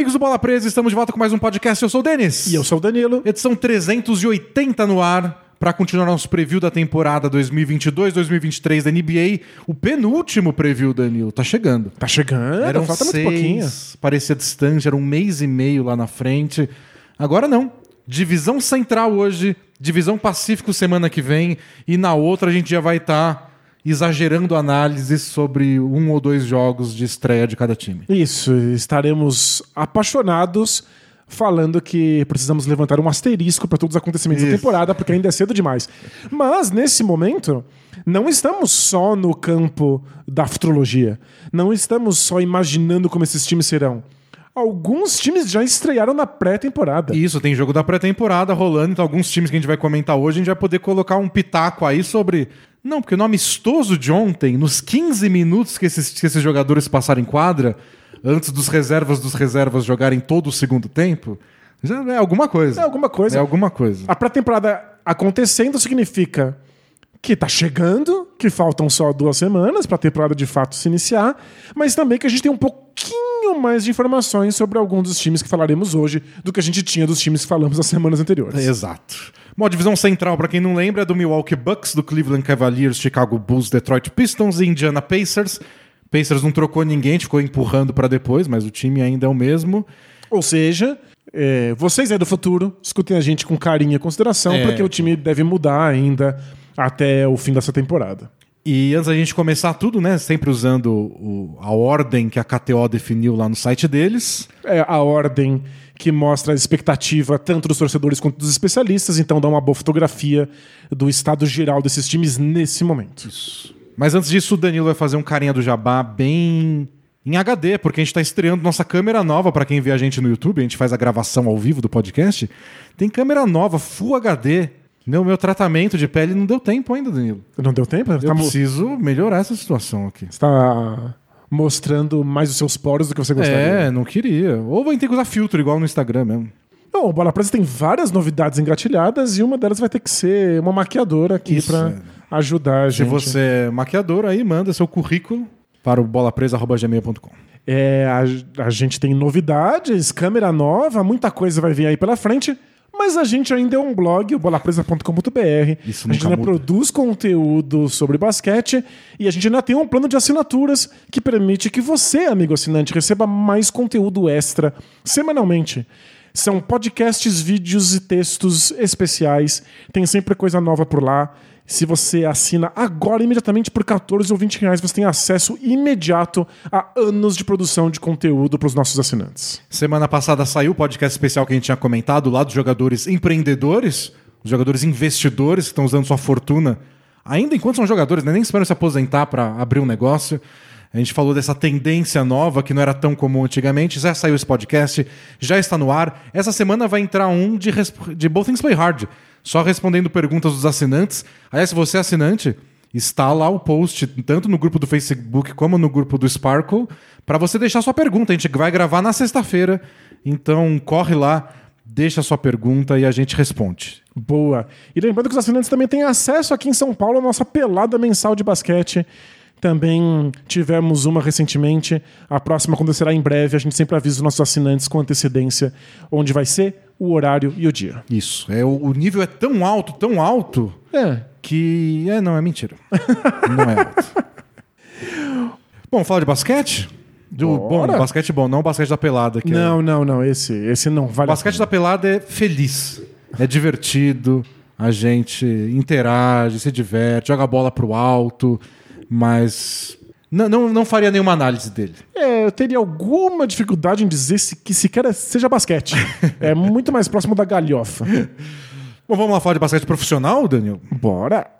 Amigos do Bola Presa, estamos de volta com mais um podcast. Eu sou o Denis. E eu sou o Danilo. Edição 380 no ar para continuar nosso preview da temporada 2022-2023 da NBA. O penúltimo preview, Danilo, tá chegando. Tá chegando, Eram falta seis, muito pouquinho. parecia distante, era um mês e meio lá na frente. Agora não. Divisão Central hoje, Divisão Pacífico semana que vem e na outra a gente já vai estar exagerando análises sobre um ou dois jogos de estreia de cada time. Isso, estaremos apaixonados falando que precisamos levantar um asterisco para todos os acontecimentos da Isso. temporada, porque ainda é cedo demais. Mas, nesse momento, não estamos só no campo da futurologia. Não estamos só imaginando como esses times serão. Alguns times já estrearam na pré-temporada. Isso, tem jogo da pré-temporada rolando, então alguns times que a gente vai comentar hoje, a gente vai poder colocar um pitaco aí sobre. Não, porque no amistoso de ontem, nos 15 minutos que esses, que esses jogadores passaram em quadra, antes dos reservas dos reservas jogarem todo o segundo tempo, já é alguma coisa. É alguma coisa. É alguma coisa. A pré-temporada acontecendo significa que tá chegando, que faltam só duas semanas para a temporada de fato se iniciar, mas também que a gente tem um pouquinho mais de informações sobre alguns dos times que falaremos hoje do que a gente tinha dos times que falamos nas semanas anteriores. Exato. Bom, a divisão central, pra quem não lembra, é do Milwaukee Bucks, do Cleveland Cavaliers, Chicago Bulls, Detroit Pistons e Indiana Pacers. Pacers não trocou ninguém, ficou empurrando pra depois, mas o time ainda é o mesmo. Ou seja, é, vocês aí do futuro, escutem a gente com carinho e consideração, É. porque o time deve mudar ainda até o fim dessa temporada. E antes da gente começar tudo, né? Sempre usando o- a ordem que a KTO definiu lá no site deles. É a ordem que mostra a expectativa tanto dos torcedores quanto dos especialistas, então dá uma boa fotografia do estado geral desses times nesse momento. Mas antes disso, o Danilo vai fazer um carinha do jabá bem em HD, porque a gente está estreando nossa câmera nova para quem vê a gente no YouTube. A gente faz a gravação ao vivo do podcast. Tem câmera nova, Full HD. Meu, meu tratamento de pele não deu tempo ainda, Danilo. Não deu tempo? Eu Tá mo- preciso melhorar essa situação aqui. Você tá mostrando mais os seus poros do que você gostaria. É, não queria. Ou vai ter que usar filtro, igual no Instagram mesmo. Não, o Bola Presa tem várias novidades engatilhadas e uma delas vai ter que ser uma maquiadora aqui é. ajudar a Se gente. você é maquiador, aí manda seu currículo para o bolapresa.gmail.com. É, a, a gente tem novidades, câmera nova, muita coisa vai vir aí pela frente. Mas a gente ainda é um blog, o bolapresa.com.br. Isso A gente ainda muda. produz conteúdo sobre basquete e a gente ainda tem um plano de assinaturas que permite que você, amigo assinante, receba mais conteúdo extra semanalmente. São podcasts, vídeos e textos especiais. Tem sempre coisa nova por lá. Se você assina agora, imediatamente por 14 ou 20 reais, você tem acesso imediato a anos de produção de conteúdo para os nossos assinantes. Semana passada saiu o podcast especial que a gente tinha comentado lá dos jogadores empreendedores, os jogadores investidores que estão usando sua fortuna, ainda enquanto são jogadores, né? nem esperam se aposentar para abrir um negócio. A gente falou dessa tendência nova que não era tão comum antigamente. Já saiu esse podcast, já está no ar. Essa semana vai entrar um de, de Both Things Play Hard, só respondendo perguntas dos assinantes. Aliás, se você é assinante, está lá o post, tanto no grupo do Facebook como no grupo do Sparkle, para você deixar sua pergunta. A gente vai gravar na sexta-feira, então corre lá, deixa sua pergunta e a gente responde. Boa. E lembrando que os assinantes também têm acesso aqui em São Paulo à nossa pelada mensal de basquete. Também tivemos uma recentemente. A próxima acontecerá em breve. A gente sempre avisa os nossos assinantes com antecedência onde vai ser, o horário e o dia. Isso. É, o, nível é tão alto, tão alto, É. que. É, não, é mentira. não é alto. Bom, falar de basquete? Do, bom, basquete bom, não o basquete da pelada. É- Não, não, não. Esse, esse não vale. Basquete da pelada é feliz, é divertido, a gente interage, se diverte, joga a bola pro alto, mas não, não, não faria nenhuma análise dele. É, eu teria alguma dificuldade em dizer se, que sequer seja basquete. é muito mais próximo da galhofa. Bom, vamos lá falar de basquete profissional, Daniel? Bora.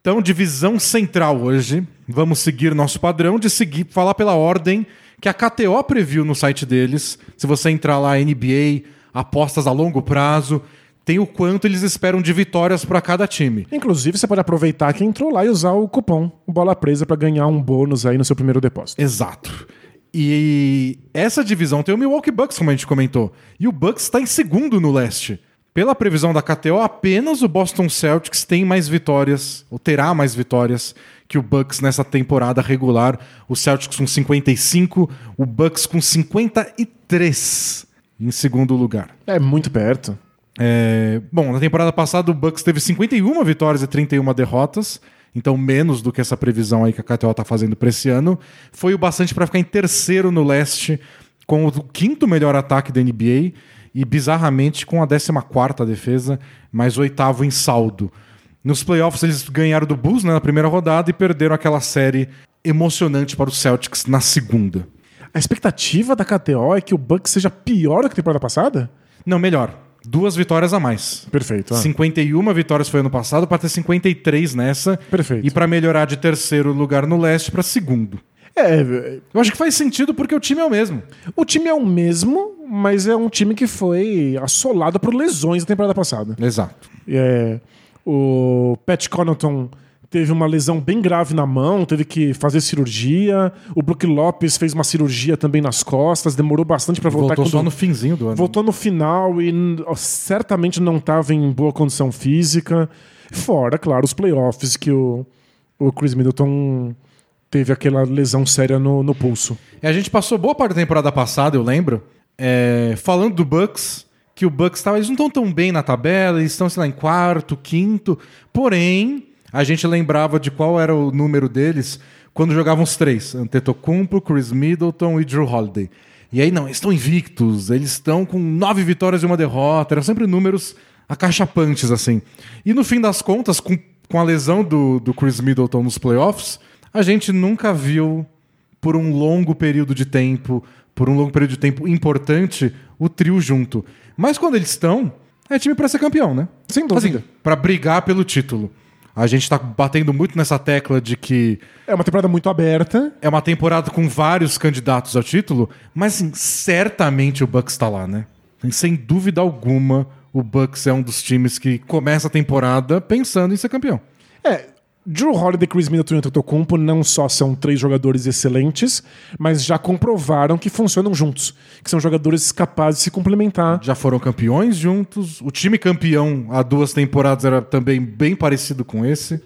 Então, divisão central hoje. Vamos seguir nosso padrão de seguir, falar pela ordem que a KTO previu no site deles. Se você entrar lá, NBA, apostas a longo prazo, tem o quanto eles esperam de vitórias para cada time. Inclusive, você pode aproveitar que entrou lá e usar o cupom Bola Presa para ganhar um bônus aí no seu primeiro depósito. Exato. E essa divisão tem o Milwaukee Bucks, como a gente comentou. E o Bucks está em segundo no leste. Pela previsão da KTO, apenas o Boston Celtics tem mais vitórias, ou terá mais vitórias que o Bucks nessa temporada regular. O Celtics com 55, o Bucks com 53 em segundo lugar. É muito perto. É, bom, na temporada passada o Bucks teve 51 vitórias e 31 derrotas, então menos do que essa previsão aí que a KTO tá fazendo para esse ano. Foi o bastante para ficar em terceiro no leste, com o quinto melhor ataque da NBA e bizarramente com a 14 defesa, mas oitavo em saldo. Nos playoffs eles ganharam do Bulls né, na primeira rodada e perderam aquela série emocionante para os Celtics na segunda. A expectativa da KTO é que o Bucks seja pior do que a temporada passada? Não, melhor. Duas vitórias a mais. Perfeito. Ah. 51 vitórias foi ano passado, para ter 53 nessa. Perfeito. E para melhorar de terceiro lugar no leste para segundo. É, Eu acho que faz sentido porque o time é o mesmo. o time é o mesmo, mas é um time que foi assolado por lesões na temporada passada. Exato. É, o Pat Connaughton teve uma lesão bem grave na mão, teve que fazer cirurgia. O Brook Lopes fez uma cirurgia também nas costas, demorou bastante para voltar. Voltou só no finzinho do ano. Voltou no final e certamente não estava em boa condição física. Fora, claro, os playoffs que o, o Chris Middleton teve aquela lesão séria no, no pulso. E a gente passou boa parte da temporada passada, eu lembro, é, falando do Bucks, que o Bucks tava, eles não estão tão bem na tabela, eles estão, sei lá, em quarto, quinto. Porém, a gente lembrava de qual era o número deles quando jogavam os três: Antetokounmpo, Chris Middleton e Drew Holiday. E aí, não, eles estão invictos, eles estão com nove vitórias e uma derrota. Eram sempre números acachapantes, assim. E no fim das contas, com, com a lesão do, do Chris Middleton nos playoffs, a gente nunca viu por um longo período de tempo, por um longo período de tempo importante, o trio junto. Mas quando eles estão, é time pra ser campeão, né? Sem dúvida. Assim, pra brigar pelo título. A gente tá batendo muito nessa tecla de que É uma temporada muito aberta. é uma temporada com vários candidatos ao título, mas assim, certamente o Bucks tá lá, né? Sem dúvida alguma, o Bucks é um dos times que começa a temporada pensando em ser campeão. É, Drew Holiday, Chris Middleton e Antetokounmpo não só são três jogadores excelentes, mas já comprovaram que funcionam juntos, que são jogadores capazes de se complementar. Já foram campeões juntos. O time campeão há duas temporadas era também bem parecido com esse.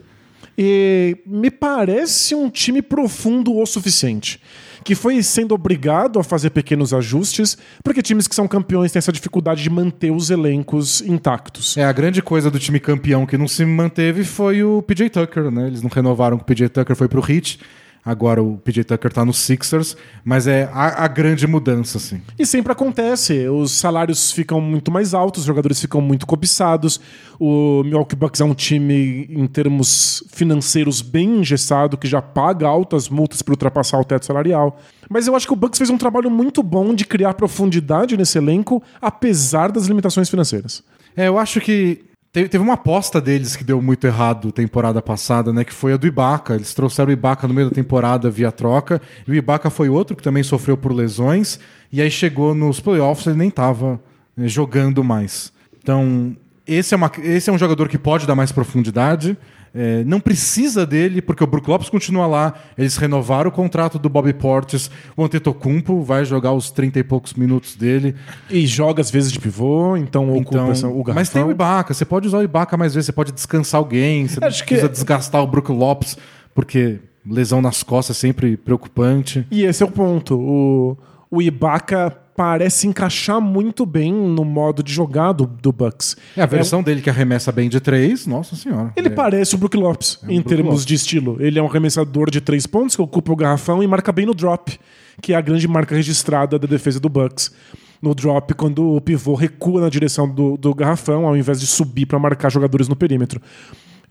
E me parece um time profundo o suficiente. Que foi sendo obrigado a fazer pequenos ajustes, porque times que são campeões têm essa dificuldade de manter os elencos intactos. É, a grande coisa do time campeão que não se manteve foi o PJ Tucker, né? Eles não renovaram que o PJ Tucker foi pro Heat. Agora o PJ Tucker tá no Sixers, mas é a, a grande mudança, assim. E sempre acontece, os salários ficam muito mais altos, os jogadores ficam muito cobiçados. O Milwaukee Bucks é um time, em termos financeiros, bem engessado, que já paga altas multas para ultrapassar o teto salarial. Mas eu acho que o Bucks fez um trabalho muito bom de criar profundidade nesse elenco, apesar das limitações financeiras. É, eu acho que teve uma aposta deles que deu muito errado temporada passada, né? Que foi a do Ibaka. Eles trouxeram o Ibaka no meio da temporada via troca. E o Ibaka foi outro que também sofreu por lesões. E aí chegou nos playoffs, ele nem tava né, jogando mais. Então, esse é, uma, esse é um jogador que pode dar mais profundidade. É, não precisa dele, porque o Brook Lopes continua lá. Eles renovaram o contrato do Bobby Portis. O Antetokounmpo vai jogar os 30 e poucos minutos dele. E joga às vezes de pivô, então, ocupa Então, essa- o garrafão. mas tem o Ibaka, você pode usar o Ibaka mais vezes, você pode descansar alguém, você não Acho que- precisa desgastar o Brook Lopes, porque lesão nas costas é sempre preocupante. E esse é o ponto. O, o Ibaka parece encaixar muito bem no modo de jogar do, do Bucks. É a versão dele que arremessa bem de três, nossa senhora. Ele É. parece o Brook Lopes em Brook termos Lopes. de estilo. Ele é um arremessador de três pontos que ocupa o garrafão e marca bem no drop, que é a grande marca registrada da defesa do Bucks. No drop, quando o pivô recua na direção do, do garrafão, ao invés de subir para marcar jogadores no perímetro.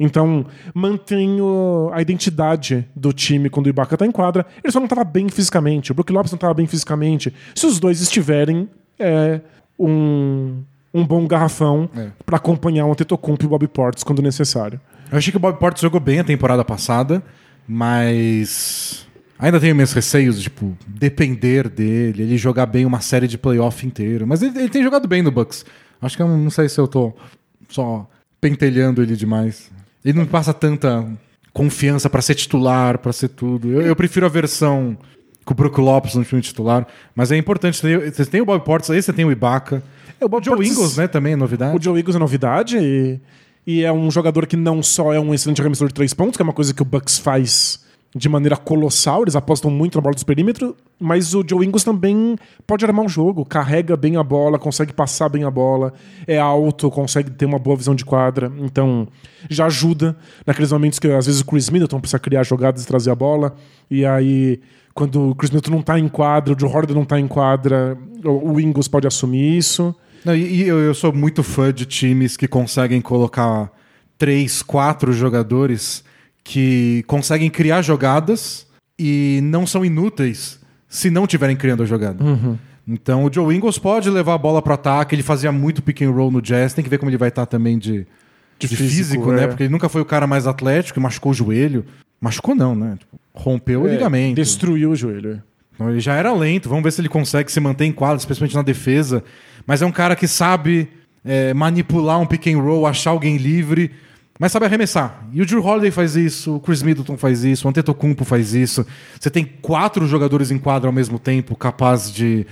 Então, mantém o- a identidade do time quando o Ibaka tá em quadra. Ele só não estava bem fisicamente. O Brook Lopes não estava bem fisicamente. Se os dois estiverem, é um, um bom garrafão É. para acompanhar o Antetokounmpo e o Bobby Portis quando necessário. Eu achei que o Bob Portis jogou bem a temporada passada, mas ainda tenho meus receios, tipo, depender dele, ele jogar bem uma série de playoff inteiro. Mas ele, ele tem jogado bem no Bucks. Acho que eu não sei se eu tô só pentelhando ele demais. Ele não me passa tanta confiança pra ser titular, pra ser tudo. Eu, eu prefiro a versão com o Brook Lopes no time titular, mas é importante. Você tem o Bob Portis aí, você tem o Ibaka. É, o Bob Joe Ingles, né, também é novidade. O Joe Ingles é novidade e, e é um jogador que não só é um excelente arremessador de três pontos, que é uma coisa que o Bucks faz de maneira colossal, eles apostam muito na bola dos perímetros, mas o Joe Ingles também pode armar um jogo, carrega bem a bola, consegue passar bem a bola, é alto, consegue ter uma boa visão de quadra, então já ajuda naqueles momentos que às vezes o Chris Middleton precisa criar jogadas e trazer a bola, e aí quando o Chris Middleton não tá em quadra, o Joe Horder não tá em quadra, o Ingles pode assumir isso. Não, e e eu, eu sou muito fã de times que conseguem colocar três, quatro jogadores que conseguem criar jogadas e não são inúteis se não estiverem criando a jogada. Então o Joe Ingles pode levar a bola para ataque, ele fazia muito pick and roll no Jazz, tem que ver como ele vai estar também de, De de físico, físico, é. né? Porque ele nunca foi o cara mais atlético machucou o joelho. Machucou não, né? Tipo, rompeu o É, ligamento. Destruiu o joelho. Então, ele já era lento, vamos ver se ele consegue se manter em quadra, especialmente na defesa. Mas é um cara que sabe é, manipular um pick and roll, achar alguém livre, mas sabe arremessar. E o Drew Holiday faz isso, o Chris Middleton faz isso, o Antetokounmpo faz isso. Você tem quatro jogadores em quadra ao mesmo tempo, capaz de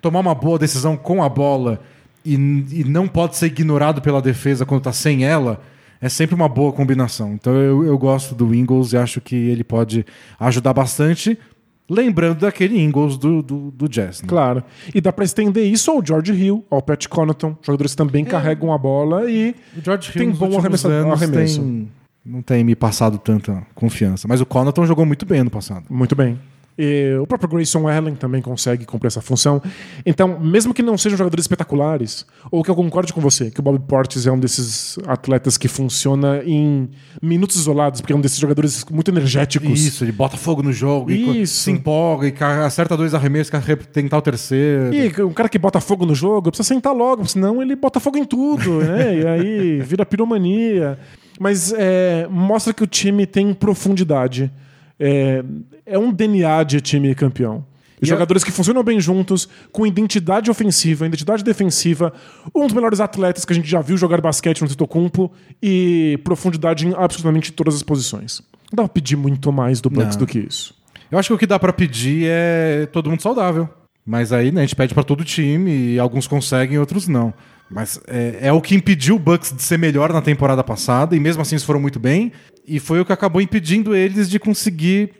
tomar uma boa decisão com a bola e, e não pode ser ignorado pela defesa quando está sem ela. É sempre uma boa combinação. Então eu, eu gosto do Ingles e acho que ele pode ajudar bastante. Lembrando daquele Ingles do, do, do Jazz. né? Claro. E dá pra estender isso ao George Hill, ao Pat Connaughton, jogadores que também carregam a bola e O George Hill Tem bom arremesso- arremesso. tem- não tem me passado tanta confiança. Mas o Connaughton jogou muito bem ano passado. muito bem. E o próprio Grayson Allen também consegue cumprir essa função. Então, mesmo que não sejam jogadores espetaculares, ou que eu concorde com você, que o Bob Portis é um desses atletas que funciona em minutos isolados, porque é um desses jogadores muito energéticos. Isso, ele bota fogo no jogo, e Isso. se empolga, e acerta dois arremessos, quer re- tentar o terceiro. E um cara que bota fogo no jogo precisa sentar logo, senão ele bota fogo em tudo, né? E aí vira piromania. Mas é, mostra que o time tem profundidade. É, é um DNA de time campeão. E Jogadores que funcionam bem juntos, com identidade ofensiva, identidade defensiva, um dos melhores atletas que a gente já viu jogar basquete no Totocumpo e profundidade em absolutamente todas as posições. Não dá pra pedir muito mais do Bucks do que isso. Eu acho que o que dá pra pedir é todo mundo saudável. Mas aí, né, a gente pede pra todo time e alguns conseguem, outros não. Mas é, é o que impediu o Bucks de ser melhor na temporada passada, e mesmo assim eles foram muito bem. E foi o que acabou impedindo eles de conseguir.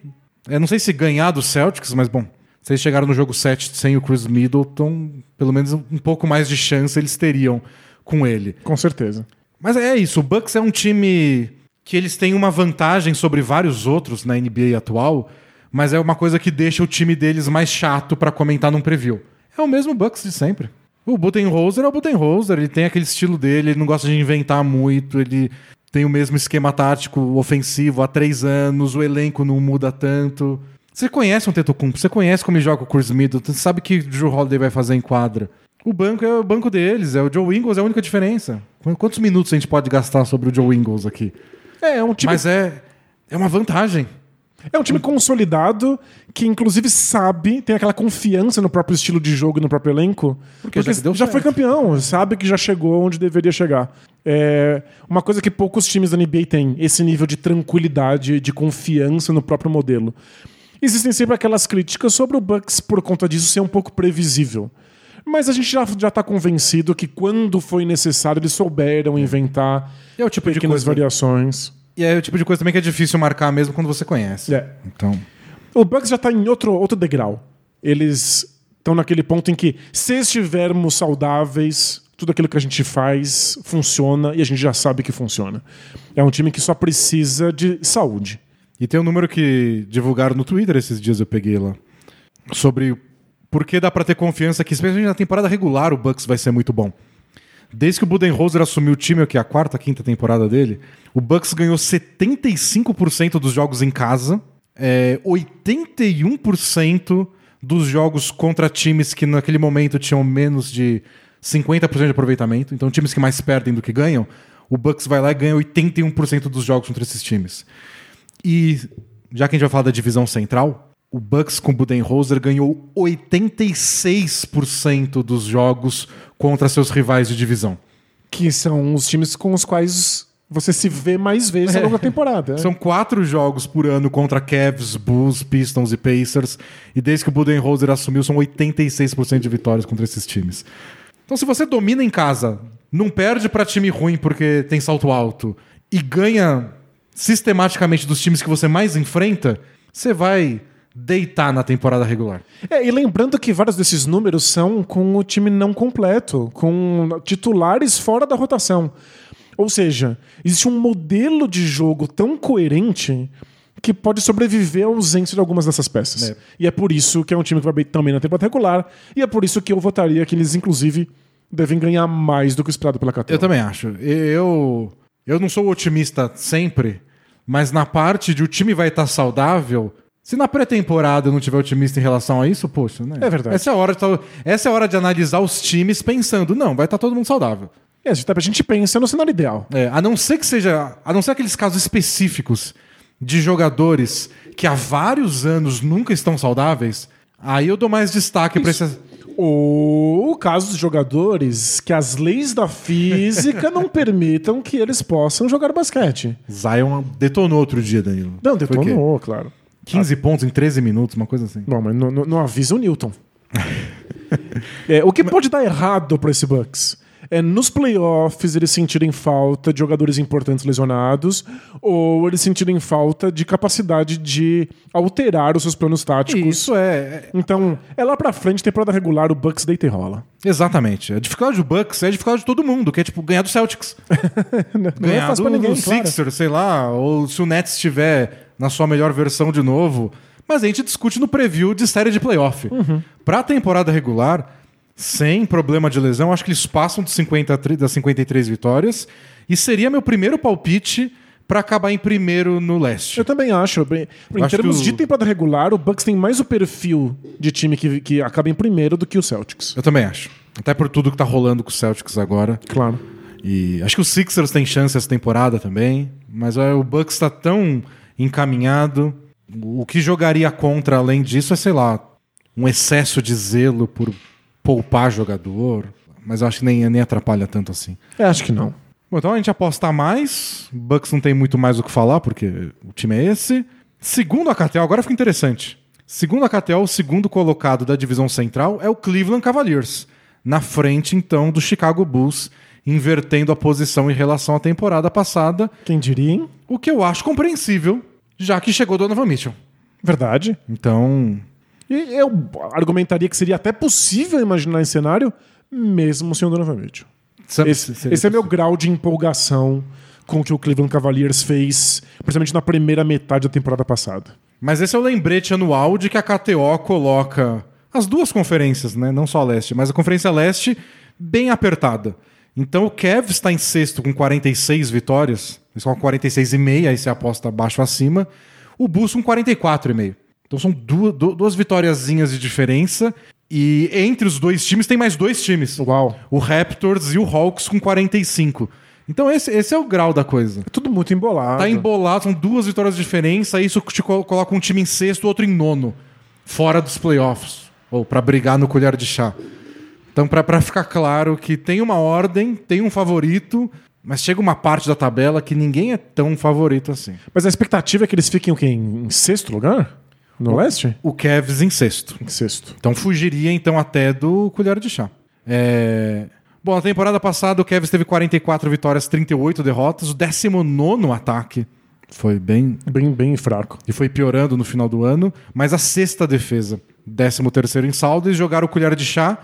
Eu não sei se ganhar do Celtics, mas bom. Se eles chegaram no jogo 7 sem o Chris Middleton, pelo menos um pouco mais de chance eles teriam com ele. Com certeza. Mas é isso, o Bucks é um time que eles têm uma vantagem sobre vários outros na NBA atual, mas é uma coisa que deixa o time deles mais chato pra comentar num preview. É o mesmo Bucks de sempre. O Budenholzer é o Budenholzer, ele tem aquele estilo dele, ele não gosta de inventar muito, ele tem o mesmo esquema tático ofensivo há três anos, o elenco não muda tanto. Você conhece um Tetocumpo, você conhece como ele joga o Chris Middleton, você sabe o que o Drew Holiday vai fazer em quadra. O banco é o banco deles, é o Joe Ingles, é a única diferença. Qu- Quantos minutos a gente pode gastar sobre o Joe Ingles aqui? É, é um time Mas é, é uma vantagem. É um time consolidado que, inclusive, sabe, tem aquela confiança no próprio estilo de jogo e no próprio elenco. Porque, já que deu já certo. foi campeão, sabe que já chegou onde deveria chegar. É uma coisa que poucos times da NBA têm, esse nível de tranquilidade, de confiança no próprio modelo. Existem sempre aquelas críticas sobre o Bucks por conta disso ser um pouco previsível. Mas a gente já, já tá convencido que quando foi necessário eles souberam inventar É o tipo de pequenas coisa. variações. E é o tipo de coisa também que é difícil marcar mesmo quando você conhece. É. Então, O Bucks já tá em outro, outro degrau. Eles estão naquele ponto em que, se estivermos saudáveis, tudo aquilo que a gente faz funciona e a gente já sabe que funciona. É um time que só precisa de saúde. E tem um número que divulgaram no Twitter esses dias, eu peguei lá. Sobre por que dá pra ter confiança que, especialmente na temporada regular, o Bucks vai ser muito bom. Desde que o Budenholzer assumiu o time, é a quarta, quinta temporada dele, o Bucks ganhou 75% dos jogos em casa, é, 81% dos jogos contra times que naquele momento tinham menos de 50% de aproveitamento, então times que mais perdem do que ganham, o Bucks vai lá e ganha 81% dos jogos contra esses times. E já que a gente vai falar da divisão central, o Bucks com Budenholzer ganhou 86% dos jogos contra seus rivais de divisão. Que são os times com os quais você se vê mais vezes ao longo da temporada. São quatro jogos por ano contra Cavs, Bulls, Pistons e Pacers. E desde que o Budenholzer assumiu, são 86% de vitórias contra esses times. Então, se você domina em casa, não perde para time ruim porque tem salto alto e ganha sistematicamente dos times que você mais enfrenta, você vai deitar na temporada regular. É, e lembrando que vários desses números são com o time não completo, com titulares fora da rotação. Ou seja, existe um modelo de jogo tão coerente que pode sobreviver à ausência de algumas dessas peças. É. E é por isso que é um time que vai bem também na temporada regular, e é por isso que eu votaria que eles, inclusive, devem ganhar mais do que o esperado pela KTO. Eu também acho. Eu, eu não sou otimista sempre, mas na parte de o time vai estar saudável, se na pré-temporada eu não tiver otimista em relação a isso, poxa, né? É verdade. Essa é a hora de, tá- essa é a hora de analisar os times pensando, não, vai estar todo mundo saudável. É, a gente- a gente pensa no cenário ideal. É, a não ser que seja. A não ser aqueles casos específicos de jogadores que há vários anos nunca estão saudáveis, aí eu dou mais destaque para esses. Ou o caso dos jogadores que as leis da física não permitam que eles possam jogar basquete. Zion detonou outro dia, Danilo. Não, detonou, claro. 15 pontos em 13 minutos, uma coisa assim. Bom, mas não, não- não avisa o Newton. É, o que pode dar errado para esse Bucks? É nos playoffs eles sentirem falta de jogadores importantes lesionados ou eles sentirem falta de capacidade de alterar os seus planos táticos. Isso é, é- Então, é lá pra frente, temporada regular, o Bucks deita e rola. Exatamente. A dificuldade do Bucks é a dificuldade de todo mundo, que é tipo ganhar do Celtics. Não é ganhar fácil do, pra ninguém, do claro. Sixers, sei lá, ou se o Nets estiver na sua melhor versão de novo. Mas a gente discute no preview de série de playoff. Uhum. Pra temporada regular, sem problema de lesão, acho que eles passam de 50, a tri- das 53 vitórias. E seria meu primeiro palpite pra acabar em primeiro no leste. Eu também acho. Em acho termos o- de temporada regular, o Bucks tem mais o perfil de time que, que acaba em primeiro do que o Celtics. Eu também acho. Até por tudo que tá rolando com o Celtics agora. Claro. E acho que o Sixers tem chance essa temporada também, mas é, o Bucks está tão encaminhado. O que jogaria contra, além disso, é, sei lá, um excesso de zelo por poupar jogador. Mas eu acho que nem, nem atrapalha tanto assim. É, acho que não. Bom, então a gente aposta mais. Bucks não tem muito mais o que falar, porque o time é esse. Segundo a KTO, agora fica interessante. Segundo a KTO, o segundo colocado da divisão central é o Cleveland Cavaliers. Na frente, então, do Chicago Bulls, invertendo a posição em relação à temporada passada, Quem diria, hein? o que eu acho compreensível, já que chegou Donovan Mitchell. Verdade. Então, eu argumentaria que seria até possível imaginar esse cenário, mesmo sem o Donovan Mitchell. sabe- Esse, esse é meu grau de empolgação com o que o Cleveland Cavaliers fez, principalmente na primeira metade da temporada passada. Mas esse é o lembrete anual de que a KTO coloca as duas conferências, né? Não só a leste, mas a conferência leste bem apertada. Então o Cavs está em sexto com 46 vitórias, eles com 46,5, aí você aposta abaixo acima. O Bulls com 44,5. Então são duas, du- duas vitóriazinhas de diferença. E entre os dois times tem mais dois times. Uau. O Raptors e o Hawks com 45. Então esse, esse é o grau da coisa. É tudo muito embolado. Tá embolado, são duas vitórias de diferença, isso te colo- coloca um time em sexto, outro em nono, fora dos playoffs, ou pra brigar no colher de chá. Então, pra ficar claro que tem uma ordem, tem um favorito, mas chega uma parte da tabela que ninguém é tão favorito assim. Mas a expectativa é que eles fiquem o quê? Em sexto lugar? No leste? O Cavs em sexto. Em sexto. Então fugiria então até do colher de chá. É... Bom, na temporada passada o Cavs teve 44 vitórias, 38 derrotas, o 19 ataque. Foi bem Bem, bem fraco. e foi piorando no final do ano, mas a sexta defesa, 13 terceiro em saldo, eles jogaram o colher de chá,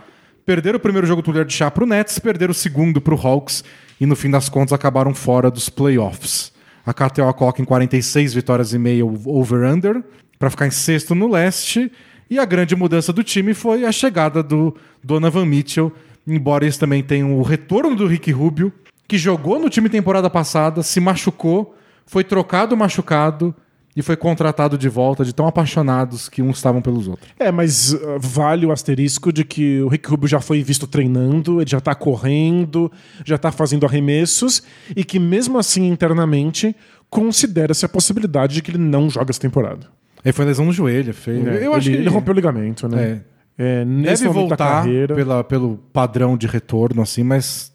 perderam o primeiro jogo do colher de chá pro Nets, perderam o segundo pro Hawks e no fim das contas acabaram fora dos playoffs. A KTO coloca em 46 vitórias e meia over-under para ficar em sexto no leste e a grande mudança do time foi a chegada do Donovan Mitchell, embora eles também tenham o retorno do Rick Rubio, que jogou no time temporada passada, se machucou, foi trocado machucado e foi contratado de volta de tão apaixonados que uns estavam pelos outros. É, mas uh, vale o asterisco de que o Rick Rubio já foi visto treinando, ele já tá correndo, já tá fazendo arremessos, e que mesmo assim, internamente, considera-se a possibilidade de que ele não joga essa temporada. Ele foi lesão no joelho, feio. É, eu acho ele, que ele rompeu o ligamento, né? É. É, nesse Deve voltar carreira. pela, pelo padrão de retorno, assim, mas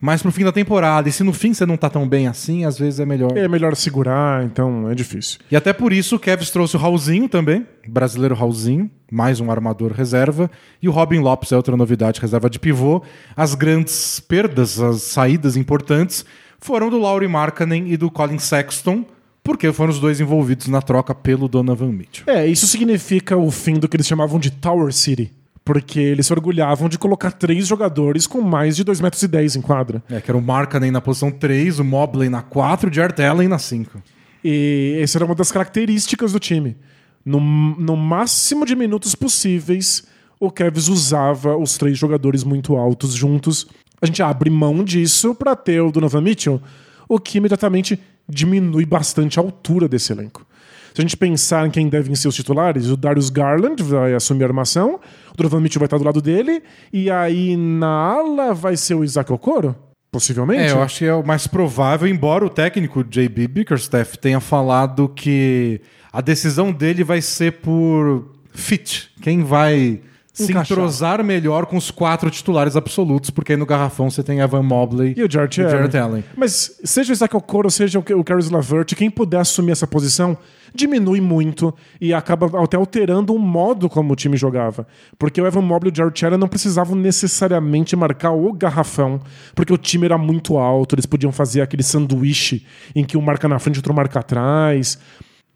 mais pro fim da temporada. E se no fim você não tá tão bem assim, às vezes é melhor. É melhor segurar, então é difícil. E até por isso o Kevs trouxe o Raulzinho também, brasileiro Raulzinho, mais um armador reserva. E o Robin Lopes é outra novidade, reserva de pivô. As grandes perdas, as saídas importantes, foram do Laurie Markkanen e do Colin Sexton, porque foram os dois envolvidos na troca pelo Donovan Mitchell. É, isso significa o fim do que eles chamavam de Tower City. Porque eles se orgulhavam de colocar três jogadores com mais de 2,10 metros e dez em quadra. É, que era o Markkanen na posição 3, o Mobley na 4 e o Jarrett Allen na 5. E essa era uma das características do time. No, no máximo de minutos possíveis, o Cavs usava os três jogadores muito altos juntos. A gente abre mão disso para ter o Donovan Mitchell, o que imediatamente diminui bastante a altura desse elenco. Se a gente pensar em quem devem ser os titulares, o Darius Garland vai assumir a armação, o Donovan Mitchell vai estar do lado dele, e aí na ala vai ser o Isaac Okoro? Possivelmente. É, eu acho que é o mais provável, embora o técnico JB Bickerstaff tenha falado que a decisão dele vai ser por fit. Quem vai se Encaixar. entrosar melhor com os quatro titulares absolutos, porque aí no garrafão você tem Evan Mobley E o Jarrett e o Allen. Jarrett Allen. Mas seja o Isaac Okoro, seja o Caris Lavert, quem puder assumir essa posição, diminui muito e acaba até alterando o modo como o time jogava. Porque o Evan Mobley e o Jarrett Allen não precisavam necessariamente marcar o garrafão, porque o time era muito alto, eles podiam fazer aquele sanduíche em que um marca na frente e outro marca atrás.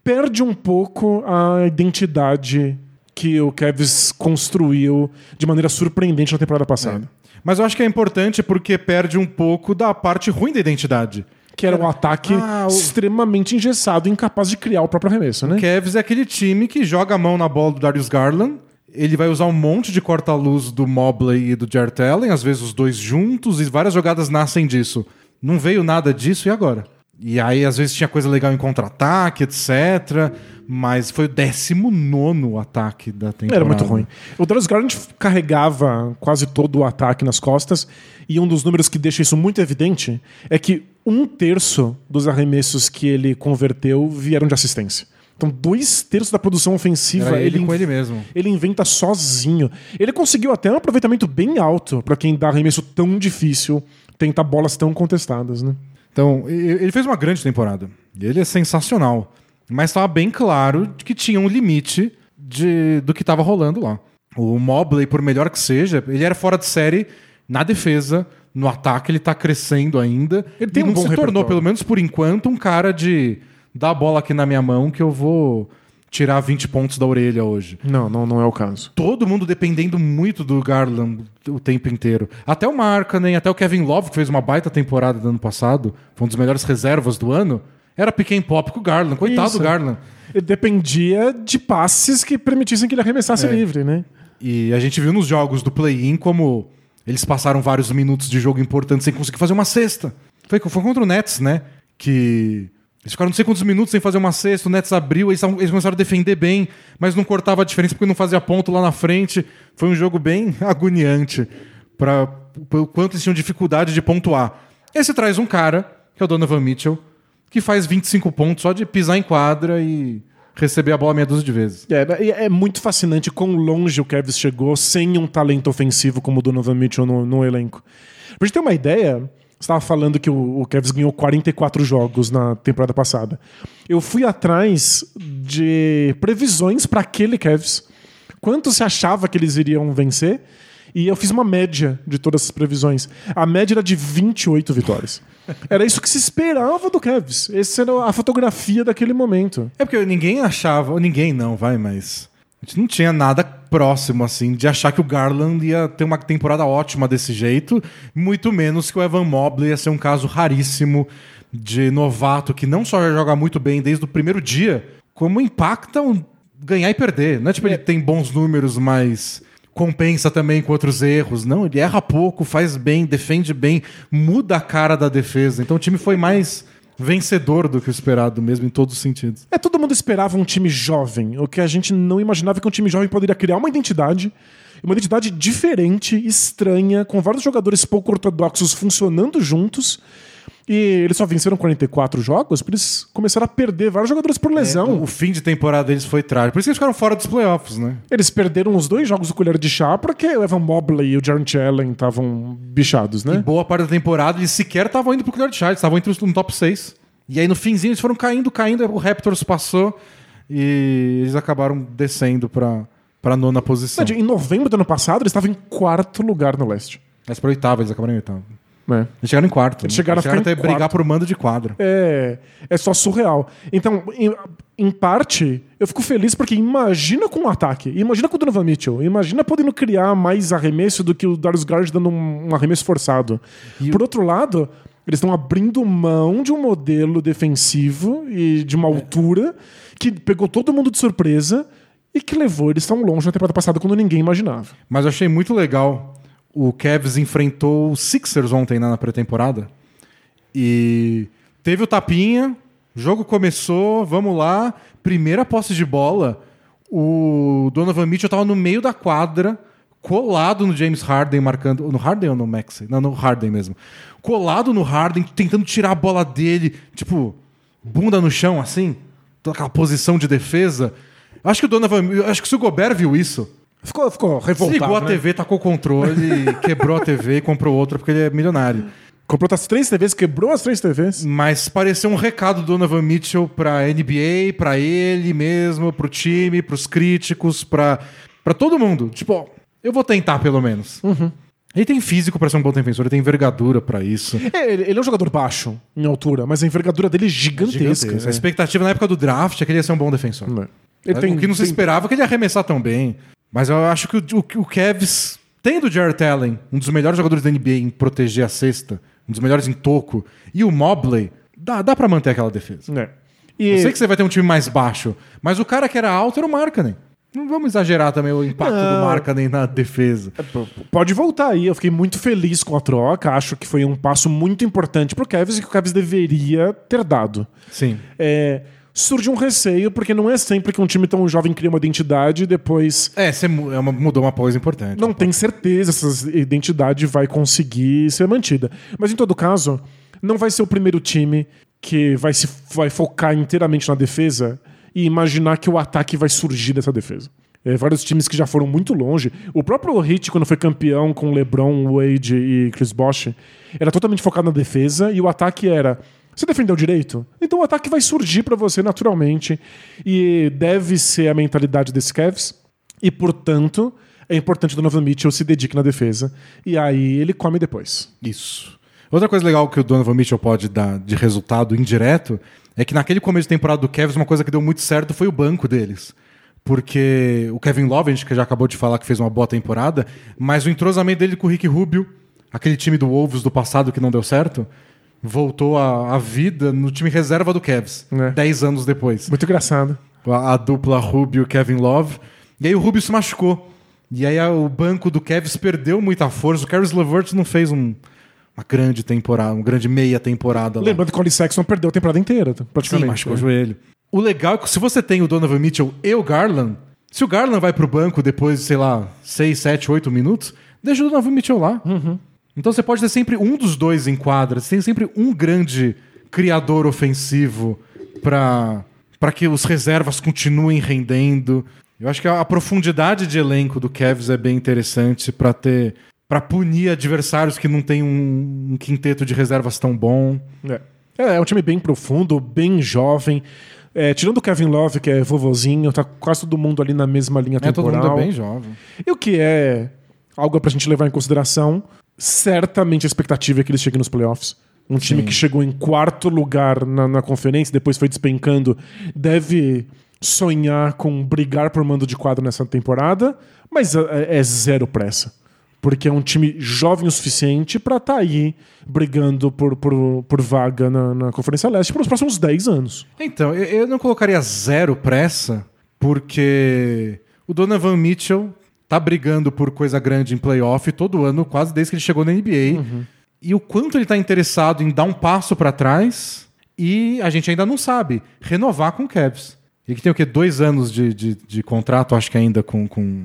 Perde um pouco a identidade que o Cavs construiu de maneira surpreendente na temporada passada. Mas eu acho que é importante porque perde um pouco da parte ruim da identidade. Que era um ataque Ah, o- extremamente engessado e incapaz de criar o próprio arremesso, né? O Cavs é aquele time que joga a mão na bola do Darius Garland. Ele vai usar um monte de corta-luz do Mobley e do Jarrett Allen, às vezes os dois juntos, e várias jogadas nascem disso. Não veio nada disso, e agora? E aí, às vezes, tinha coisa legal em contra-ataque, etc. Mas foi o 19 ataque da temporada. Era muito ruim. O Darius Garland carregava quase todo o ataque nas costas, e um dos números que deixa isso muito evidente é que um terço dos arremessos que ele converteu vieram de assistência. Então, dois terços da produção ofensiva Era ele ele, com ele mesmo. ele inventa sozinho. Ele conseguiu até um aproveitamento bem alto para quem dá arremesso tão difícil, tenta bolas tão contestadas, né? Então, ele fez uma grande temporada. Ele é sensacional. Mas estava bem claro que tinha um limite de, do que estava rolando lá. O Mobley, por melhor que seja, ele era fora de série na defesa, no ataque ele tá crescendo ainda. Ele tem e um não bom se tornou, repertório. pelo menos por enquanto, um cara de dá a bola aqui na minha mão que eu vou tirar 20 pontos da orelha hoje Não, não, não é o caso. todo mundo dependendo muito do Garland o tempo inteiro. Até o Markkanen, até o Kevin Love, que fez uma baita temporada do ano passado, foi um dos melhores reservas do ano, era pick and pop com o Garland. Coitado Isso. do Garland. Ele dependia de passes que permitissem que ele arremessasse É. livre, né? E a gente viu nos jogos do play-in como eles passaram vários minutos de jogo importantes sem conseguir fazer uma cesta. Foi, foi contra o Nets, né? Que eles ficaram não sei quantos minutos sem fazer uma cesta, o Nets abriu, eles, eles começaram a defender bem, mas não cortava a diferença porque não fazia ponto lá na frente. Foi um jogo bem agoniante para o quanto eles tinham dificuldade de pontuar. Esse traz um cara, que é o Donovan Mitchell, que faz 25 pontos só de pisar em quadra e receber a bola meia dúzia de vezes. É, é muito fascinante quão longe o Cavs chegou sem um talento ofensivo como o Donovan Mitchell no, no elenco. Pra gente ter uma ideia, estava falando que o, o Cavs ganhou 44 jogos na temporada passada. Eu fui atrás de previsões para aquele Cavs. Quanto se achava que eles iriam vencer? E eu fiz uma média de todas as previsões. A média era de 28 vitórias. Era isso que se esperava do Cavs. Essa era a fotografia daquele momento. É porque ninguém achava, ninguém não, vai, mas. A gente não tinha nada próximo, assim, de achar que o Garland ia ter uma temporada ótima desse jeito, muito menos que o Evan Mobley ia ser um caso raríssimo de novato que não só joga muito bem desde o primeiro dia, como impacta um ganhar e perder. Não é tipo, ele tem bons números, mas compensa também com outros erros. Não, ele erra pouco, faz bem, defende bem, muda a cara da defesa. Então o time foi mais vencedor do que o esperado mesmo, em todos os sentidos. É, todo mundo esperava um time jovem. O que a gente não imaginava que um time jovem poderia criar uma identidade, uma identidade diferente, estranha, com vários jogadores pouco ortodoxos funcionando juntos E eles só venceram 44 jogos, porque eles começaram a perder vários jogadores por lesão. O fim de temporada deles foi trágico. Por isso que eles ficaram fora dos playoffs, né? Eles perderam os dois jogos do colher de chá porque o Evan Mobley e o Jarrett Allen estavam bichados, né? E boa parte da temporada eles sequer estavam indo pro colher de chá, eles estavam entre os no top 6. E aí no finzinho eles foram caindo, caindo, o Raptors passou e eles acabaram descendo pra, pra nona posição. Em novembro do ano passado, eles estavam em quarto lugar no leste. Mas pra oitava, eles acabaram em oitavo. É. Eles chegaram em quarto. Eles né? chegaram a ficar até em brigar quarto. por mando de quadra. É, é só surreal. Então, em, em parte, eu fico feliz porque imagina com um ataque, imagina com o Donovan Mitchell, imagina podendo criar mais arremesso do que o Darius Garland dando um, um arremesso forçado. Por outro lado, eles estão abrindo mão de um modelo defensivo e de uma altura que pegou todo mundo de surpresa e que levou eles tão longe na temporada passada quando ninguém imaginava. Mas eu achei muito legal. O Cavs enfrentou o Sixers ontem né, na pré-temporada. E teve o tapinha, jogo começou, vamos lá. Primeira posse de bola, o Donovan Mitchell tava no meio da quadra, colado no James Harden, marcando. No Harden ou no Maxey? Não, no Harden mesmo. Colado no Harden, tentando tirar a bola dele, tipo, bunda no chão, assim, aquela posição de defesa. Acho que o Donovan. Acho que se o Gobert viu isso, Ficou, ficou revoltado. Ligou a né? TV, tacou o controle, quebrou a TV e comprou outra porque ele é milionário. Comprou as três TVs, quebrou as três TVs. Mas pareceu um recado do Donovan Mitchell pra NBA, pra ele mesmo, pro time, pros críticos, pra, pra todo mundo. Tipo, ó, eu vou tentar pelo menos. Ele tem físico pra ser um bom defensor, ele tem envergadura pra isso. É, ele, ele é um jogador baixo em altura, mas a envergadura dele é gigantesca. Gigantesco. A né? expectativa na época do draft é que ele ia ser um bom defensor. Ele tem, o que não se tem- esperava é que ele ia arremessar tão bem. Mas eu acho que o, o, o Cavs, tendo o Jarrett Allen, um dos melhores jogadores da NBA em proteger a cesta, um dos melhores em toco, e o Mobley, dá, dá pra manter aquela defesa. É. E Eu sei que você vai ter um time mais baixo, mas o cara que era alto era o Markkanen. Não vamos exagerar também o impacto Não. do Markkanen na defesa. pode voltar aí. Eu fiquei muito feliz com a troca. Acho que foi um passo muito importante pro Cavs e que o Cavs deveria ter dado. Sim. É, surge um receio, porque não é sempre que um time tão jovem cria uma identidade e depois É, você é uma- mudou uma coisa importante. não tem certeza se essa identidade vai conseguir ser mantida. Mas em todo caso, não vai ser o primeiro time que vai se vai focar inteiramente na defesa e imaginar que o ataque vai surgir dessa defesa. É, vários times que já foram muito longe. O próprio Heat, quando foi campeão com LeBron, Wade e Chris Bosh, era totalmente focado na defesa e o ataque era você defendeu direito? Então o ataque vai surgir pra você naturalmente e deve ser a mentalidade desse Cavs. E, portanto, é importante o Donovan Mitchell se dedique na defesa. E aí ele come depois. Isso. Outra coisa legal que o Donovan Mitchell pode dar de resultado indireto é que naquele começo de temporada do Cavs, uma coisa que deu muito certo foi o banco deles. Porque o Kevin Love, a gente que já acabou de falar que fez uma boa temporada, mas o entrosamento dele com o Rick Rubio, aquele time do Wolves do passado que não deu certo, voltou à à vida no time reserva do Cavs, É. 10 anos depois. Muito engraçado. A, a dupla Rubio Kevin Love. E aí o Rubio se machucou. E aí a- o banco do Cavs perdeu muita força. O Caris LeVert não fez um- uma grande temporada, uma grande meia temporada lá. Lembrando que o Colin Sexton perdeu a temporada inteira, Sim, praticamente. machucou o né? joelho. O legal é que se você tem o Donovan Mitchell e o Garland, se o Garland vai pro banco depois de, sei lá, 6, 7, 8 minutos, deixa o Donovan Mitchell lá. Então você pode ter sempre um dos dois em quadra, você tem sempre um grande criador ofensivo para para que os reservas continuem rendendo. Eu acho que a, a profundidade de elenco do Cavs é bem interessante para ter para punir adversários que não tem um, um quinteto de reservas tão bom. É. É, é um time bem profundo, bem jovem. É, tirando o Kevin Love, que é vovozinho, tá quase todo mundo ali na mesma linha É, todo temporal. mundo é bem jovem. E o que é algo pra gente levar em consideração, certamente a expectativa é que eles cheguem nos playoffs. Um time Sim. que chegou em quarto lugar na, na conferência, depois foi despencando, deve sonhar com brigar por mando de quadro nessa temporada, mas é, é zero pressa. Porque é um time jovem o suficiente pra estar aí brigando por, por, por vaga na, na Conferência Leste pelos próximos 10 anos. Então, eu, eu não colocaria zero pressa, porque o Donovan Mitchell tá brigando por coisa grande em playoff todo ano, quase desde que ele chegou na NBA. E o quanto ele tá interessado em dar um passo para trás e a gente ainda não sabe. Renovar com o Cavs. Ele que tem o quê? Dois anos de, de, de contrato, acho que ainda com, com,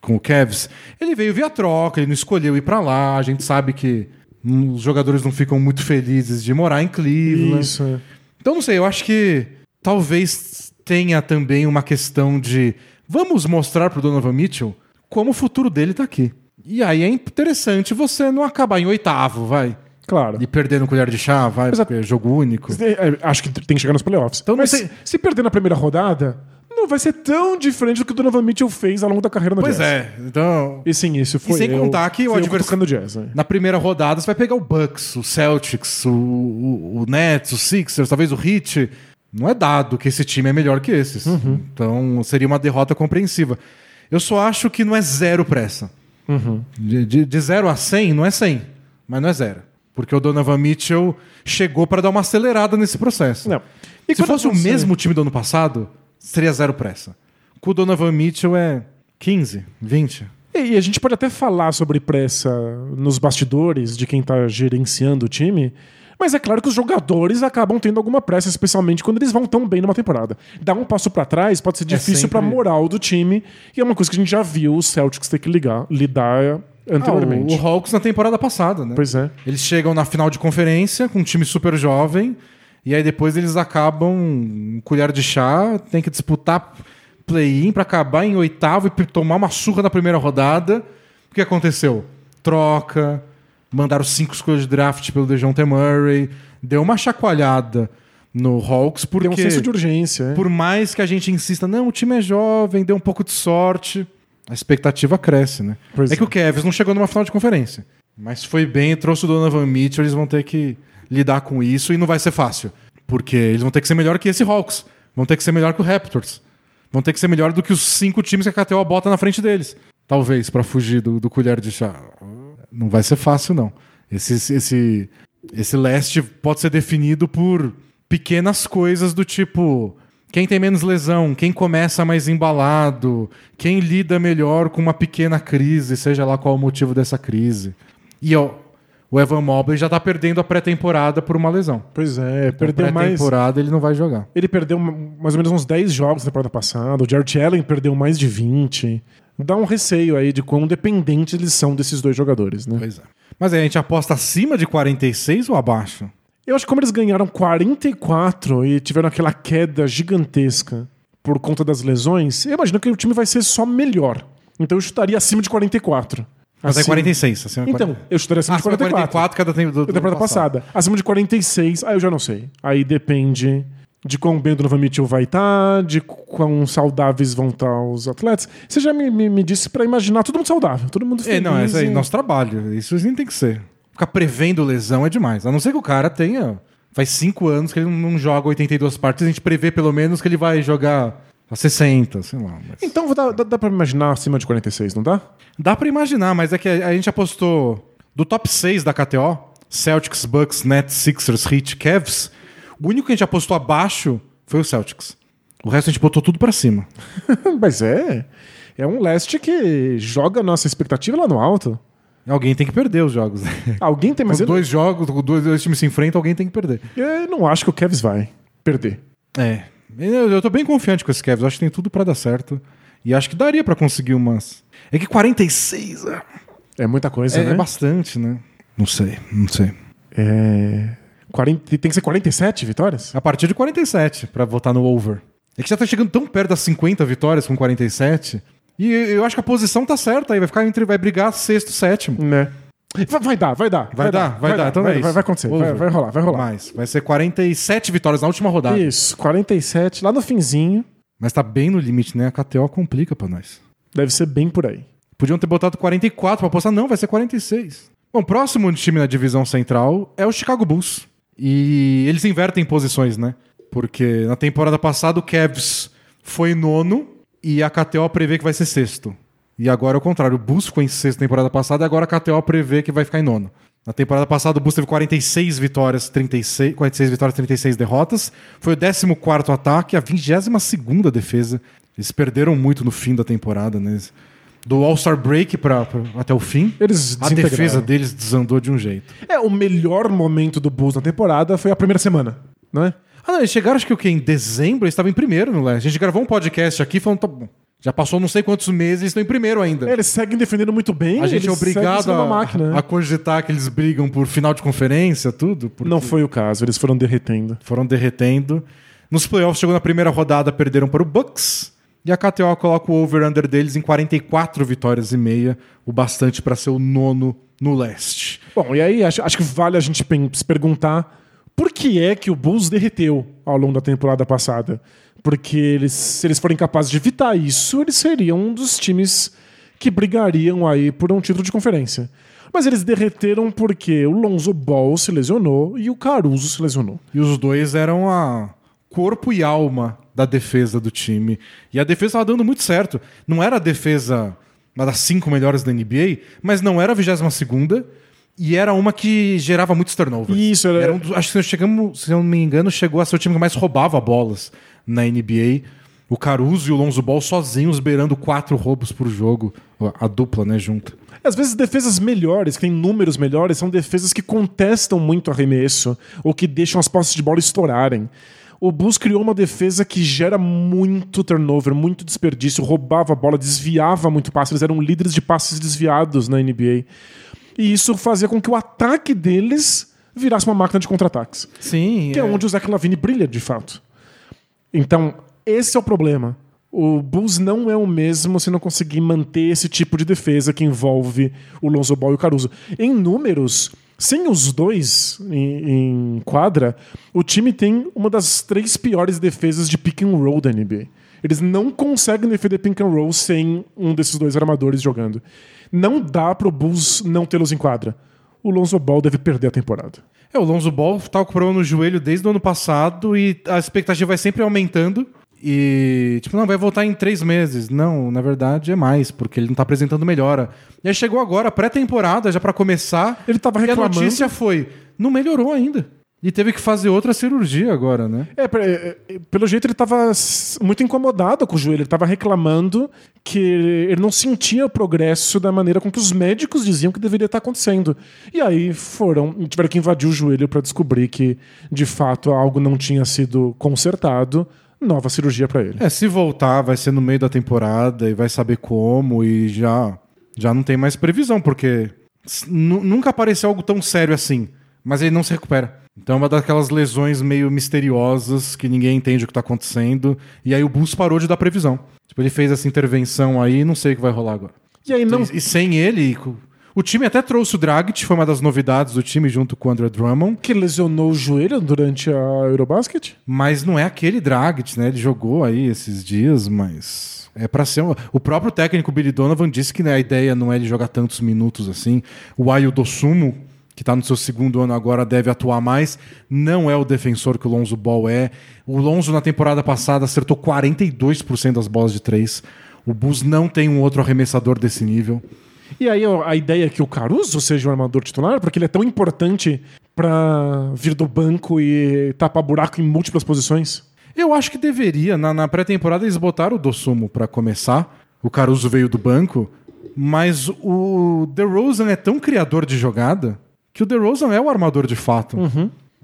com o Cavs. Ele veio via troca, ele não escolheu ir para lá. A gente sabe que Os jogadores não ficam muito felizes de morar em Cleveland. Isso. é. Então, não sei, eu acho que talvez tenha também uma questão de vamos mostrar pro Donovan Mitchell como o futuro dele tá aqui. E aí é interessante você não acabar em oitavo, vai. Claro. E perder no colher de chá, vai, Exato. porque é jogo único. É, Acho que tem que chegar nos playoffs. Então, Mas se, se perder na primeira rodada, não vai ser tão diferente do que o Donovan Mitchell fez ao longo da carreira no Pois Jazz. é, então. E sim, isso foi. sem eu- contar que o fui eu advers- cutucando o Jazz. né? Na primeira rodada você vai pegar o Bucks, o Celtics, o, o, o Nets, o Sixers, talvez o Heat. Não é dado que esse time é melhor que esses. Uhum. Então seria uma derrota compreensiva. Eu só acho que não é zero pressa. Uhum. De, de, de zero a 100, não é 100, mas não é zero. Porque o Donovan Mitchell chegou para dar uma acelerada nesse processo. Não. E Se fosse o você- mesmo time do ano passado, seria zero pressa. Com o Donovan Mitchell é 15, 20. E a gente pode até falar sobre pressa nos bastidores de quem tá gerenciando o time, mas é claro que os jogadores acabam tendo alguma pressa, especialmente quando eles vão tão bem numa temporada. Dar um passo pra trás pode ser difícil sempre- pra moral do time, e é uma coisa que a gente já viu o Celtics ter que ligar, lidar Ah, anteriormente. o, o Hawks na temporada passada, né? Pois é. Eles chegam na final de conferência com um time super jovem e aí depois eles acabam um colher de chá, tem que disputar play-in pra acabar em oitavo e tomar uma surra na primeira rodada. O que aconteceu? Troca, mandaram cinco escolhas de draft pelo DeJounte Murray, deu uma chacoalhada no Hawks porque Tem um senso de urgência. é. por mais que a gente insista, não, o time é jovem, deu um pouco de sorte, a expectativa cresce, né? Pois é, é. que o Cavs não chegou numa final de conferência. Mas foi bem, trouxe o Donovan Mitchell, eles vão ter que lidar com isso e não vai ser fácil. Porque eles vão ter que ser melhor que esse Hawks. Vão ter que ser melhor que o Raptors. Vão ter que ser melhor do que os cinco times que a KTO bota na frente deles. Talvez, pra fugir do, do colher de chá. Não vai ser fácil, não. Esse, esse, esse leste pode ser definido por pequenas coisas do tipo quem tem menos lesão, quem começa mais embalado, quem lida melhor com uma pequena crise, seja lá qual o motivo dessa crise. E ó, o Evan Mobley já tá perdendo a pré-temporada por uma lesão. Pois é, Então, perdeu mais. pré-temporada ele não vai jogar. Ele perdeu mais ou menos uns 10 jogos na temporada passada. O Jared Allen perdeu mais de 20. Dá um receio aí de quão dependentes eles são desses dois jogadores, né? Pois é. Mas aí a gente aposta acima de 46 ou abaixo? Eu acho que como eles ganharam 44 e tiveram aquela queda gigantesca por conta das lesões, eu imagino que o time vai ser só melhor. Então eu chutaria acima de 44. Mas é Acima- 46. Acima de Então, 40. eu chutaria acima de acima de 44. 44 cada tempo do, Da temporada passada. Acima de 46, aí eu já não sei. Aí depende de quão bem o Donovan Mitchell vai estar, de quão saudáveis vão estar os atletas. Você já me, me, me disse pra imaginar todo mundo saudável, todo mundo feliz. É, não, esse aí, e- nosso trabalho. Isso nem tem que ser. Ficar prevendo lesão é demais. A não ser que o cara tenha. Faz cinco anos que ele não joga 82 partidas, a gente prevê pelo menos que ele vai jogar a 60, sei lá. mas- Então dá, dá, dá pra imaginar acima de 46, não dá? Dá pra imaginar, mas é que a, a gente apostou do top 6 da KTO, Celtics, Bucks, Nets, Sixers, Heat, Cavs. O único que a gente apostou abaixo foi o Celtics. O resto a gente botou tudo pra cima. Mas é. É um leste que joga a nossa expectativa lá no alto. Alguém tem que perder os jogos. né? Alguém tem, mas eu, dois jogos, os dois, dois times se enfrentam, alguém tem que perder. eu não acho que o Cavs vai perder. É. Eu, eu tô bem confiante com esse Cavs. Eu acho que tem tudo pra dar certo. E acho que daria pra conseguir umas. É que 46 é, É muita coisa, é né? bastante, né? Não sei, não sei. É. 40, tem que ser 47 vitórias? A partir de 47 pra votar no over. É que já tá chegando tão perto das 50 vitórias com 47. E eu acho que a posição tá certa aí. Vai ficar entre. Vai brigar sexto, sétimo. Né? Vai, vai dar, vai dar. Vai, dar, vai, dar. Então vai, é vai, vai acontecer, vai, vai rolar, vai rolar. Mais. Vai ser 47 vitórias na última rodada. Isso, 47, lá no finzinho, Mas tá bem no limite, né? A KTO complica pra nós. deve ser bem por aí. Podiam ter botado 44 pra apostar. Não, vai ser 46. Bom, próximo time na divisão central é o Chicago Bulls. E eles invertem posições, né? Porque na temporada passada o Cavs foi nono e a KTO prevê que vai ser sexto. E agora é o contrário. O Bulls ficou em sexto na temporada passada e agora a KTO prevê que vai ficar em nono. Na temporada passada o Bulls teve 46 vitórias, 36, 46 vitórias, 36 derrotas. Foi o 14º ataque, a 22ª defesa. Eles perderam muito no fim da temporada, né? Do All-Star Break pra, pra- até o fim. Eles A defesa deles desandou de um jeito. É, o melhor momento do Bulls na temporada foi a primeira semana, não é? Ah, não, eles chegaram, acho que o quê? Em dezembro, eles estavam em primeiro no leste. A gente gravou um podcast aqui falando, tá bom. Já passou não sei quantos meses, eles estão em primeiro ainda. É, eles seguem defendendo muito bem. a gente é obrigado a, máquina. né? a cogitar que eles brigam por final de conferência, tudo. porque Não foi o caso, eles foram derretendo. Foram derretendo. Nos playoffs, chegou na primeira rodada, perderam para o Bucks. E a KTO coloca o over-under deles em 44 vitórias e meia, o bastante para ser o nono no leste. Bom, e aí acho, acho que vale a gente se perguntar por que é que o Bulls derreteu ao longo da temporada passada. Porque eles, se eles forem capazes de evitar isso, eles seriam um dos times que brigariam aí por um título de conferência. Mas eles derreteram porque o Lonzo Ball se lesionou e o Caruso se lesionou. E os dois eram a corpo e alma da defesa do time. E a defesa estava dando muito certo. Não era a defesa das cinco melhores da NBA, mas não era a 22 segunda e era uma que gerava muitos turnovers. Isso, era- Era um dos- acho que se chegamos, se eu não me engano, chegou a ser o time que mais roubava bolas na NBA. O Caruso e o Lonzo Ball sozinhos beirando quatro roubos por jogo. A dupla, né, junta. Às vezes, defesas melhores, que têm números melhores, são defesas que contestam muito arremesso ou que deixam as posses de bola estourarem. O Bulls criou uma defesa que gera muito turnover, muito desperdício, roubava a bola, desviava muito passe. Eles eram líderes de passes desviados na NBA. E isso fazia com que o ataque deles virasse uma máquina de contra-ataques. Sim. Que é onde o Zach Lavine brilha, de fato. Então, esse é o problema. O Bulls não é o mesmo se não conseguir manter esse tipo de defesa que envolve o Lonzo Ball e o Caruso. Em números, sem os dois em, em quadra, o time tem uma das três piores defesas de pick and roll da NBA. Eles não conseguem defender pick and roll sem um desses dois armadores jogando. Não dá pro Bulls não tê-los em quadra. O Lonzo Ball deve perder a temporada. É, o Lonzo Ball tá com problema no joelho desde o ano passado e a expectativa vai sempre aumentando. E, tipo, não, vai voltar em três meses. Não, na verdade é mais, porque ele não tá apresentando melhora. E aí chegou agora, pré-temporada, já pra começar. Ele tava E a reclamando. notícia foi: não melhorou ainda. E teve que fazer outra cirurgia agora, né? É, é, é, pelo jeito ele estava muito incomodado com o joelho. Ele estava reclamando que ele não sentia o progresso da maneira com que os médicos diziam que deveria estar acontecendo. E aí foram, tiveram que invadir o joelho para descobrir que de fato algo não tinha sido consertado. Nova cirurgia para ele. É, se voltar, vai ser no meio da temporada e vai saber como e já, já não tem mais previsão, porque nunca apareceu algo tão sério assim, mas ele não se recupera. Então é uma daquelas lesões meio misteriosas que ninguém entende o que tá acontecendo. E aí o Bulls parou de dar previsão. Tipo, ele fez essa intervenção aí não sei o que vai rolar agora. E aí não. E sem ele, o time até trouxe o Dragic, foi uma das novidades do time junto com o André Drummond. Que lesionou o joelho durante a Eurobasket? Mas não é aquele Dragic, né? Ele jogou aí esses dias, mas é pra ser um... O próprio técnico Billy Donovan disse que né, a ideia não é ele jogar tantos minutos assim. O Ayo Dosumo, que tá no seu segundo ano agora, deve atuar mais. Não é o defensor que o Lonzo Ball é. O Lonzo na temporada passada acertou 42% das bolas de três. O Bulls não tem um outro arremessador desse nível. E aí a ideia é que o Caruso seja o armador titular, porque ele é tão importante para vir do banco e tapar buraco em múltiplas posições. Eu acho que deveria. Na, na pré-temporada eles botaram o Dossumo pra começar. O Caruso veio do banco. Mas o DeRozan é tão criador de jogada que o DeRozan é o armador de fato.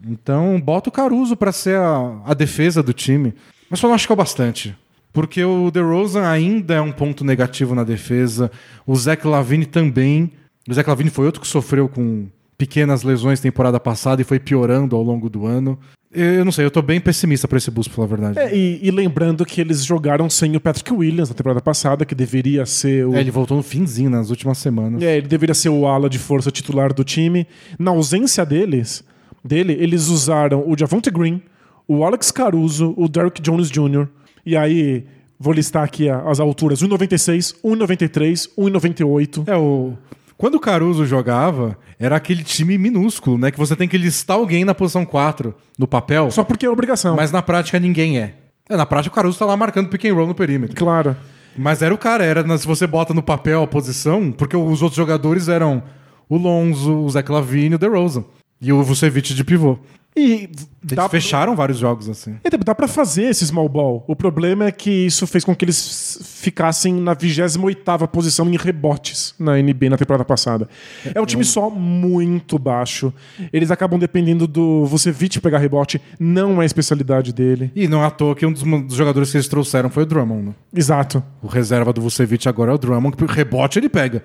Então bota o Caruso pra ser a, a defesa do time. Mas só não acho que é o bastante. Porque o DeRozan ainda é um ponto negativo na defesa. O Zach Lavine também. O Zach Lavine foi outro que sofreu com pequenas lesões temporada passada e foi piorando ao longo do ano. Eu não sei, eu tô bem pessimista pra esse bus, pela verdade. É, e, e lembrando que eles jogaram sem o Patrick Williams na temporada passada, que deveria ser o. É, ele voltou no finzinho, nas últimas semanas. É, ele deveria ser o ala de força titular do time. Na ausência deles, dele, eles usaram o Javonte Green, o Alex Caruso, o Derrick Jones Jr. E aí, vou listar aqui as alturas: 1,96, 1,93, 1,98. É, o... Quando o Caruso jogava, era aquele time minúsculo, né? Que você tem que listar alguém na posição 4 no papel, Só porque é obrigação. mas na prática ninguém é. É, Na prática o Caruso tá lá marcando pick and roll no perímetro. Claro. Mas era o cara, era se você bota no papel a posição, porque os outros jogadores eram o Lonzo, o Zach Lavine e o DeRozan. E o Vucevic de pivô. E Eles dá, fecharam vários jogos assim. é, dá pra fazer esse small ball. O problema é que isso fez com que eles ficassem na 28ª posição em rebotes na NBA na temporada passada. É um time só muito baixo. Eles acabam dependendo do Vucevic pegar rebote. Não é a especialidade dele. E não é à toa que um dos, dos jogadores que eles trouxeram foi o Drummond. Né? Exato. O reserva do Vucevic agora é o Drummond, que rebote ele pega.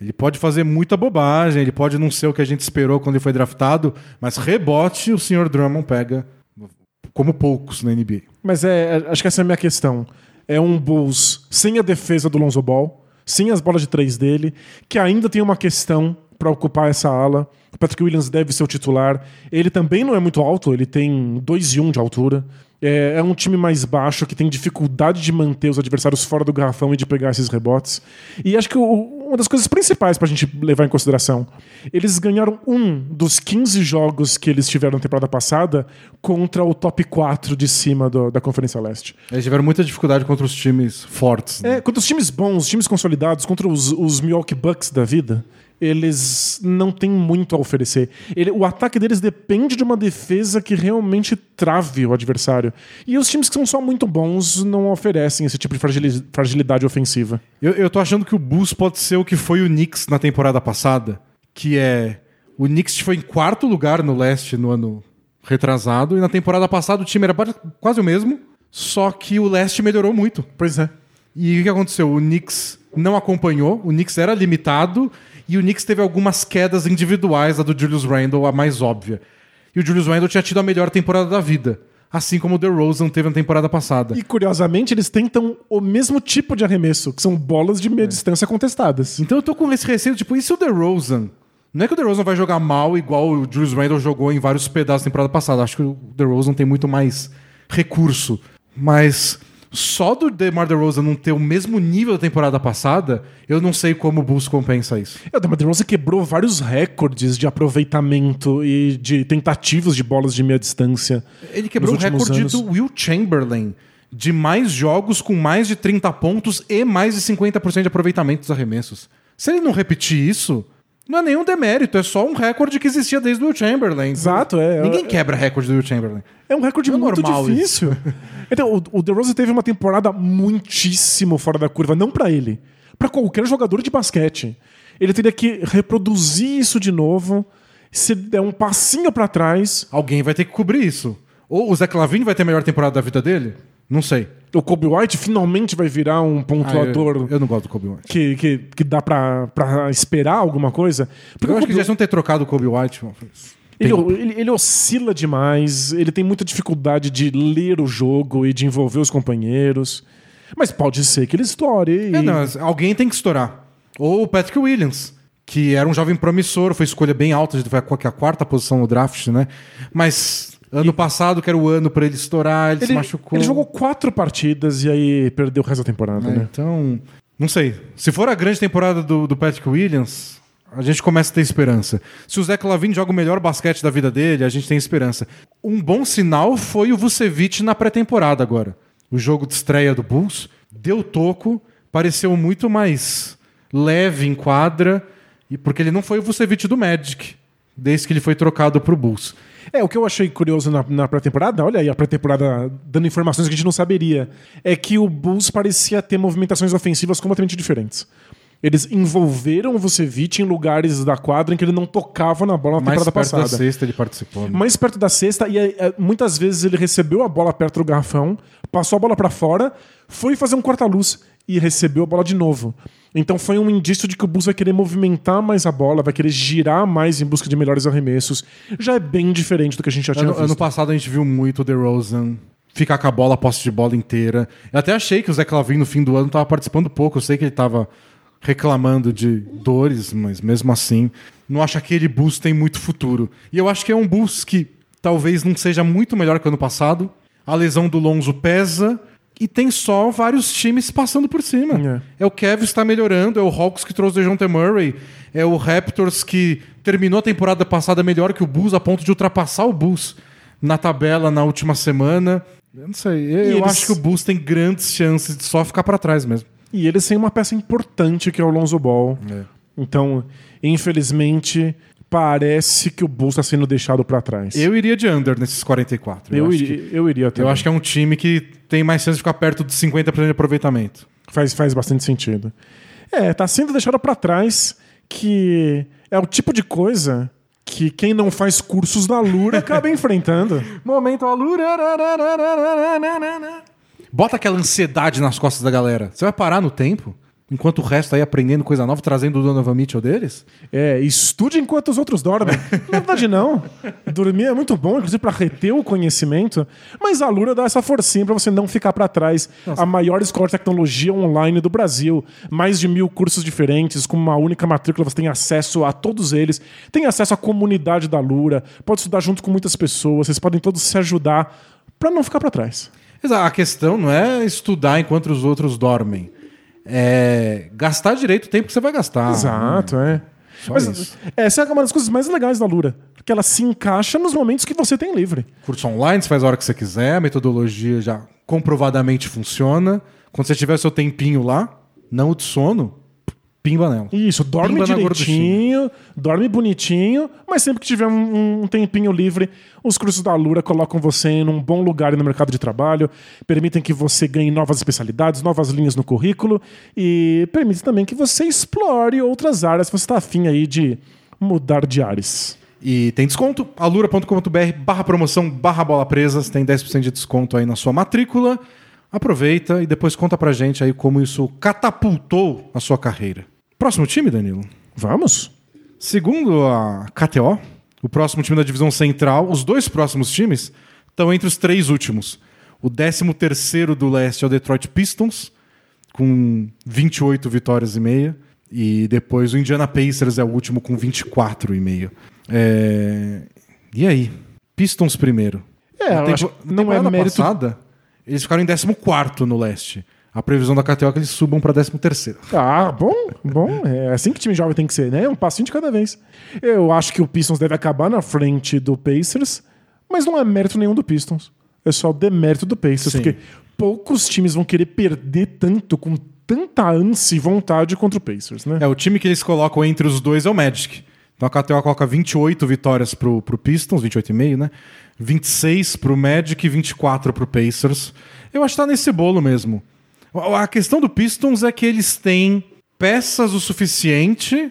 Ele pode fazer muita bobagem, ele pode não ser o que a gente esperou quando ele foi draftado, mas rebote o senhor Drummond pega como poucos na NBA. Mas é, acho que essa é a minha questão. É um Bulls sem a defesa do Lonzo Ball, sem as bolas de três dele, que ainda tem uma questão para ocupar essa ala. O Patrick Williams deve ser o titular. Ele também não é muito alto, ele tem 2 e 1 um de altura. É, é um time mais baixo que tem dificuldade de manter os adversários fora do garrafão e de pegar esses rebotes. E acho que o- uma das coisas principais pra gente levar em consideração, eles ganharam um dos 15 jogos que eles tiveram na temporada passada contra o top 4 de cima do- da Conferência Leste. Eles tiveram muita dificuldade contra os times fortes. né? É, contra os times bons, os times consolidados, contra os, os Milwaukee Bucks da vida, eles não têm muito a oferecer. Ele- o ataque deles depende de uma defesa que realmente trave o adversário. E os times que são só muito bons não oferecem esse tipo de fragili- fragilidade ofensiva. Eu, eu tô achando que o Bulls pode ser o que foi o Knicks na temporada passada, que é o Knicks foi em quarto lugar no leste no ano retrasado e na temporada passada o time era quase o mesmo, só que o leste melhorou muito. Pois é. E o que aconteceu? O Knicks não acompanhou, o Knicks era limitado e o Knicks teve algumas quedas individuais, a do Julius Randle, a mais óbvia. E o Julius Randle tinha tido a melhor temporada da vida, assim como o DeRozan teve na temporada passada. E curiosamente, eles tentam o mesmo tipo de arremesso, que são bolas de meia distância contestadas. Então eu tô com esse receio, tipo, e se o DeRozan? Não é que o DeRozan vai jogar mal igual o Julius Randle jogou em vários pedaços da temporada passada. Acho que o DeRozan tem muito mais recurso. Mas só do DeMar DeRozan não ter o mesmo nível da temporada passada, eu não sei como o Bulls compensa isso. É, o DeMar DeRozan quebrou vários recordes de aproveitamento e de tentativas de bolas de meia distância. Ele quebrou o recorde anos. do Will Chamberlain de mais jogos com mais de 30 pontos e mais de 50% de aproveitamento dos arremessos. Se ele não repetir isso, não é nenhum demérito, é só um recorde que existia desde o Will Chamberlain. Exato, é. Ninguém quebra recorde do Will Chamberlain. É um recorde É muito normal difícil. Então, o, o DeRozan teve uma temporada muitíssimo fora da curva, não pra ele, pra qualquer jogador de basquete. Ele teria que reproduzir isso de novo, se der um passinho pra trás. Alguém vai ter que cobrir isso. Ou o Zach Lavine vai ter a melhor temporada da vida dele? Não sei. O Kobe White finalmente vai virar um Ah, pontuador eu, eu não gosto do Kobe White. que, que, que dá pra, pra esperar alguma coisa. Porque Eu acho que Kobe- já vão ter trocado o Kobe White. Ele, ele- ele oscila demais, ele tem muita dificuldade de ler o jogo e de envolver os companheiros. Mas pode ser que ele estoure. É, e- não, alguém tem que estourar. Ou o Patrick Williams, que era um jovem promissor, foi escolha bem alta, foi a quarta posição no draft, né? Mas ano passado, que era o ano pra ele estourar, ele, se ele, machucou. ele jogou quatro partidas e aí perdeu o resto da temporada, É, né? Então, não sei. Se for a grande temporada do, do Patrick Williams, a gente começa a ter esperança. Se o Zach Lavine joga o melhor basquete da vida dele, a gente tem esperança. Um bom sinal foi o Vucevic na pré-temporada agora. O jogo de estreia do Bulls deu toco, pareceu muito mais leve em quadra, e porque ele não foi o Vucevic do Magic, desde que ele foi trocado pro Bulls. É, o que eu achei curioso na, na pré-temporada, olha aí a pré-temporada dando informações que a gente não saberia, é que o Bulls parecia ter movimentações ofensivas completamente diferentes. Eles envolveram o Vucevic em lugares da quadra em que ele não tocava na bola na Mais temporada perto passada. da sexta ele participou. né? mais perto da cesta e é, é, muitas vezes ele recebeu a bola perto do garrafão, passou a bola pra fora, foi fazer um corta-luz e recebeu a bola de novo. Então foi um indício de que o Bulls vai querer movimentar mais a bola, vai querer girar mais em busca de melhores arremessos. Já é bem diferente do que a gente já tinha Ano, visto. ano passado a gente viu muito o DeRozan ficar com a bola, a posse de bola inteira. Eu até achei que o Zé Clavin no fim do ano estava participando pouco. Eu sei que ele estava reclamando de dores, mas mesmo assim, não acho que aquele Bulls tem muito futuro. E eu acho que é um Bulls que talvez não seja muito melhor que o ano passado. A lesão do Lonzo pesa e tem só vários times passando por cima. É, o Cavs está melhorando, é o Hawks que trouxe o DeJounte Murray, é o Raptors que terminou a temporada passada melhor que o Bulls a ponto de ultrapassar o Bulls na tabela na última semana. Eu não sei, eu, eles- acho que o Bulls tem grandes chances de só ficar para trás mesmo. E eles têm uma peça importante que é o Lonzo Ball. É. Então, infelizmente, parece que o Bulls está sendo deixado para trás. Eu iria de under nesses 44. Eu, acho iria, que, eu iria eu também. acho que é um time que tem mais chance de ficar perto de 50% de aproveitamento. Faz, faz bastante sentido. É, tá sendo deixado para trás que é o tipo de coisa que quem não faz cursos da Lura acaba enfrentando. Momento Alura. Bota aquela ansiedade nas costas da galera. Você vai parar no tempo? Enquanto o resto aí aprendendo coisa nova, trazendo o Donovan Mitchell deles? É, estude enquanto os outros dormem. Na verdade, não. Dormir é muito bom, inclusive para reter o conhecimento, mas a Lura dá essa forcinha para você não ficar para trás. A maior escola de tecnologia online do Brasil, mais de mil cursos diferentes, com uma única matrícula, você tem acesso a todos eles, tem acesso à comunidade da Lura, pode estudar junto com muitas pessoas, vocês podem todos se ajudar para não ficar para trás. A questão não é estudar enquanto os outros dormem. É gastar direito o tempo que você vai gastar. Exato, é. Só Mas isso. essa é uma das coisas mais legais da Lura, porque ela se encaixa nos momentos que você tem livre. Curso online, você faz a hora que você quiser, a metodologia já comprovadamente funciona. Quando você tiver seu tempinho lá, não o de sono, pimba nela. Isso, dorme Pimba direitinho, dorme bonitinho, mas sempre que tiver um, um tempinho livre, os cursos da Lura colocam você num bom lugar no mercado de trabalho, permitem que você ganhe novas especialidades, novas linhas no currículo e permitem também que você explore outras áreas se você está afim aí de mudar de áreas. E tem desconto, alura.com.br barra promoção barra bola presas, tem 10% de desconto aí na sua matrícula. Aproveita e depois conta pra gente aí como isso catapultou a sua carreira. Próximo time, Danilo? Vamos? Segundo a KTO, o próximo time da divisão central, os dois próximos times estão entre os três últimos. O 13º do leste é o Detroit Pistons, com 28 vitórias e meia. E depois o Indiana Pacers é o último com 24 e meio. É... E aí? Pistons primeiro. É, Na eu acho- não é mérito- passada, eles ficaram em 14º no leste. A previsão da KTO é que eles subam para 13º. Ah, bom, bom. É assim que time jovem tem que ser, né? Um passinho de cada vez. Eu acho que o Pistons deve acabar na frente do Pacers, mas não é mérito nenhum do Pistons. É só demérito do Pacers, Sim. porque poucos times vão querer perder tanto, com tanta ânsia e vontade contra o Pacers, né? É, o time que eles colocam entre os dois é o Magic. Então a KTO coloca 28 vitórias pro, pro Pistons, 28,5, né? 26 pro Magic e 24 pro Pacers. Eu acho que tá nesse bolo mesmo. A questão do Pistons é que eles têm peças o suficiente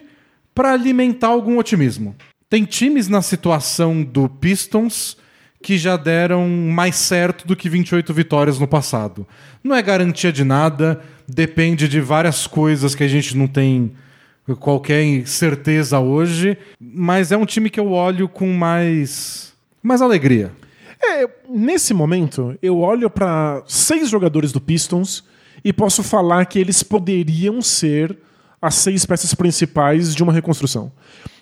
para alimentar algum otimismo. Tem times na situação do Pistons que já deram mais certo do que 28 vitórias no passado. Não é garantia de nada, depende de várias coisas que a gente não tem qualquer certeza hoje, mas é um time que eu olho com mais mais alegria. É, nesse momento, eu olho para seis jogadores do Pistons e posso falar que eles poderiam ser as seis peças principais de uma reconstrução.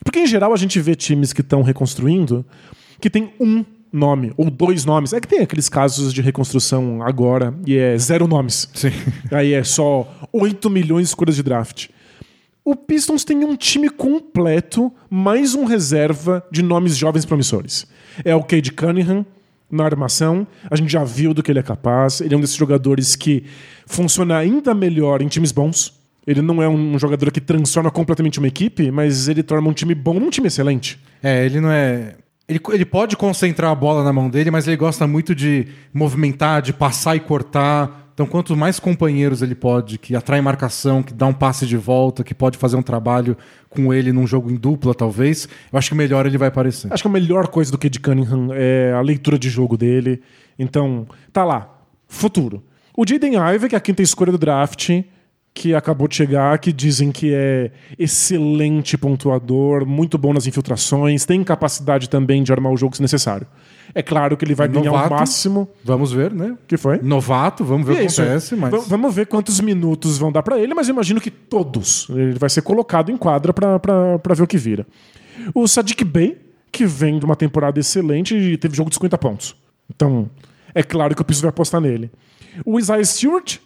Porque, em geral, a gente vê times que estão reconstruindo que tem um nome ou dois nomes. É que tem aqueles casos de reconstrução agora e é zero nomes. Sim. Aí é só 8 milhões de escolhas de draft. O Pistons tem um time completo, mais um reserva de nomes jovens promissores. É o Cade Cunningham na armação, a gente já viu do que ele é capaz. Ele é um desses jogadores que funciona ainda melhor em times bons. Ele não é um jogador que transforma completamente uma equipe, mas ele torna um time bom num time excelente. É, ele não é. Ele, ele pode concentrar a bola na mão dele, mas ele gosta muito de movimentar, de passar e cortar. Então, quanto mais companheiros ele pode, que atrai marcação, que dá um passe de volta, que pode fazer um trabalho com ele num jogo em dupla, talvez, eu acho que melhor ele vai aparecer. Acho que a melhor coisa do Cade Cunningham é a leitura de jogo dele. Então, tá lá. Futuro. O Jaden Ive, que é a quinta escolha do draft, que acabou de chegar, que dizem que é excelente pontuador, muito bom nas infiltrações, tem capacidade também de armar o jogo se necessário. É claro que ele vai ganhar o Novato. máximo. Vamos ver, né? que foi? Novato, vamos ver o que é isso. acontece, mas. V- Vamos ver quantos minutos vão dar pra ele, mas eu imagino que todos. Ele vai ser colocado em quadra pra ver o que vira. O Sadiq Bey, que vem de uma temporada excelente e teve jogo de 50 pontos. Então, é claro que o piso vai apostar nele. O Isaiah Stewart,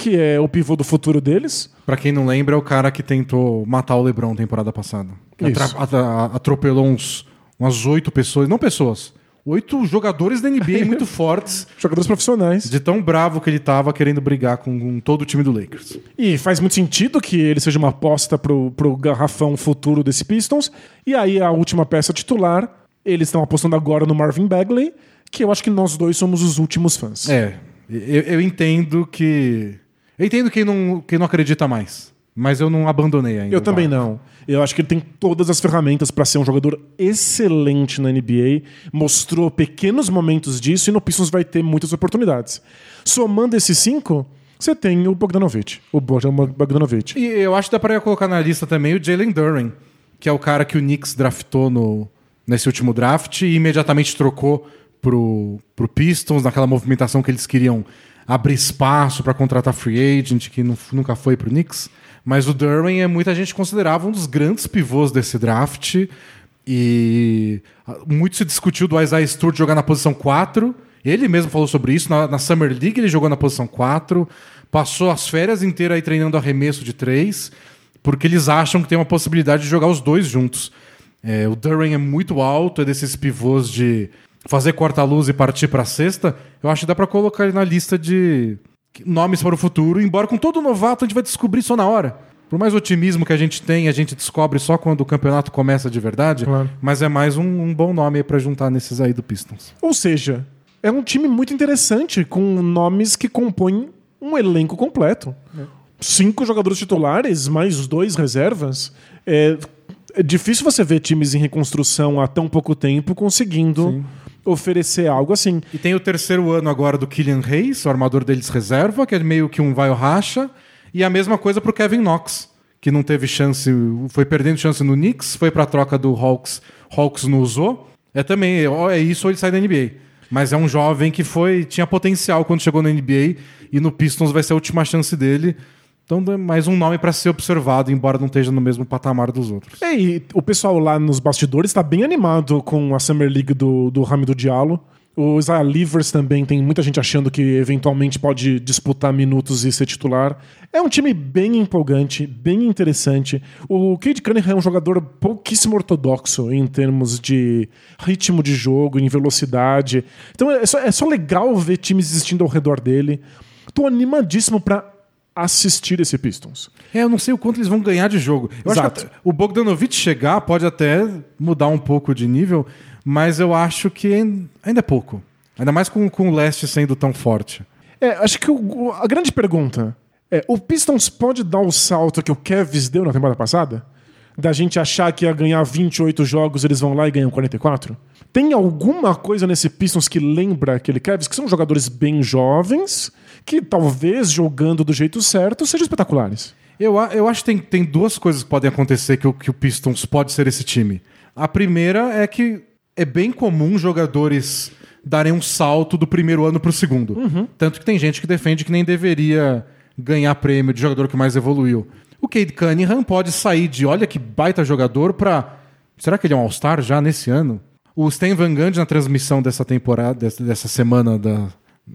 que é o pivô do futuro deles. Pra quem não lembra, é o cara que tentou matar o LeBron temporada passada. Atropelou uns, umas oito pessoas, não pessoas, oito jogadores da NBA muito fortes, Jogadores profissionais. de tão bravo que ele tava querendo brigar com, com todo o time do Lakers. E faz muito sentido que ele seja uma aposta pro, pro garrafão futuro desse Pistons. E aí a última peça titular, eles estão apostando agora no Marvin Bagley, que eu acho que nós dois somos os últimos fãs. É, eu, eu entendo que. Eu entendo quem não, quem não acredita mais. Mas eu não abandonei ainda. Eu também barco. não. Eu acho que ele tem todas as ferramentas para ser um jogador excelente na NBA. Mostrou pequenos momentos disso e no Pistons vai ter muitas oportunidades. Somando esses cinco, você tem o Bogdanovich. O Bojan Bogdanovich. E eu acho que dá pra colocar na lista também o Jalen Duren, que é o cara que o Knicks draftou no, nesse último draft e imediatamente trocou pro, pro Pistons, naquela movimentação que eles queriam abrir espaço para contratar free agent, que nu- nunca foi pro Knicks. Mas o Duren é muita gente considerava um dos grandes pivôs desse draft. E ah, muito se discutiu do Isaiah Stewart jogar na posição 4. Ele mesmo falou sobre isso. Na, na Summer League ele jogou na posição 4. Passou as férias inteiras aí treinando arremesso de 3. Porque eles acham que tem uma possibilidade de jogar os dois juntos. É, o Duran é muito alto, é desses pivôs de fazer corta-luz e partir para a cesta. Eu acho que dá para colocar ele na lista de nomes para o futuro. Embora com todo novato a gente vai descobrir só na hora. Por mais otimismo que a gente tem, a gente descobre só quando o campeonato começa de verdade. Claro. Mas é mais um, um bom nome para juntar nesses aí do Pistons. Ou seja, é um time muito interessante, com nomes que compõem um elenco completo. Cinco jogadores titulares, mais dois reservas. É, é difícil você ver times em reconstrução há tão pouco tempo conseguindo oferecer algo assim. E tem o terceiro ano agora do Killian Hayes, o armador deles reserva, que é meio que um vai racha. E a mesma coisa pro Kevin Knox, que não teve chance, foi perdendo chance no Knicks, foi pra troca do Hawks, Hawks não usou. É também, ó, é isso ou ele sai da NBA. Mas é um jovem que foi tinha potencial quando chegou na NBA e no Pistons vai ser a última chance dele. Então, é mais um nome pra ser observado, embora não esteja no mesmo patamar dos outros. É, e o pessoal lá nos bastidores está bem animado com a Summer League do, do Hamidou Diallo. O Isaiah Livers também tem muita gente achando que eventualmente pode disputar minutos e ser titular. É um time bem empolgante, bem interessante. O Cade Cunningham é um jogador pouquíssimo ortodoxo em termos de ritmo de jogo, em velocidade. Então é só, é só legal ver times existindo ao redor dele. Tô animadíssimo para assistir esse Pistons. É, eu não sei o quanto eles vão ganhar de jogo. Eu acho Exato. que até- o Bogdanovich chegar pode até mudar um pouco de nível, mas eu acho que ain- ainda é pouco. Ainda mais com, com o leste sendo tão forte. É, acho que o- a grande pergunta é: o Pistons pode dar o salto que o Cavs deu na temporada passada? Da gente achar que ia ganhar 28 jogos, eles vão lá e ganham 44? Tem alguma coisa nesse Pistons que lembra aquele Cavs, que são jogadores bem jovens, que talvez jogando do jeito certo sejam espetaculares? Eu, eu acho que tem, tem duas coisas que podem acontecer que o, que o Pistons pode ser esse time. A primeira é que é bem comum jogadores darem um salto do primeiro ano pro segundo. Tanto que tem gente que defende que nem deveria ganhar prêmio de jogador que mais evoluiu. O Cade Cunningham pode sair de olha que baita jogador pra. Será que ele é um All-Star já nesse ano? O Stan Van Gundy na transmissão dessa temporada, dessa, dessa semana da,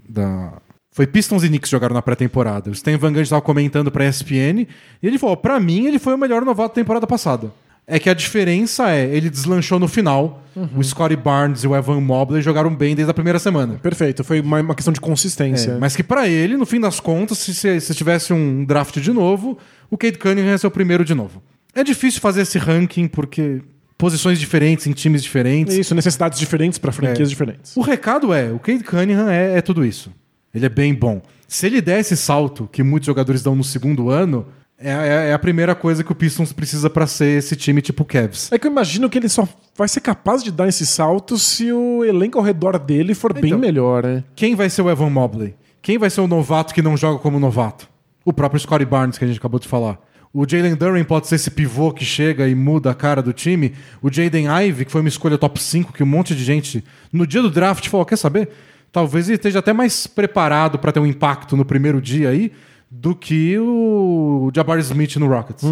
da. Foi Pistons e Knicks jogaram na pré-temporada. O Stan Van Gundy estava comentando pra ESPN e ele falou: pra mim, ele foi o melhor novato da temporada passada. É que a diferença é, ele deslanchou no final. O Scottie Barnes e o Evan Mobley jogaram bem desde a primeira semana. Perfeito, foi uma, uma questão de consistência. É, mas que pra ele, no fim das contas, se, se, se tivesse um draft de novo, o Cade Cunningham ia ser o primeiro de novo. É difícil fazer esse ranking porque posições diferentes em times diferentes. Isso, necessidades diferentes para franquias diferentes. O recado é, o Cade Cunningham é, é tudo isso. Ele é bem bom. Se ele der esse salto que muitos jogadores dão no segundo ano, é, é- é a primeira coisa que o Pistons precisa pra ser esse time tipo Cavs. É que eu imagino que ele só vai ser capaz de dar esse salto se o elenco ao redor dele for bem Então. melhor, né? Quem vai ser o Evan Mobley? Quem vai ser o novato que não joga como novato? O próprio Scottie Barnes, que a gente acabou de falar. O Jalen Duren pode ser esse pivô que chega e muda a cara do time. O Jaden Ivey, que foi uma escolha top 5, que um monte de gente, no dia do draft, falou: quer saber? Talvez ele esteja até mais preparado para ter um impacto no primeiro dia aí do que o Jabari Smith no Rockets.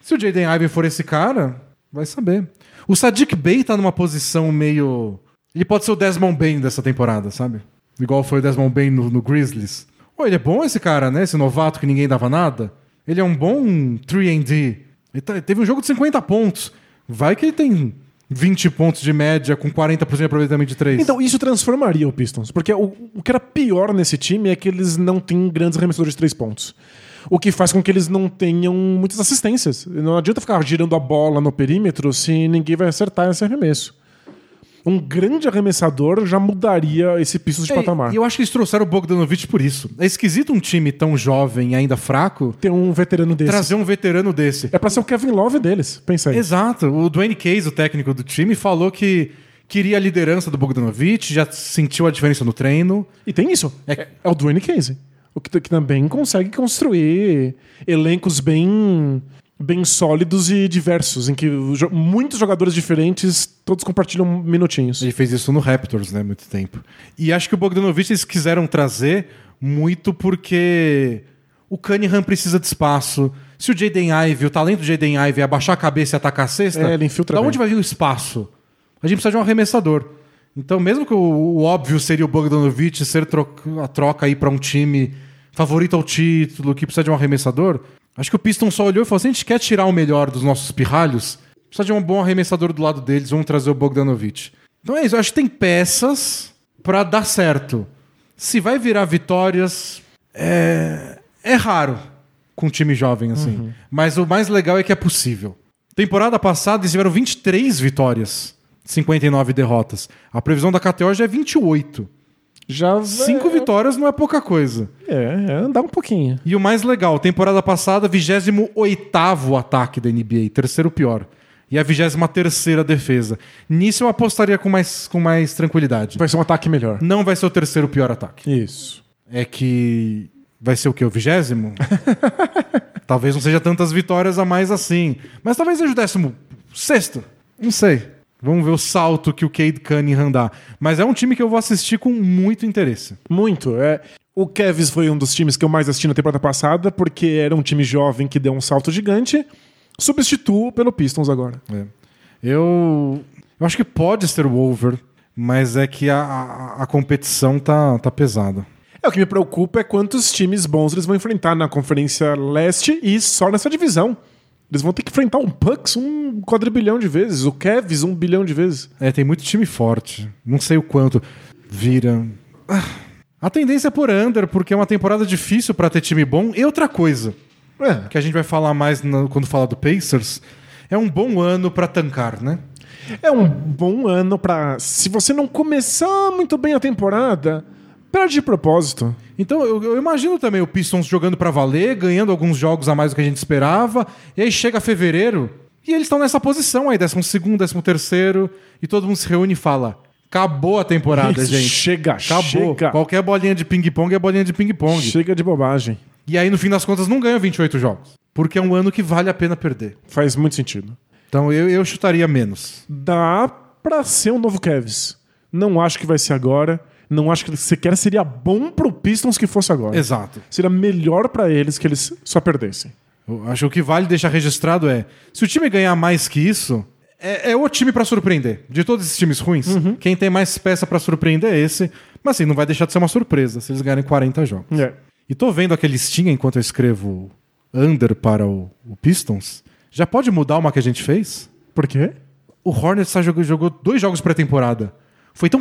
Se o Jaden Ivey for esse cara, vai saber. O Sadiq Bey tá numa posição meio. Ele pode ser o Desmond Bain dessa temporada, sabe? Igual foi o Desmond Bain no, no Grizzlies. Pô, ele é bom esse cara, né? Esse novato que ninguém dava nada. Ele é um bom 3D. Ele tá- teve um jogo de 50 pontos. Vai que ele tem 20 pontos de média com 40% de aproveitamento de 3. Então, isso transformaria o Pistons. Porque o, o que era pior nesse time é que eles não têm grandes arremessadores de três pontos. O que faz com que eles não tenham muitas assistências. Não adianta ficar girando a bola no perímetro se ninguém vai acertar esse arremesso. Um grande arremessador já mudaria esse Pistons de É, patamar. E eu acho que eles trouxeram o Bogdanovich por isso. É esquisito um time tão jovem e ainda fraco Ter um veterano desse. trazer um veterano desse. É pra ser o Kevin Love deles. Pensa aí. Exato. O Dwayne Case, o técnico do time, falou que queria a liderança do Bogdanovich, já sentiu a diferença no treino. E tem isso. É, é o Dwayne Casey. O que, que também consegue construir elencos bem, bem sólidos e diversos, em que jo- muitos jogadores diferentes todos compartilham minutinhos. Ele fez isso no Raptors, né, muito tempo. E acho que o Bogdanovich eles quiseram trazer muito porque o Cunningham precisa de espaço. Se o Jaden Ivey, o talento do Jaden Ivey é abaixar a cabeça e atacar a cesta, É, ele infiltra da bem. onde vai vir o espaço? A gente precisa de um arremessador. Então, mesmo que o, o óbvio seria o Bogdanovich ser tro- a troca aí para um time favorito ao título, que precisa de um arremessador, acho que o Pistons só olhou e falou assim: a gente quer tirar o melhor dos nossos pirralhos, precisa de um bom arremessador do lado deles, vamos trazer o Bogdanovich. Então é isso, eu acho que tem peças para dar certo. Se vai virar vitórias, é, é raro com um time jovem assim. Mas o mais legal é que é possível. Temporada passada eles tiveram 23 vitórias, 59 derrotas. A previsão da KTO já é 28. Já Cinco é, vitórias não é pouca coisa. É, é andar um pouquinho. E o mais legal, temporada passada, 28 ataque da NBA, terceiro pior. E a 23 defesa. Nisso eu apostaria com mais, com mais tranquilidade. Vai ser um ataque melhor. Não vai ser o terceiro pior ataque. Isso. É que. Vai ser o quê? O vigésimo? talvez não seja tantas vitórias a mais assim. Mas talvez seja o décimo sexto. Não sei. Vamos ver o salto que o Cade Cunningham dá. Mas é um time que eu vou assistir com muito interesse. Muito. É. O Cavs foi um dos times que eu mais assisti na temporada passada, porque era um time jovem que deu um salto gigante. Substituo pelo Pistons agora. É. Eu, eu acho que pode ser o over, mas é que a, a, a competição tá, tá pesada. É, o que me preocupa é quantos times bons eles vão enfrentar na Conferência Leste e só nessa divisão. Eles vão ter que enfrentar um Bucks um quadrilhão de vezes, o Cavs um bilhão de vezes. É, tem muito time forte. Não sei o quanto vira. Ah, A tendência é por under, porque é uma temporada difícil pra ter time bom. E outra coisa, É, que a gente vai falar mais no- quando falar do Pacers, é um bom ano pra tancar, né? é um bom ano pra. Se você não começar muito bem a temporada, perde de propósito. Então eu, eu imagino também o Pistons jogando pra valer, ganhando alguns jogos a mais do que a gente esperava, e aí chega fevereiro e eles estão nessa posição aí, décimo segundo, décimo terceiro, e todo mundo se reúne e fala: acabou a temporada, Isso, gente. chega, Acabou. chega. Qualquer bolinha de ping-pong é bolinha de ping-pong. Chega de bobagem. E aí, no fim das contas, não ganham 28 jogos. Porque é um ano que vale a pena perder. Faz muito sentido. Então eu, eu chutaria menos. Dá pra ser um novo Cavs. Não acho que vai ser agora. Não acho que sequer seria bom pro Pistons que fosse agora. Exato. Seria melhor pra eles que eles só perdessem. Eu acho que o que vale deixar registrado é: se o time ganhar mais que isso, é, é o time pra surpreender. De todos esses times ruins, quem tem mais peça pra surpreender é esse. Mas assim, não vai deixar de ser uma surpresa se eles ganharem 40 jogos. É. E tô vendo aquele listinha enquanto eu escrevo under para o, o Pistons. Já pode mudar uma que a gente fez? Por quê? O Hornets só jogou, jogou dois jogos pré-temporada. Foi tão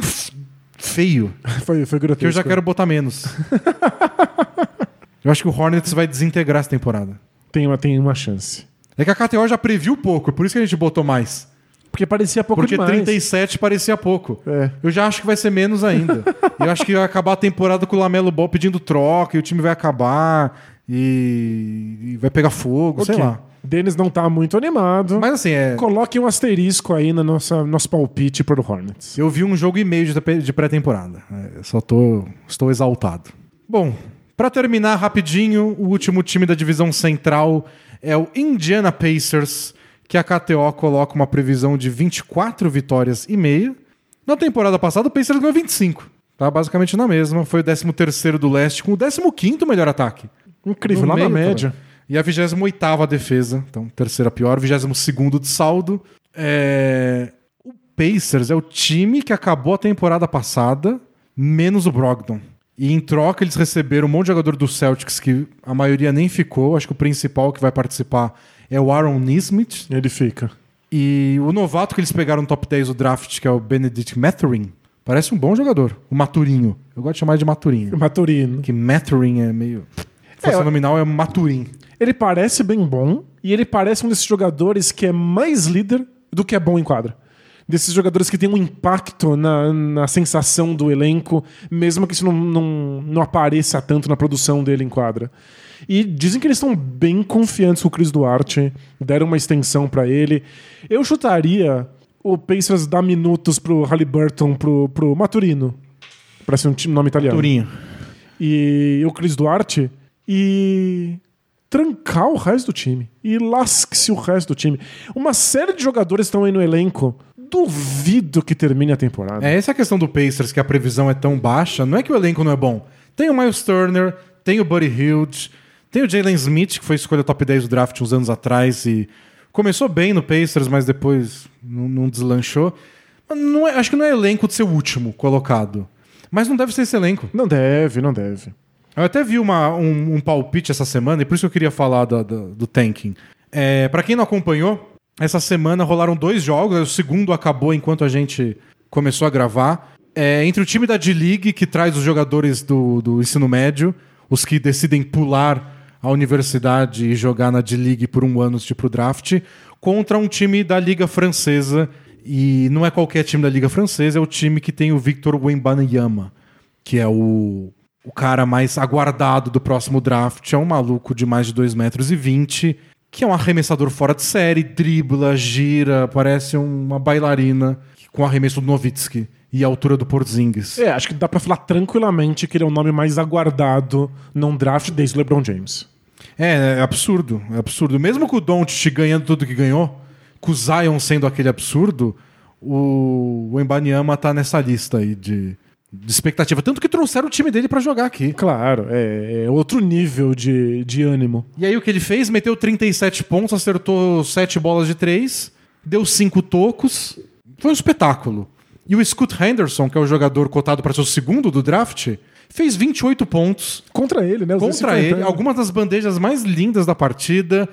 feio Foi, foi grotesco. que eu já quero botar menos. eu acho que o Hornets vai desintegrar essa temporada. Tem uma, tem uma chance. É que a KTO já previu pouco, por isso que a gente botou mais. Porque parecia pouco Porque demais. 37 parecia pouco. É. Eu já acho que vai ser menos ainda. eu acho que vai acabar a temporada com o Lamelo Ball pedindo troca e o time vai acabar e, e vai pegar fogo, sei Ok. lá. Denis não tá muito animado. Mas assim, é, Coloque um asterisco aí no nosso, nosso palpite pro Hornets. eu vi um jogo e meio de, pré-temporada. É, só tô, estou exaltado. Bom, pra terminar rapidinho, o último time da divisão central é o Indiana Pacers, que a KTO coloca uma previsão de 24 vitórias e meia. Na temporada passada, o Pacers ganhou 25. Tá basicamente na mesma. Foi o 13º do leste, com o 15º melhor ataque. Incrível, No lá na média. cara. E a 28 defesa, então terceira pior, 22 de saldo. É... O Pacers é o time que acabou a temporada passada, menos o Brogdon. E em troca eles receberam um monte de jogador do Celtics que a maioria nem ficou. Acho que o principal que vai participar é o Aaron Nismith. Ele fica. E o novato que eles pegaram no top 10 do draft, que é o Benedict Mathurin, parece um bom jogador. O Maturinho. Eu gosto de chamar de Maturinho. Maturino. Que Mathurin é meio. Força É, nominal é Maturin. Ele parece bem bom e ele parece um desses jogadores que é mais líder do que é bom em quadra. Desses jogadores que tem um impacto na, na sensação do elenco, mesmo que isso não, não, não apareça tanto na produção dele em quadra. E dizem que eles estão bem confiantes com o Chris Duarte, deram uma extensão pra ele. Eu chutaria o Pacers dar minutos pro Halliburton, pro, pro Maturino. Parece um time- nome italiano Maturinho. e o Cris Duarte e trancar o resto do time. E lasque-se o resto do time. Uma série de jogadores estão aí no elenco. Duvido que termine a temporada. É essa a questão do Pacers, que a previsão é tão baixa. Não é que o elenco não é bom. Tem o Miles Turner, tem o Buddy Hilde, tem o Jalen Smith, que foi escolha top 10 do draft uns anos atrás e começou bem no Pacers, mas depois não, não deslanchou. Não é- acho que não é elenco de ser o último colocado. Mas não deve ser esse elenco. Não deve, não deve. Eu até vi uma- um, um palpite essa semana, e por isso que eu queria falar da- da- do tanking. É, para quem não acompanhou, essa semana rolaram dois jogos, o segundo acabou enquanto a gente começou a gravar. É, entre o time da D-League, que traz os jogadores do, do ensino médio, os que decidem pular a universidade e jogar na D-League por um ano, tipo draft, contra um time da Liga Francesa. E não é qualquer time da Liga Francesa, é o time que tem o Victor Wembanyama, que é o, o cara mais aguardado do próximo draft. É um maluco de mais de 2,20 metros, e 20, que é um arremessador fora de série, dribla, gira, parece uma bailarina com arremesso do Nowitzki e a altura do Porzingis. É, acho que dá pra falar tranquilamente que ele é o nome mais aguardado num draft desde o LeBron James. É, é absurdo, é absurdo. Mesmo com o Doncic ganhando tudo que ganhou, com o Zion sendo aquele absurdo, o, o Embanyama tá nessa lista aí de, de expectativa. Tanto que trouxeram o time dele pra jogar aqui. Claro, é, é outro nível de, de ânimo. E aí o que ele fez? Meteu 37 pontos, acertou 7 bolas de 3, deu 5 tocos. Foi um espetáculo. E o Scoot Henderson, que é o jogador cotado para ser o segundo do draft, fez 28 pontos Contra ele, né? Os contra ele. Algumas das bandejas mais lindas da partida.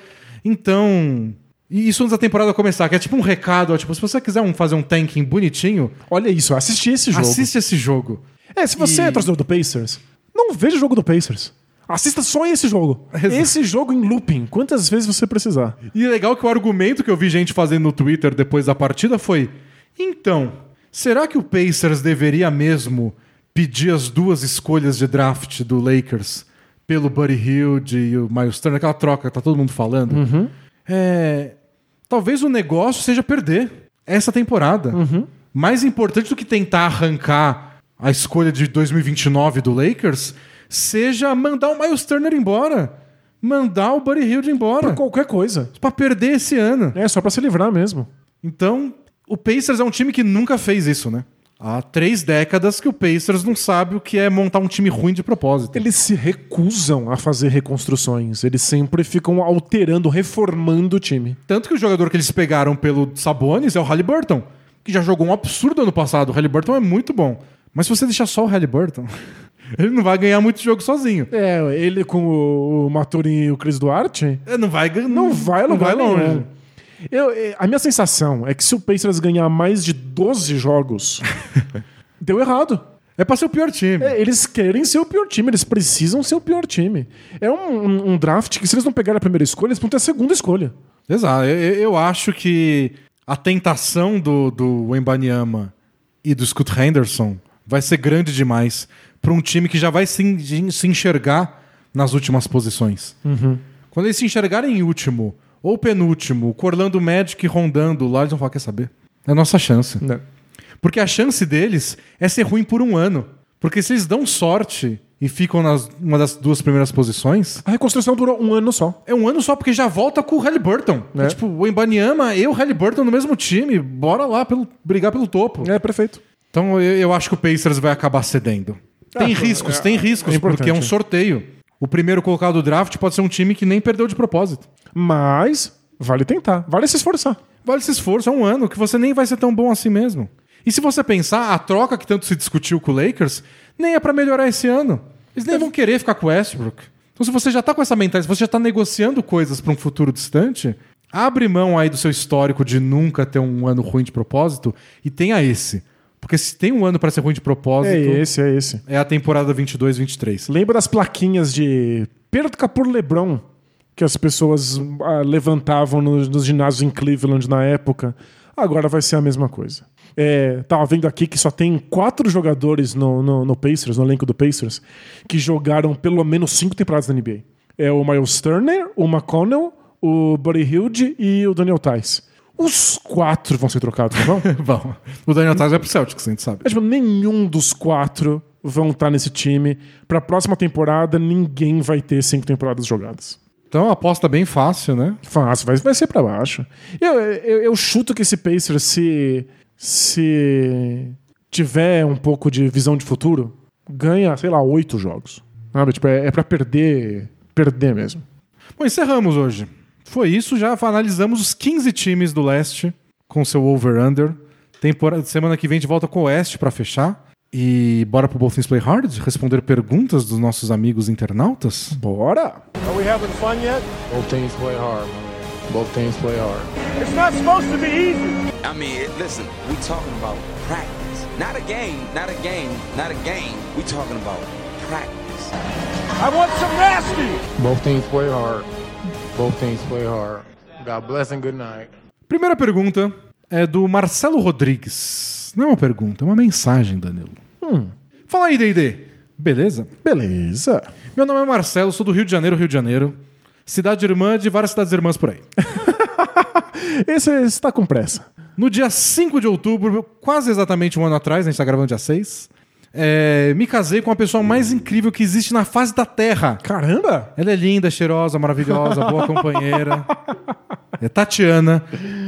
Então. E isso antes da temporada começar, que é tipo um recado, ó, tipo, se você quiser um- fazer um tanking bonitinho, Olha isso, assisti esse jogo. assiste esse jogo. É, se você E- é torcedor do Pacers, não veja o jogo do Pacers. Assista só esse jogo. Exato. Esse jogo em looping, quantas vezes você precisar. E é legal que o argumento que eu vi gente fazendo no Twitter depois da partida foi: então, será que o Pacers deveria mesmo pedir as duas escolhas de draft do Lakers pelo Buddy Hilde e o Miles Turner, aquela troca que tá todo mundo falando? É, talvez o negócio seja perder essa temporada. Mais importante do que tentar arrancar a escolha de 2029 do Lakers seja mandar o Miles Turner embora. Mandar o Buddy Hilde embora. Por qualquer coisa. Pra perder esse ano. É, só pra se livrar mesmo. Então, o Pacers é um time que nunca fez isso, né? Há três décadas que o Pacers não sabe o que é montar um time ruim de propósito. Eles se recusam a fazer reconstruções. Eles sempre ficam alterando, reformando o time. Tanto que o jogador que eles pegaram pelo Sabonis é o Halliburton, que já jogou um absurdo ano passado. O Halliburton é muito bom. Mas se você deixar só o Halliburton, ele não vai ganhar muito jogo sozinho. É, ele com o, Maturin e o Chris Duarte, Ele Não vai ganhar. não vai não vai longe. nenhum. Eu, eh, a minha sensação é que se o Pacers ganhar mais de 12 jogos, deu errado. É pra ser o pior time. É, eles querem ser o pior time, eles precisam ser o pior time. É um, um- um draft que, se eles não pegarem a primeira escolha, eles vão ter a segunda escolha. Exato. Eu, eu- acho que a tentação do, do Wembanyama e do Scoot Henderson vai ser grande demais para um time que já vai se, se enxergar nas últimas posições. Quando eles se enxergarem em último ou penúltimo, com o Orlando Magic rondando lá, eles vão falar, quer saber? É a nossa chance. Né? Porque a chance deles é ser ruim por um ano. Porque se eles dão sorte e ficam nas uma das duas primeiras posições, A reconstrução durou um ano só. é um ano só, porque já volta com o Halliburton. É. É. Tipo, o Embanyama e o Halliburton no mesmo time. Bora lá pelo, brigar pelo topo. É, perfeito. Então eu, eu acho que o Pacers vai acabar cedendo. Tem Ah, riscos, é- tem riscos, é porque é um sorteio. O primeiro colocado do draft pode ser um time que nem perdeu de propósito. Mas vale tentar, vale se esforçar. Vale esse esforço, é um ano que você nem vai ser tão bom assim mesmo. E se você pensar, a troca que tanto se discutiu com o Lakers nem é pra melhorar esse ano. Eles nem vão querer ficar com o Westbrook. Então, se você já tá com essa mentalidade, se você já tá negociando coisas pra um futuro distante, Abre mão aí do seu histórico de nunca ter um ano ruim de propósito e tenha esse. Porque se tem um ano para ser ruim de propósito, É esse, é esse. é a temporada 22-23. Lembra das plaquinhas de perca por LeBron que as pessoas ah, levantavam nos, nos ginásios em Cleveland na época? Agora vai ser a mesma coisa. É, tava vendo aqui que só tem quatro jogadores no, no, no Pacers, no elenco do Pacers, que jogaram pelo menos cinco temporadas da NBA. É o Miles Turner, o McConnell, o Buddy Hilde e o Daniel Tice. Os quatro vão ser trocados, não vão? Bom, o Daniel Tice vai pro Celtics, a gente sabe. É, tipo, nenhum dos quatro vão estar nesse time. Pra próxima temporada, ninguém vai ter cinco temporadas jogadas. Então, aposta bem fácil, né? Fácil, vai, vai ser pra baixo. Eu, eu, eu chuto que esse Pacers, se, se tiver um pouco de visão de futuro, ganha, sei lá, oito jogos. Sabe? Tipo, é, é pra perder, perder mesmo. Bom, encerramos hoje. Foi isso, já analisamos os 15 times do leste com seu over-under. Temporada, semana que vem a gente volta com o oeste pra fechar. E bora pro Both Things Play Hard responder perguntas dos nossos amigos internautas? Bora! Are we having fun yet? Both teams play hard. Both teams play hard. It's not supposed to be easy. I mean, listen, we talking about practice. Not a game, not a game, not a game. We talking about practice. I want some nasty. Both teams play hard. Both teams play hard. God bless and good night. Primeira pergunta é do Marcelo Rodrigues. Não é uma pergunta, é uma mensagem, Danilo. Fala aí, D&D. Beleza? Beleza. Meu nome é Marcelo, sou do Rio de Janeiro, Rio de Janeiro. Cidade irmã de várias cidades irmãs por aí. Esse está com pressa. No dia 5 de outubro, quase exatamente um ano atrás, a gente tá gravando dia 6, é, me casei com a pessoa mais incrível que existe na face da Terra. Caramba! Ela é linda, cheirosa, maravilhosa, boa companheira. É Tatiana,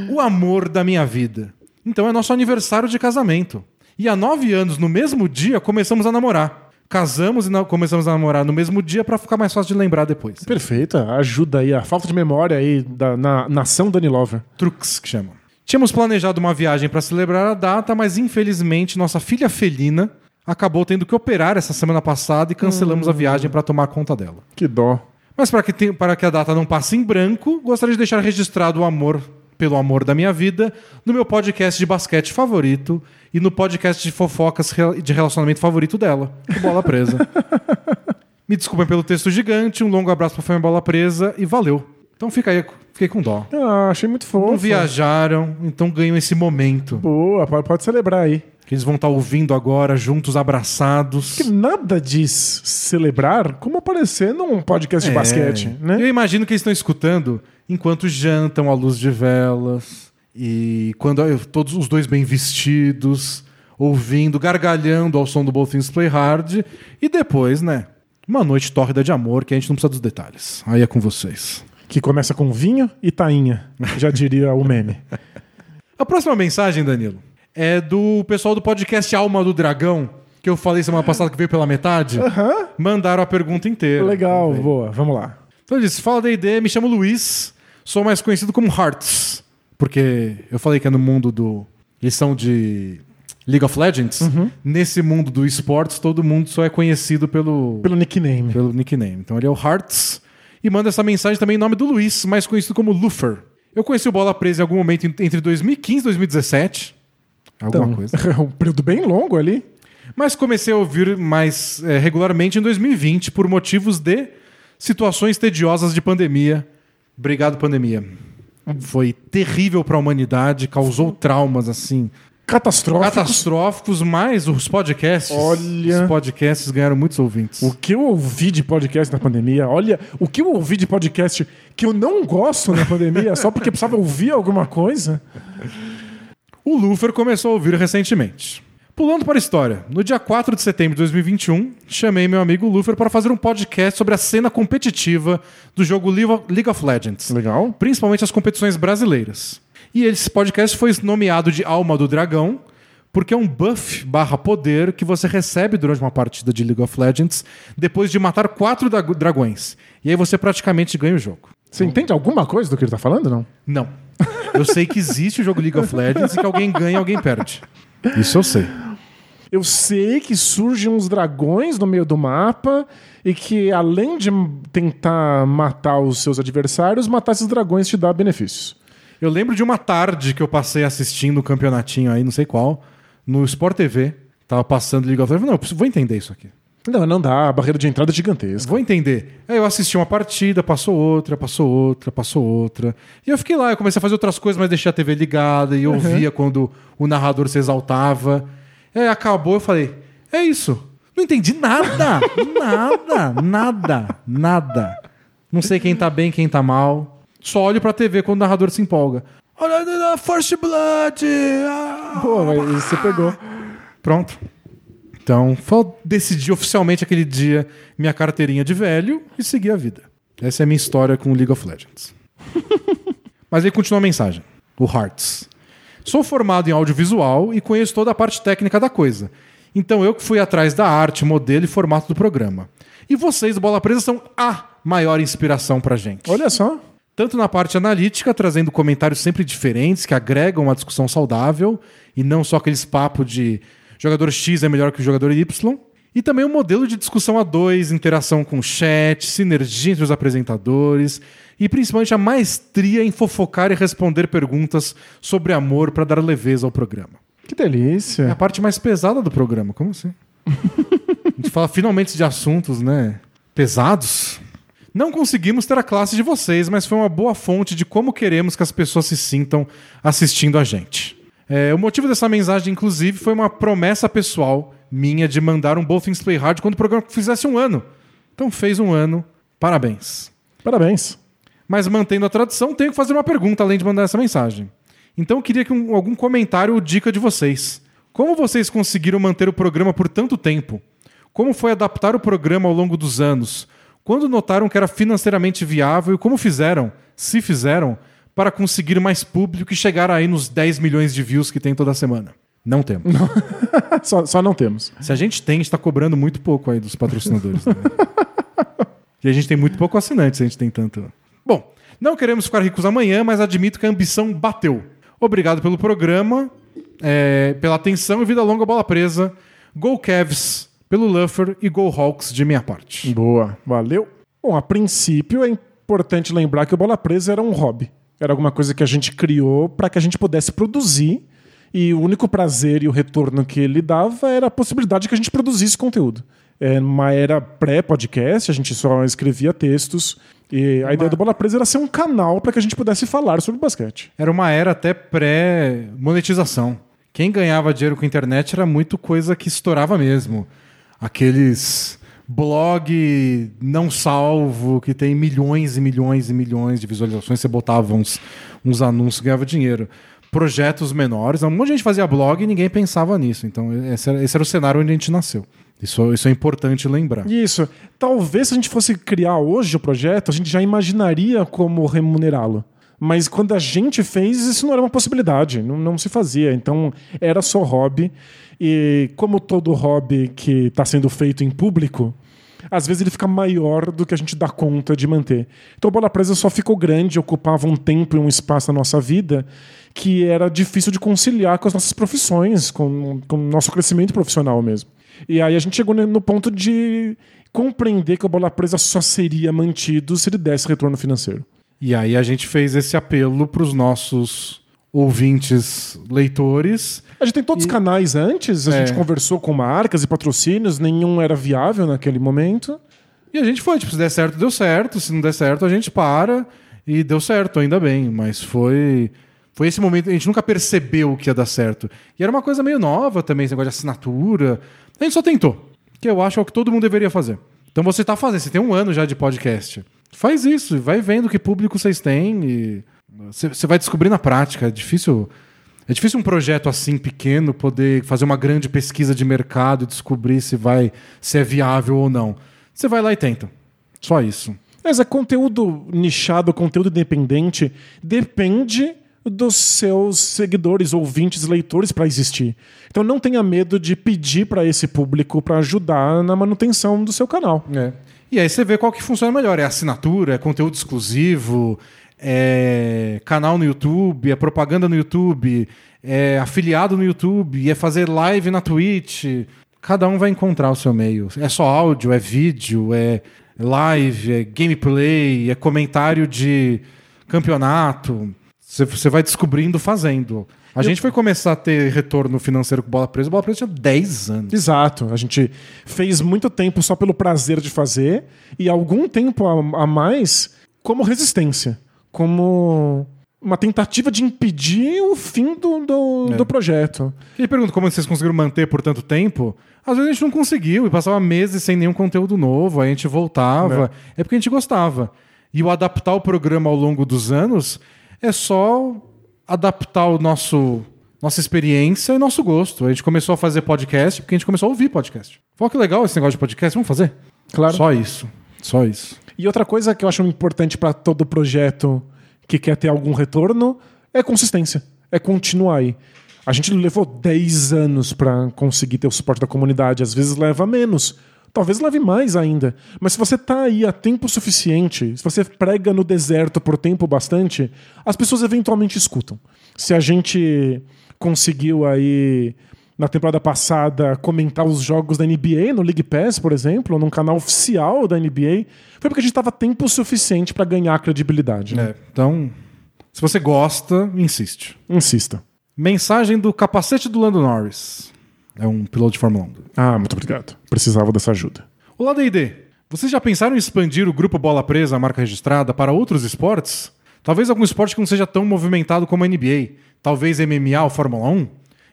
o amor da minha vida. Então é nosso aniversário de casamento. E há nove anos, no mesmo dia, começamos a namorar. Casamos e começamos a namorar no mesmo dia pra ficar mais fácil de lembrar depois. Perfeita, ajuda aí a falta de memória aí da na, nação Dani Lover. Truques, que chamam. Tínhamos planejado uma viagem para celebrar a data, mas infelizmente nossa filha felina acabou tendo que operar essa semana passada e cancelamos a viagem para tomar conta dela. Que dó. Mas para que, para que a data não passe em branco, gostaria de deixar registrado o amor pelo amor da minha vida no meu podcast de basquete favorito e no podcast de fofocas de relacionamento favorito dela, o Bola Presa. Me desculpem pelo texto gigante, um longo abraço para a Bola Presa e valeu. Então fica aí, fiquei com dó. Ah, achei muito fofo. Não viajaram, então ganham esse momento. Boa, pode celebrar aí. Que eles vão estar ouvindo agora, juntos, abraçados. Que nada diz celebrar como aparecer num podcast de É. basquete, né? Eu imagino que eles estão escutando enquanto jantam à luz de velas e quando todos os dois bem vestidos, ouvindo, gargalhando ao som do Both Things Play Hard e depois, né? Uma noite tórrida de amor que a gente não precisa dos detalhes. Aí é com vocês. Que começa com vinho e tainha, já diria o meme. A próxima mensagem, Danilo, é do pessoal do podcast Alma do Dragão, que eu falei semana passada que veio pela metade. Mandaram a pergunta inteira. Legal, boa, vamos lá. Então disse: Fala D&D, me chamo Luiz, sou mais conhecido como Hearts, porque eu falei que é no mundo do. Eles são de League of Legends. Nesse mundo do esportes, todo mundo só é conhecido pelo, Pelo nickname. pelo nickname. Então ele é o Hearts e manda essa mensagem também em nome do Luiz, mais conhecido como Lufer. Eu conheci o Bola Presa em algum momento en- entre 2015 e 2017. Alguma Então, coisa. é um período bem longo ali. Mas comecei a ouvir mais eh, regularmente em 2020 por motivos de situações tediosas de pandemia. Obrigado, pandemia. Foi terrível para a humanidade, causou traumas assim Catastrófico. catastróficos, mas os podcasts, Olha. os podcasts ganharam muitos ouvintes. O que eu ouvi de podcast na pandemia, olha, o que eu ouvi de podcast que eu não gosto na pandemia, só porque precisava ouvir alguma coisa. O Lufer começou a ouvir recentemente. Pulando para a história, no dia 4 de setembro de 2021, chamei meu amigo Lufer para fazer um podcast sobre a cena competitiva do jogo League of Legends. Legal. principalmente as competições brasileiras. E esse podcast foi nomeado de Alma do Dragão, porque é um buff barra poder que você recebe durante uma partida de League of Legends depois de matar quatro dragões. E aí você praticamente ganha o jogo. Você entende alguma coisa do que ele tá falando, não? Não. Eu sei que existe o jogo League of Legends e que alguém ganha e alguém perde. Isso eu sei. Eu sei que surgem uns dragões no meio do mapa e que, além de tentar matar os seus adversários, matar esses dragões te dá benefícios. Eu lembro de uma tarde que eu passei assistindo o campeonatinho aí, não sei qual, no Sport TV. Tava passando League of Legends. Não, eu vou entender isso aqui. Não, não dá. A barreira de entrada é gigantesca. Vou entender. Aí eu assisti uma partida, passou outra, passou outra, passou outra. E eu fiquei lá, eu comecei a fazer outras coisas, mas deixei a TV ligada e ouvia quando o narrador se exaltava. Aí acabou, eu falei, é isso. Não entendi nada. nada, nada, nada. Não sei quem tá bem, quem tá mal. Só olho pra TV quando o narrador se empolga. Olha, First Blood! ah." Pô, mas você pegou. Pronto. Então, foi decidir oficialmente aquele dia minha carteirinha de velho e seguir a vida. Essa é a minha história com League of Legends. Mas aí continua a mensagem. O Hearts. Sou formado em audiovisual e conheço toda a parte técnica da coisa. Então eu que fui atrás da arte, modelo e formato do programa. E vocês, Bola Presa, são a maior inspiração pra gente Olha só. tanto na parte analítica, trazendo comentários sempre diferentes que agregam uma discussão saudável e não só aqueles papos de jogador X é melhor que o jogador Y, e também um modelo de discussão a dois, interação com o chat, sinergia entre os apresentadores e principalmente a maestria em fofocar e responder perguntas sobre amor para dar leveza ao programa. Que delícia. É a parte mais pesada do programa, como assim? a gente fala finalmente de assuntos, né? Pesados. Não conseguimos ter a classe de vocês, mas foi uma boa fonte de como queremos que as pessoas se sintam assistindo a gente. É, o motivo dessa mensagem, inclusive, foi uma promessa pessoal minha de mandar um Both Things Play Hard quando o programa fizesse um ano. Então fez um ano. Parabéns. Parabéns. Mas mantendo a tradição, tenho que fazer uma pergunta além de mandar essa mensagem. Então eu queria que um- algum comentário ou dica de vocês. Como vocês conseguiram manter o programa por tanto tempo? Como foi adaptar o programa ao longo dos anos? Quando notaram que era financeiramente viável e como fizeram, se fizeram, para conseguir mais público e chegar aí nos 10 milhões de views que tem toda semana? Não temos. só, só não temos. Se a gente tem, a gente está cobrando muito pouco aí dos patrocinadores. né? e a gente tem muito pouco assinante se a gente tem tanto. Bom, não queremos ficar ricos amanhã, mas admito que a ambição bateu. Obrigado pelo programa, é, pela atenção e vida longa bola presa. Go Cavs pelo Luffer e Go Hawks de minha parte. Boa. Valeu. Bom, a princípio é importante lembrar que o Bola Presa era um hobby. Era alguma coisa que a gente criou para que a gente pudesse produzir. E o único prazer e o retorno que ele dava era a possibilidade de que a gente produzisse conteúdo. É, numa era pré-podcast, a gente só escrevia textos. E a ideia do Bola Presa era ser um canal para que a gente pudesse falar sobre basquete. Era uma era até pré-monetização. Quem ganhava dinheiro com a internet era muito coisa que estourava mesmo. Aqueles blog não salvo que tem milhões e milhões e milhões de visualizações, você botava uns, uns anúncios ganhava dinheiro. Projetos menores, um monte de gente fazia blog e ninguém pensava nisso. Então, esse era, esse era o cenário onde a gente nasceu. Isso, isso é importante lembrar. Isso. Talvez se a gente fosse criar hoje o projeto, a gente já imaginaria como remunerá-lo. Mas quando a gente fez, isso não era uma possibilidade, não, não se fazia. Então era só hobby. E como todo hobby que está sendo feito em público, às vezes ele fica maior do que a gente dá conta de manter. Então a bola presa só ficou grande, ocupava um tempo e um espaço na nossa vida que era difícil de conciliar com as nossas profissões, com, com o nosso crescimento profissional mesmo. E aí a gente chegou no ponto de compreender que a bola presa só seria mantido se ele desse retorno financeiro. E aí a gente fez esse apelo para os nossos ouvintes leitores. A gente tem todos os canais antes, a É. gente conversou com marcas e patrocínios, nenhum era viável naquele momento. E a gente foi, tipo, se der certo, deu certo. Se não der certo, a gente para. E deu certo, ainda bem. Mas foi. Foi esse momento, a gente nunca percebeu que ia dar certo. E era uma coisa meio nova também, esse negócio de assinatura. A gente só tentou. Que eu acho que é o que todo mundo deveria fazer. Então você tá fazendo, você tem um ano já de podcast. Faz isso, vai vendo que público vocês têm e você você vai descobrir na prática. É difícil. É difícil um projeto assim pequeno poder fazer uma grande pesquisa de mercado e descobrir se vai se é viável ou não. Você vai lá e tenta. Só isso. Mas é conteúdo nichado, conteúdo independente, depende dos seus seguidores, ouvintes, leitores para existir. Então não tenha medo de pedir para esse público para ajudar na manutenção do seu canal. É. E aí você vê qual que funciona melhor. É assinatura, é conteúdo exclusivo, é canal no YouTube, é propaganda no YouTube, é afiliado no YouTube, é fazer live na Twitch. Cada um vai encontrar o seu meio. É só áudio, é vídeo, é live, é gameplay, é comentário de campeonato. Você- vai descobrindo fazendo. A gente foi começar a ter retorno financeiro com bola presa. Bola presa tinha 10 anos. Exato. A gente fez muito tempo só pelo prazer de fazer e algum tempo a, a mais como resistência, como uma tentativa de impedir o fim do, do, É. do projeto. E pergunto como vocês conseguiram manter por tanto tempo. Às vezes a gente não conseguiu e passava meses sem nenhum conteúdo novo, aí a gente voltava. É, porque a gente gostava. E o adaptar o programa ao longo dos anos é só adaptar o nosso nossa experiência e nosso gosto. A gente começou a fazer podcast porque a gente começou a ouvir podcast. Falou que legal esse negócio de podcast, vamos fazer? Claro. Só isso. Só isso. E outra coisa que eu acho importante para todo projeto que quer ter algum retorno é consistência, é continuar aí. A gente levou 10 anos para conseguir ter o suporte da comunidade, às vezes leva menos. Talvez leve mais ainda. Mas se você tá aí há tempo suficiente, se você prega no deserto por tempo bastante, as pessoas eventualmente escutam. Se a gente conseguiu aí na temporada passada comentar os jogos da NBA no League Pass, por exemplo, num canal oficial da NBA, foi porque a gente tava tempo suficiente para ganhar credibilidade. né? É, então, se você gosta, insiste. Insista. Mensagem do capacete do Lando Norris. É um piloto de Fórmula 1. Ah, muito obrigado. Precisava dessa ajuda. Olá, D&D. Vocês já pensaram em expandir o grupo Bola Presa, a marca registrada, para outros esportes? Talvez algum esporte que não seja tão movimentado como a NBA. Talvez MMA ou Fórmula 1?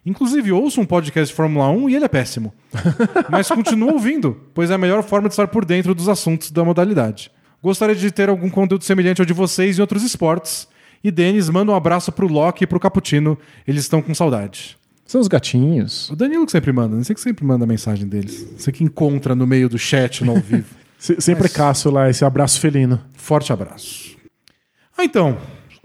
Inclusive, ouço um podcast de Fórmula 1 e ele é péssimo. Mas continuo ouvindo, pois é a melhor forma de estar por dentro dos assuntos da modalidade. Gostaria de ter algum conteúdo semelhante ao de vocês em outros esportes. E Denis, manda um abraço pro Loki e pro Caputino. Eles estão com saudade. São os gatinhos. O Danilo que sempre manda, não sei que sempre manda a mensagem deles. Você que encontra no meio do chat, no ao vivo. Se- sempre caço lá esse abraço felino. Forte abraço. Ah, então,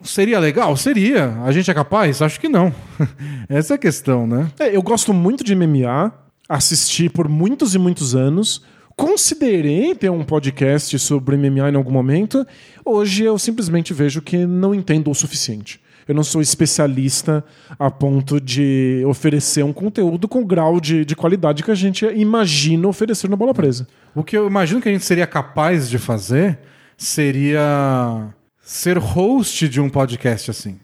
seria legal? Seria. A gente é capaz? Acho que não. Essa é a questão, né? É, eu gosto muito de MMA, assisti por muitos e muitos anos. Considerei ter um podcast sobre MMA em algum momento. Hoje eu simplesmente vejo que não entendo o suficiente. Eu não sou especialista a ponto de oferecer um conteúdo com o grau de, de qualidade que a gente imagina oferecer na bola presa. O que eu imagino que a gente seria capaz de fazer seria ser host de um podcast assim.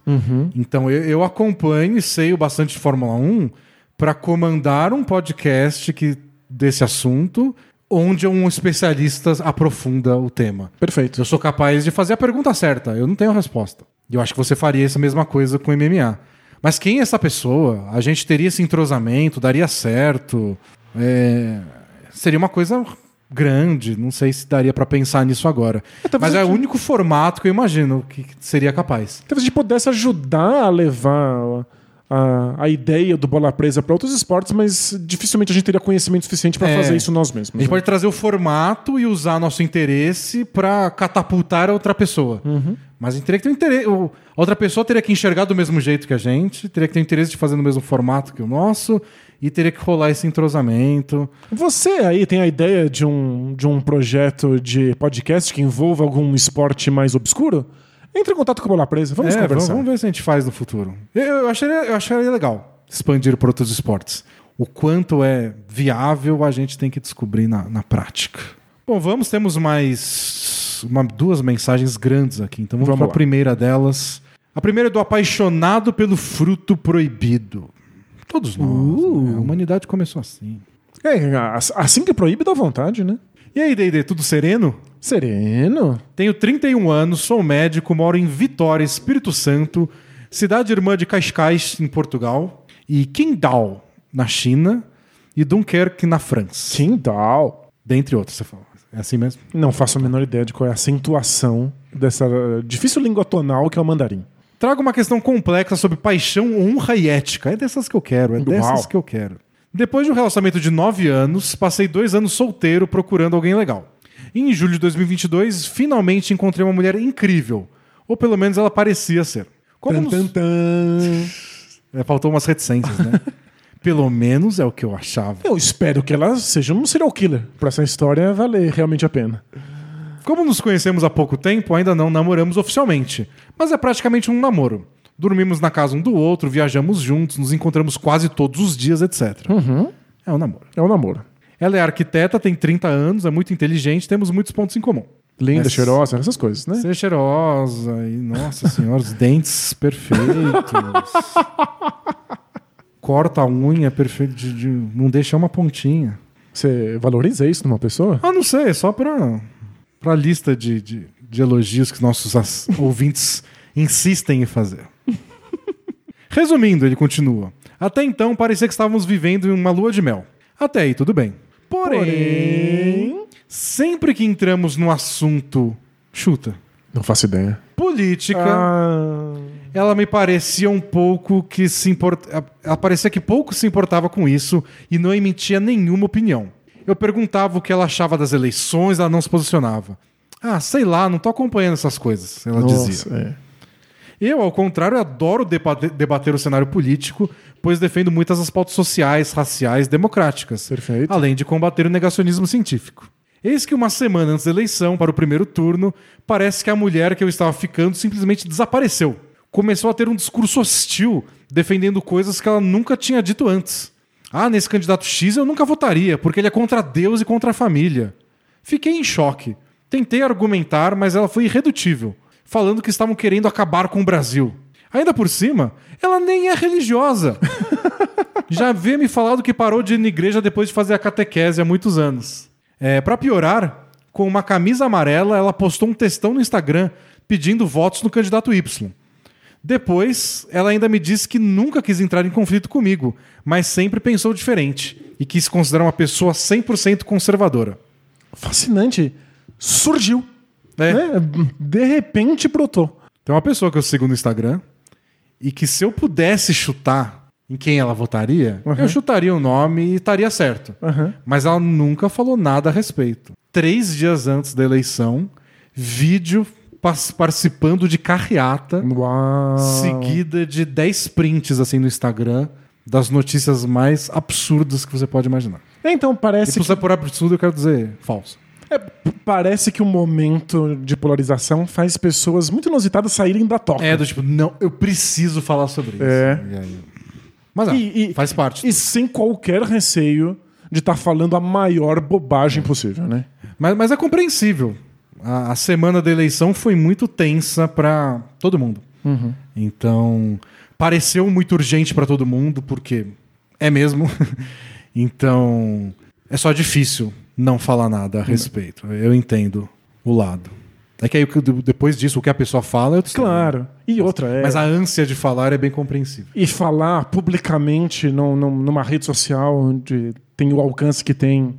Então eu, eu acompanho e sei o bastante de Fórmula 1 para comandar um podcast que, desse assunto onde um especialista aprofunda o tema. Perfeito. Eu sou capaz de fazer a pergunta certa, eu não tenho a resposta. E eu acho que você faria essa mesma coisa com MMA. Mas quem é essa pessoa? A gente teria esse entrosamento, daria certo. É, Seria uma coisa grande, não sei se daria pra pensar nisso agora. talvez Mas é a o gente- único formato que eu imagino que seria capaz. Talvez a gente pudesse ajudar a levar a, a ideia do bola presa para outros esportes, mas dificilmente a gente teria conhecimento suficiente para É. fazer isso nós mesmos. A gente né? pode trazer o formato e usar nosso interesse pra catapultar a outra pessoa. Mas a gente teria que ter um interesse. A outra pessoa teria que enxergar do mesmo jeito que a gente, teria que ter interesse de fazer no mesmo formato que o nosso, e teria que rolar esse entrosamento. Você aí tem a ideia de um, de um projeto de podcast que envolva algum esporte mais obscuro? Entre em contato com a Bola Presa, vamos É, vamos, conversar. vamos ver se a gente faz no futuro. Eu, eu, acharia, eu acharia legal expandir para outros esportes. O quanto é viável a gente tem que descobrir na, na prática. Bom, vamos, temos mais uma- duas mensagens grandes aqui. Então vamos, Vamos para a primeira delas. A primeira é do apaixonado pelo fruto proibido. Todos nós. Uh. né? A humanidade começou assim. É, as- assim que proíbe, dá vontade, né? E aí, D&D, tudo sereno? Sereno. Tenho 31 anos, sou médico, moro em Vitória, Espírito Santo, cidade irmã de Cascais, em Portugal, e Qingdao, na China, e Dunkerque, na França. Kindle. Dentre outros, você fala. É assim mesmo? Não faço a menor ideia de qual é a acentuação dessa difícil língua tonal que é o mandarim. Trago uma questão complexa sobre paixão, honra e ética. É dessas que eu quero, é dessas Uau. que eu quero. Depois de um relacionamento de nove anos, passei dois anos solteiro procurando alguém legal. E em julho de 2022, finalmente encontrei uma mulher incrível. Ou pelo menos ela parecia ser. Como Tan, tan, tan. É, faltou umas reticências, né? Pelo menos é o que eu achava. Eu espero que ela seja um serial killer pra essa história valer realmente a pena. Como nos conhecemos há pouco tempo, ainda não namoramos oficialmente. Mas é praticamente um namoro. Dormimos na casa um do outro, viajamos juntos, nos encontramos quase todos os dias, etc. É um namoro. É o namoro. Ela é arquiteta, tem 30 anos, é muito inteligente, temos muitos pontos em comum. Linda, cheirosa, essas coisas, né? Ser cheirosa e, nossa senhora, os dentes perfeitos. Corta a unha perfeito, de- de- não deixa uma pontinha. Você valoriza isso numa pessoa? Ah, não sei, é só pra, pra lista de, de, de elogios que nossos ouvintes insistem em fazer. Resumindo, ele continua. Até então parecia que estávamos vivendo em uma lua de mel. Até aí tudo bem. Porém, Porém- sempre que entramos no assunto chuta, Não faço ideia. política, Ah, ela me parecia um pouco que se importa. Ela parecia que pouco se importava com isso e não emitia nenhuma opinião. Eu perguntava o que ela achava das eleições, ela não se posicionava. Ah, sei lá, não tô acompanhando essas coisas, ela nossa, dizia. é. Eu, ao contrário, adoro debate- debater o cenário político, pois defendo muitas das pautas sociais, raciais, democráticas. Perfeito. Além de combater o negacionismo científico. Eis que uma semana antes da eleição, para o primeiro turno, parece que a mulher que eu estava ficando simplesmente desapareceu. Começou a ter um discurso hostil, defendendo coisas que ela nunca tinha dito antes. Ah, nesse candidato X eu nunca votaria, porque ele é contra Deus e contra a família. Fiquei em choque. Tentei argumentar, mas ela foi irredutível, falando que estavam querendo acabar com o Brasil. Ainda por cima, ela nem é religiosa. Já havia me falado que parou de ir na igreja depois de fazer a catequese há muitos anos. É, para piorar, com uma camisa amarela, ela postou um textão no Instagram pedindo votos no candidato Y. Depois, ela ainda me disse que nunca quis entrar em conflito comigo, mas sempre pensou diferente e quis considerar uma pessoa 100% conservadora. Fascinante. Surgiu. É. né? De repente brotou. Tem uma pessoa que eu sigo no Instagram e que se eu pudesse chutar em quem ela votaria, eu chutaria o nome e estaria certo. Aham. Mas ela nunca falou nada a respeito. Três dias antes da eleição, vídeo participando de carreata, Uau. seguida de 10 prints assim no Instagram das notícias mais absurdas que você pode imaginar. Então, E parece por, por absurdo eu quero dizer falso. É, parece que o momento de polarização faz pessoas muito inusitadas saírem da toca. É do tipo, não, eu preciso falar sobre isso. É. E aí- Mas ah, E- e- faz parte. E sem qualquer receio de estar falando a maior bobagem possível, né? Mas, mas é compreensível. A, a semana da eleição foi muito tensa pra todo mundo. Então, pareceu muito urgente pra todo mundo, porque é mesmo. então, é só difícil não falar nada a respeito. Eu entendo o lado. É que aí, depois disso, o que a pessoa fala, eu Claro. E outra, é. Mas a ânsia de falar é bem compreensível. E falar publicamente num- num- numa rede social onde tem o alcance que tem,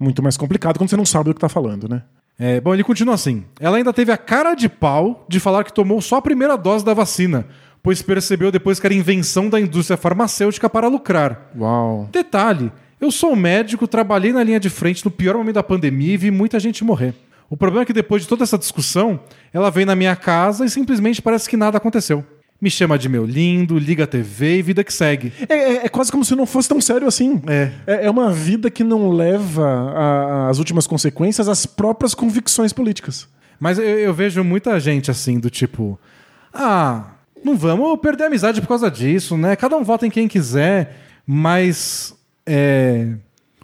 muito mais complicado quando você não sabe do que tá falando, né? É, bom, ele continua assim. Ela ainda teve a cara de pau de falar que tomou só a primeira dose da vacina, pois percebeu depois que era invenção da indústria farmacêutica para lucrar. Uau. Detalhe: eu sou médico, trabalhei na linha de frente no pior momento da pandemia e vi muita gente morrer. O problema é que depois de toda essa discussão, ela vem na minha casa e simplesmente parece que nada aconteceu. Me chama de meu lindo, liga a TV e vida que segue. É, é- é quase como se não fosse tão sério assim. É. É, é uma vida que não leva as últimas consequências às próprias convicções políticas. Mas eu, eu vejo muita gente assim, do tipo, ah, não vamos perder a amizade por causa disso, né? Cada um vota em quem quiser, mas é,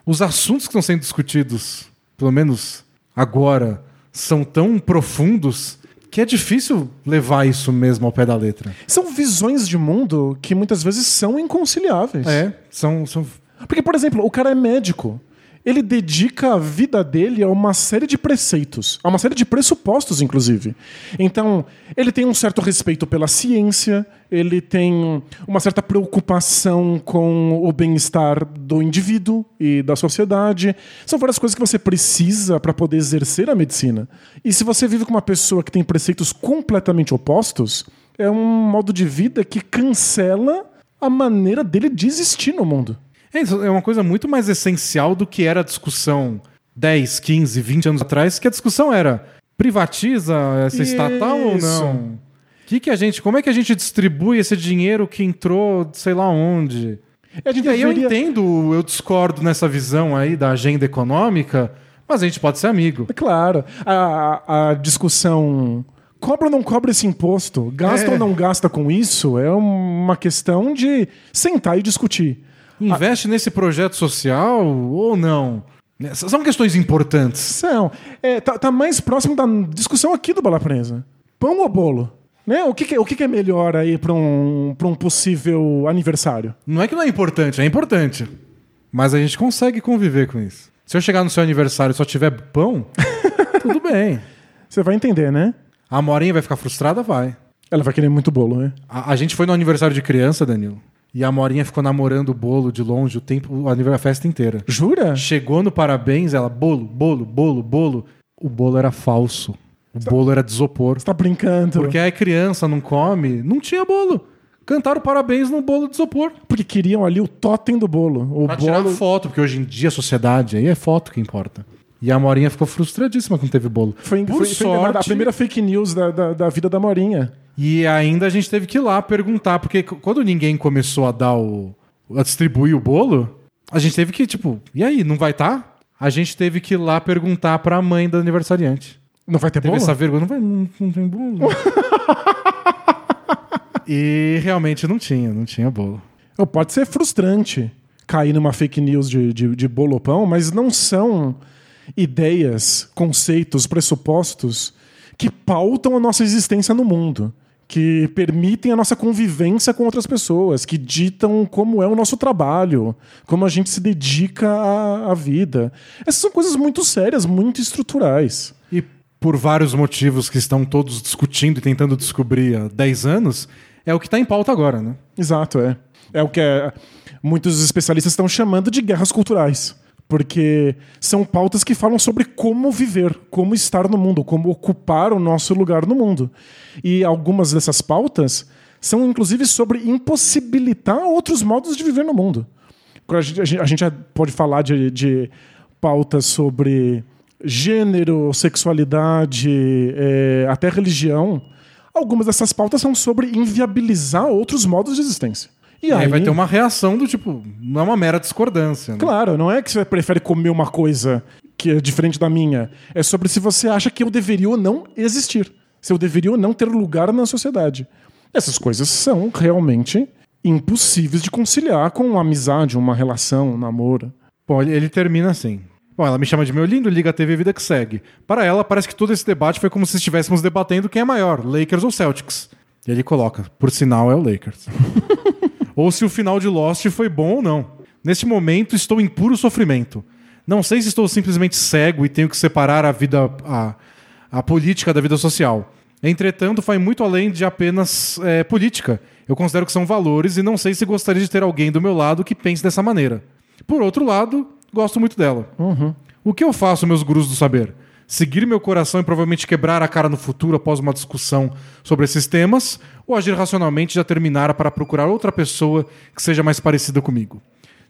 os assuntos que estão sendo discutidos, pelo menos agora, são tão profundos que é difícil levar isso mesmo ao pé da letra. São visões de mundo que muitas vezes são inconciliáveis. É, são, são Porque, por exemplo, o cara é médico. Ele dedica a vida dele a uma série de preceitos, a uma série de pressupostos, inclusive. Então, ele tem um certo respeito pela ciência, ele tem uma certa preocupação com o bem-estar do indivíduo e da sociedade. São várias coisas que você precisa para poder exercer a medicina. E se você vive com uma pessoa que tem preceitos completamente opostos, é um modo de vida que cancela a maneira dele de existir no mundo. É, isso é uma coisa muito mais essencial do que era a discussão 10, 15, 20 anos atrás, que a discussão era privatiza essa estatal ou Isso. não? Que que a gente, como é que a gente distribui esse dinheiro que entrou, sei lá onde? A gente E aí eu deveria- entendo, eu discordo nessa visão aí da agenda econômica, mas a gente pode ser amigo. É Claro, a, a discussão cobra ou não cobra esse imposto? Gasta É. ou não gasta com isso? É uma questão de sentar e discutir. Investe nesse projeto social ou não? Essas São questões importantes. São. É, tá, tá mais próximo da discussão aqui do Bala Presa. Pão ou bolo? Né? O, que, que- o que, que é melhor aí para um, pra um possível aniversário? Não é que não é importante, é importante. Mas a gente consegue conviver com isso. Se eu chegar no seu aniversário e só tiver pão, tudo bem. Você vai entender, né? A Morinha vai ficar frustrada? Vai. Ela vai querer muito bolo, né? A, a gente foi no aniversário de criança, Danilo. E a Morinha ficou namorando o bolo de longe o tempo, a festa inteira. Jura? Chegou no parabéns, ela, bolo, bolo, bolo, bolo. O bolo era falso. O bolo era de isopor. Você tá brincando. Porque a criança não come, não tinha bolo. Cantaram parabéns no bolo de isopor. Porque queriam ali o totem do bolo. O Pra tirar bolo. foto, porque hoje em dia a sociedade aí é foto que importa. E a Morinha ficou frustradíssima quando teve bolo. Foi, Por foi, foi sorte, a primeira fake news da, da, da vida da Morinha. E ainda a gente teve que ir lá perguntar, porque quando ninguém começou a dar o. a distribuir o bolo, a gente teve que, tipo, e aí, não vai estar? A gente teve que ir lá perguntar pra mãe da aniversariante. Não vai ter Teve bolo? essa vergonha, não, vai, não, não tem bolo. e realmente não tinha, não tinha bolo. Ou Pode ser frustrante cair numa fake news de, de, de bolo ou pão, mas não são ideias, conceitos, pressupostos que pautam a nossa existência no mundo, que permitem a nossa convivência com outras pessoas, que ditam como é o nosso trabalho, como a gente se dedica à, à vida. Essas são coisas muito sérias, muito estruturais. E por vários motivos que estão todos discutindo e tentando descobrir há 10 anos, é o que está em pauta agora, né? Exato, é. É o que é- muitos especialistas estão chamando de guerras culturais. Porque são pautas que falam sobre como viver, como estar no mundo, como ocupar o nosso lugar no mundo. E algumas dessas pautas são, inclusive, sobre impossibilitar outros modos de viver no mundo. A gente, a gente- já pode falar de, de pautas sobre gênero, sexualidade, é, até religião. Algumas dessas pautas são sobre inviabilizar outros modos de existência. E E aí aí, vai ter uma reação do tipo, não é uma mera discordância. Né? Claro, não é que você prefere comer uma coisa que é diferente da minha. É sobre se você acha que eu deveria ou não existir. Se eu deveria ou não ter lugar na sociedade. Essas coisas são realmente impossíveis de conciliar com uma amizade, uma relação, um namoro. Bom, ele, ele termina assim. Bom, ela me chama de meu lindo, liga a TV Vida que segue. Para ela, parece que todo esse debate foi como se estivéssemos debatendo quem é maior, Lakers ou Celtics. E ele coloca, por sinal é o Lakers. ou se o final de Lost foi bom ou não. Neste momento, estou em puro sofrimento. Não sei se estou simplesmente cego e tenho que separar a vida, a, a política da vida social. Entretanto, vai muito além de apenas é, política. Eu considero que são valores e não sei se gostaria de ter alguém do meu lado que pense dessa maneira. Por outro lado, gosto muito dela. O que eu faço, meus gurus do saber? Seguir meu coração e provavelmente quebrar a cara no futuro após uma discussão sobre esses temas? Ou agir racionalmente e já terminar para procurar outra pessoa que seja mais parecida comigo?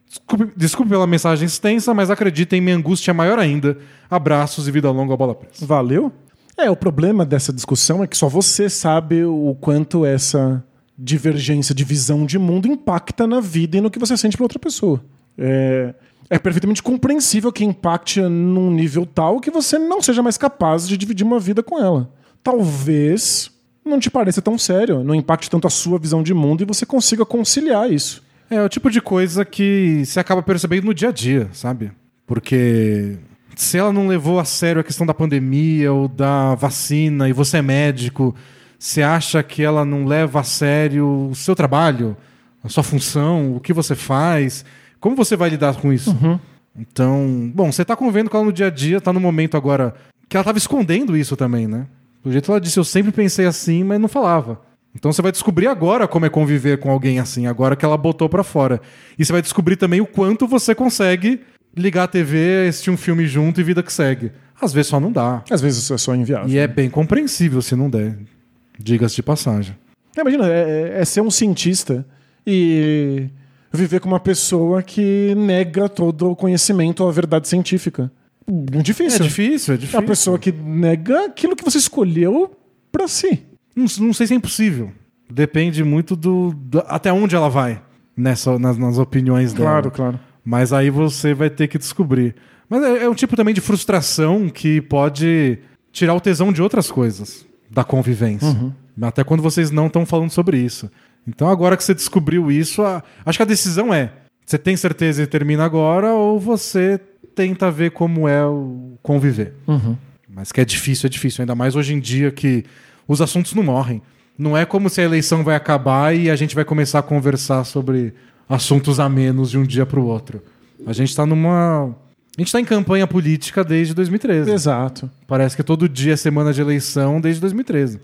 Desculpe, desculpe pela mensagem extensa, mas acreditem, minha angústia é maior ainda. Abraços e vida longa bola presa. Valeu? É, o problema dessa discussão é que só você sabe o quanto essa divergência de visão de mundo impacta na vida e no que você sente pra outra pessoa. É, é perfeitamente compreensível que impacte num nível tal que você não seja mais capaz de dividir uma vida com ela. Talvez não te pareça tão sério, não impacte tanto a sua visão de mundo e você consiga conciliar isso. É o tipo de coisa que você acaba percebendo no dia a dia, sabe? Porque se ela não levou a sério a questão da pandemia ou da vacina e você é médico, você acha que ela não leva a sério o seu trabalho, a sua função, o que você faz, como você vai lidar com isso? Então, bom, você tá convivendo com ela no dia a dia, tá no momento agora que ela tava escondendo isso também, né? Do jeito que ela disse, eu sempre pensei assim, mas não falava. Então você vai descobrir agora como é conviver com alguém assim, agora que ela botou pra fora. E você vai descobrir também o quanto você consegue ligar a TV, assistir um filme junto e vida que segue. Às vezes só não dá. Às vezes é só inviável. E é bem compreensível se não der. Diga-se de passagem. É, Imagina, é, é ser um cientista e viver com uma pessoa que nega todo o conhecimento, a verdade científica. Muito É difícil. difícil, é É difícil. uma pessoa que nega aquilo que você escolheu pra si. Não, não sei se é impossível. Depende muito do, do- até onde ela vai nessa, nas, nas opiniões dela. Claro, claro. Mas aí você vai ter que descobrir. Mas é, é um tipo também de frustração que pode tirar o tesão de outras coisas. da convivência. Uhum. Até quando vocês não estão falando sobre isso. Então, agora que você descobriu isso, a- acho que a decisão é: você tem certeza e termina agora, ou você tenta ver como é o conviver. Uhum. Mas que é difícil, é difícil. Ainda mais hoje em dia que os assuntos não morrem. Não é como se a eleição vai acabar e a gente vai começar a conversar sobre assuntos a menos de um dia para o outro. A gente está numa. A gente está em campanha política desde 2013. Exato. Parece que todo dia é semana de eleição desde 2013.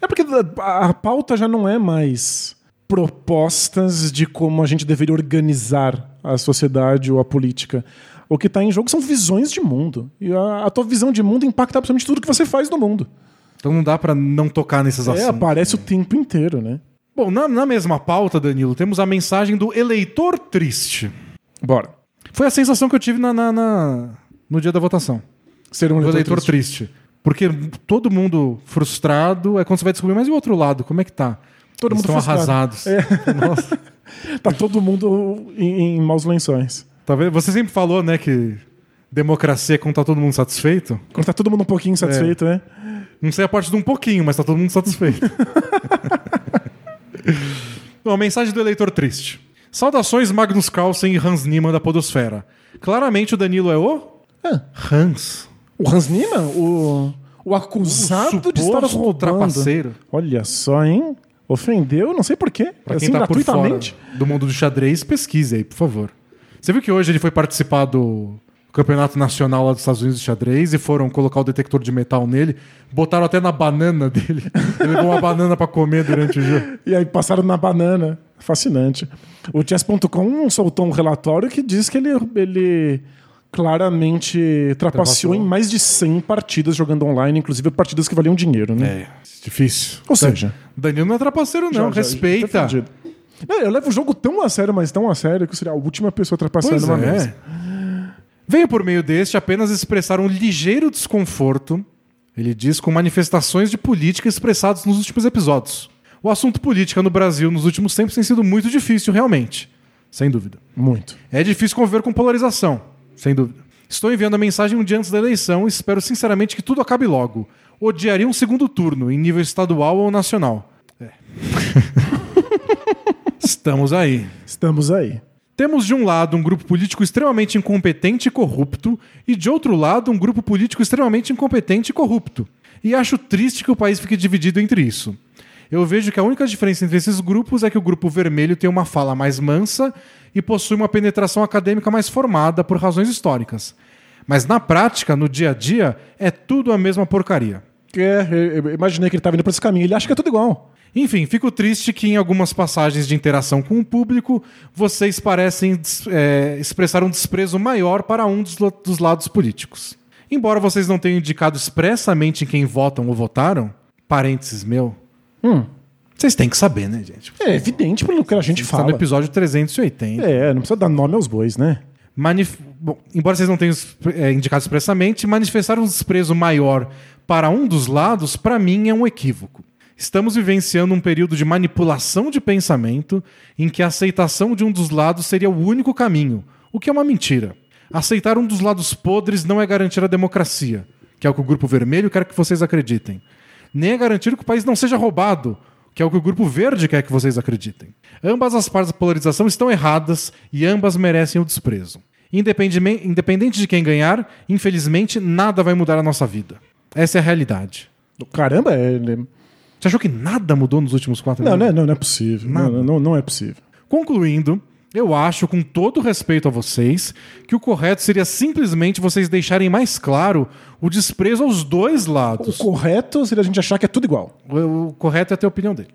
É porque a, a pauta já não é mais propostas de como a gente deveria organizar a sociedade ou a política. O que está em jogo são visões de mundo. E a, a tua visão de mundo impacta absolutamente tudo que você faz no mundo. Então não dá para não tocar nesses É, assuntos. aparece o tempo inteiro, né? Bom, na, na mesma pauta, Danilo, temos a mensagem do eleitor triste. Bora. Foi a sensação que eu tive na, na- na- no dia da votação. Ser um eleitor, eleitor triste. triste. Porque todo mundo frustrado é quando você vai descobrir, mas e o outro lado? Como é que tá? Todo Eles mundo estão arrasados. Nossa. Tá todo mundo em, em maus lençóis. Tá vendo? Você sempre falou, né, que democracia é quando tá todo mundo satisfeito. Quando tá todo mundo um pouquinho satisfeito, né? Não sei a parte de um pouquinho, mas tá todo mundo satisfeito. Bom, a mensagem do eleitor triste. Saudações Magnus Carlsen e Hans Niemann da Podosfera. Claramente o Danilo é o Ah. Hans. O Hans Niemann, o, o acusado O de estar roubando. trapaceiro. Olha só, hein? Ofendeu, não sei porquê. Pra assim, quem tá por fora do mundo do xadrez, pesquise aí, por favor. Você viu que hoje ele foi participar do campeonato nacional lá dos Estados Unidos de xadrez e foram colocar o detector de metal nele, botaram até na banana dele. Ele levou uma banana pra comer durante o jogo. E aí passaram na banana. Fascinante. O chess.com soltou um relatório que diz que ele, ele claramente trapaceou Trapaceou. em mais de 100 partidas jogando online, inclusive partidas que valiam dinheiro, né? É, difícil. Ou seja, Danilo não é trapaceiro, não. já- já- Respeita. já tá. Não, eu levo o jogo tão a sério, mas tão a sério que eu seria a última pessoa a trapacear Pois numa é. mesa. Veio por meio deste apenas expressar um ligeiro desconforto, ele diz, com manifestações de política expressadas nos últimos episódios. O assunto política no Brasil nos últimos tempos tem sido muito difícil, realmente. Sem dúvida. Muito. É difícil conviver com polarização, sem dúvida. Estou enviando a mensagem um dia antes da eleição e espero sinceramente que tudo acabe logo. Odiaria um segundo turno, em nível estadual ou nacional. É. Estamos aí. Estamos aí. Temos de um lado um grupo político extremamente incompetente e corrupto, e de outro lado um grupo político extremamente incompetente e corrupto. E acho triste que o país fique dividido entre isso. Eu vejo que a única diferença entre esses grupos é que o grupo vermelho tem uma fala mais mansa e possui uma penetração acadêmica mais formada por razões históricas. Mas na prática, no dia a dia, é tudo a mesma porcaria. É, eu imaginei que ele estava indo para esse caminho. Ele acha que é tudo igual. Enfim, fico triste que em algumas passagens de interação com o público vocês parecem é, expressar um desprezo maior para um dos, dos lados políticos. Embora vocês não tenham indicado expressamente em quem votam ou votaram, parênteses meu, vocês têm que saber, né, gente? É evidente pelo que a gente Está no fala. episódio 380. É, não precisa dar nome aos bois, né? Manif- Bom, embora vocês não tenham é, indicado expressamente, manifestar um desprezo maior para um dos lados, para mim, é um equívoco. Estamos vivenciando um período de manipulação de pensamento em que a aceitação de um dos lados seria o único caminho, o que é uma mentira. Aceitar um dos lados podres não é garantir a democracia, que é o que o Grupo Vermelho quer que vocês acreditem. Nem é garantir que o país não seja roubado, que é o que o Grupo Verde quer que vocês acreditem. Ambas as partes da polarização estão erradas e ambas merecem o desprezo. Independente de quem ganhar, infelizmente, nada vai mudar a nossa vida. Essa é a realidade. Caramba, é... ele- Você achou que nada mudou nos últimos quatro Não, anos? não, é- não, não é possível. Não, não, não é possível. Concluindo, eu acho, com todo respeito a vocês, que o correto seria simplesmente vocês deixarem mais claro o desprezo aos dois O lados. correto seria a gente achar que é tudo igual. O, o correto é ter a opinião dele.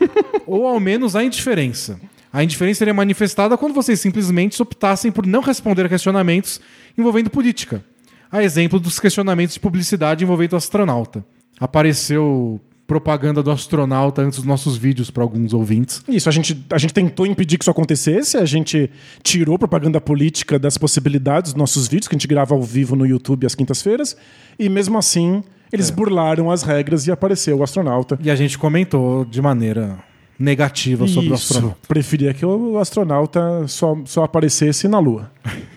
Ou ao menos a indiferença. A indiferença seria manifestada quando vocês simplesmente optassem por não responder a questionamentos envolvendo política. A exemplo dos questionamentos de publicidade envolvendo o astronauta. Apareceu propaganda do astronauta antes dos nossos vídeos para alguns ouvintes. Isso, a gente, a gente tentou impedir que isso acontecesse, a gente tirou propaganda política das possibilidades dos nossos vídeos, que a gente grava ao vivo no YouTube às quintas-feiras, e mesmo assim eles burlaram as regras e apareceu o astronauta. E a gente comentou de maneira negativa sobre o Isso, astronauta. preferia que o astronauta só, só aparecesse na Lua.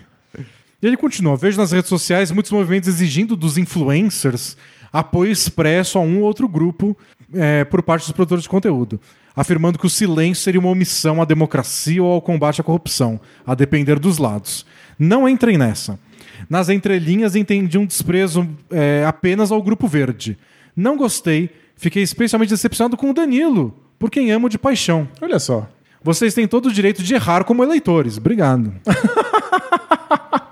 E ele continua: vejo nas redes sociais muitos movimentos exigindo dos influencers apoio expresso a um ou outro grupo é, por parte dos produtores de conteúdo, afirmando que o silêncio seria uma omissão à democracia ou ao combate à corrupção, a depender dos lados. Não entrem nessa. Nas entrelinhas entendi um desprezo é, apenas ao Grupo Verde. Não gostei, fiquei especialmente decepcionado com o Danilo, por quem amo de paixão. Olha só. Vocês têm todo o direito de errar como eleitores. Obrigado.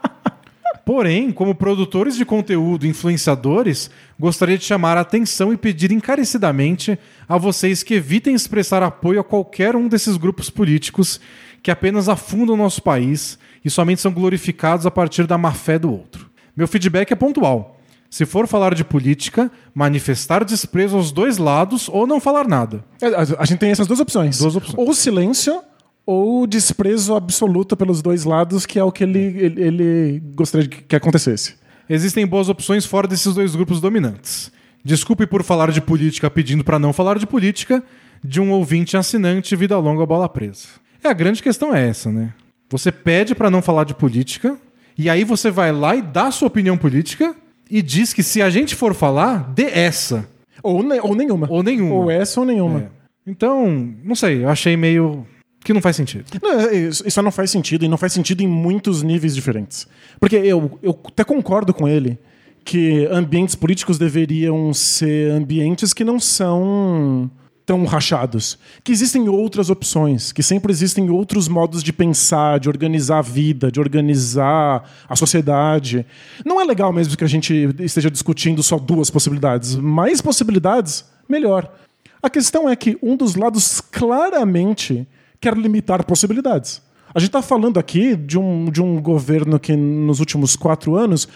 Porém, como produtores de conteúdo, influenciadores, gostaria de chamar a atenção e pedir encarecidamente a vocês que evitem expressar apoio a qualquer um desses grupos políticos que apenas afundam o nosso país e somente são glorificados a partir da má fé do outro. Meu feedback é pontual. Se for falar de política, manifestar desprezo aos dois lados ou não falar nada. É, A, a gente tem essas duas opções. Duas opções. Ou silêncio ou desprezo absoluto pelos dois lados, que é o que ele, ele, ele gostaria de que acontecesse. Existem boas opções fora desses dois grupos dominantes. Desculpe por falar de política pedindo para não falar de política, de um ouvinte assinante vida longa bola presa. É a grande questão é essa, né? Você pede para não falar de política e aí você vai lá e dá sua opinião política e diz que se a gente for falar, dê essa. Ou, ne- ou nenhuma. Ou nenhuma. Ou essa ou nenhuma. É. Então, não sei, eu achei meio que não faz sentido. Não, é, isso, isso não faz sentido, e não faz sentido em muitos níveis diferentes. Porque eu, eu até concordo com ele que ambientes políticos deveriam ser ambientes que não são tão rachados. Que existem outras opções, que sempre existem outros modos de pensar, de organizar a vida, de organizar a sociedade. Não é legal mesmo que a gente esteja discutindo só duas possibilidades. Mais possibilidades, melhor. A questão é que um dos lados claramente quer limitar possibilidades. A gente está falando aqui de um, de um governo que, nos últimos quatro anos,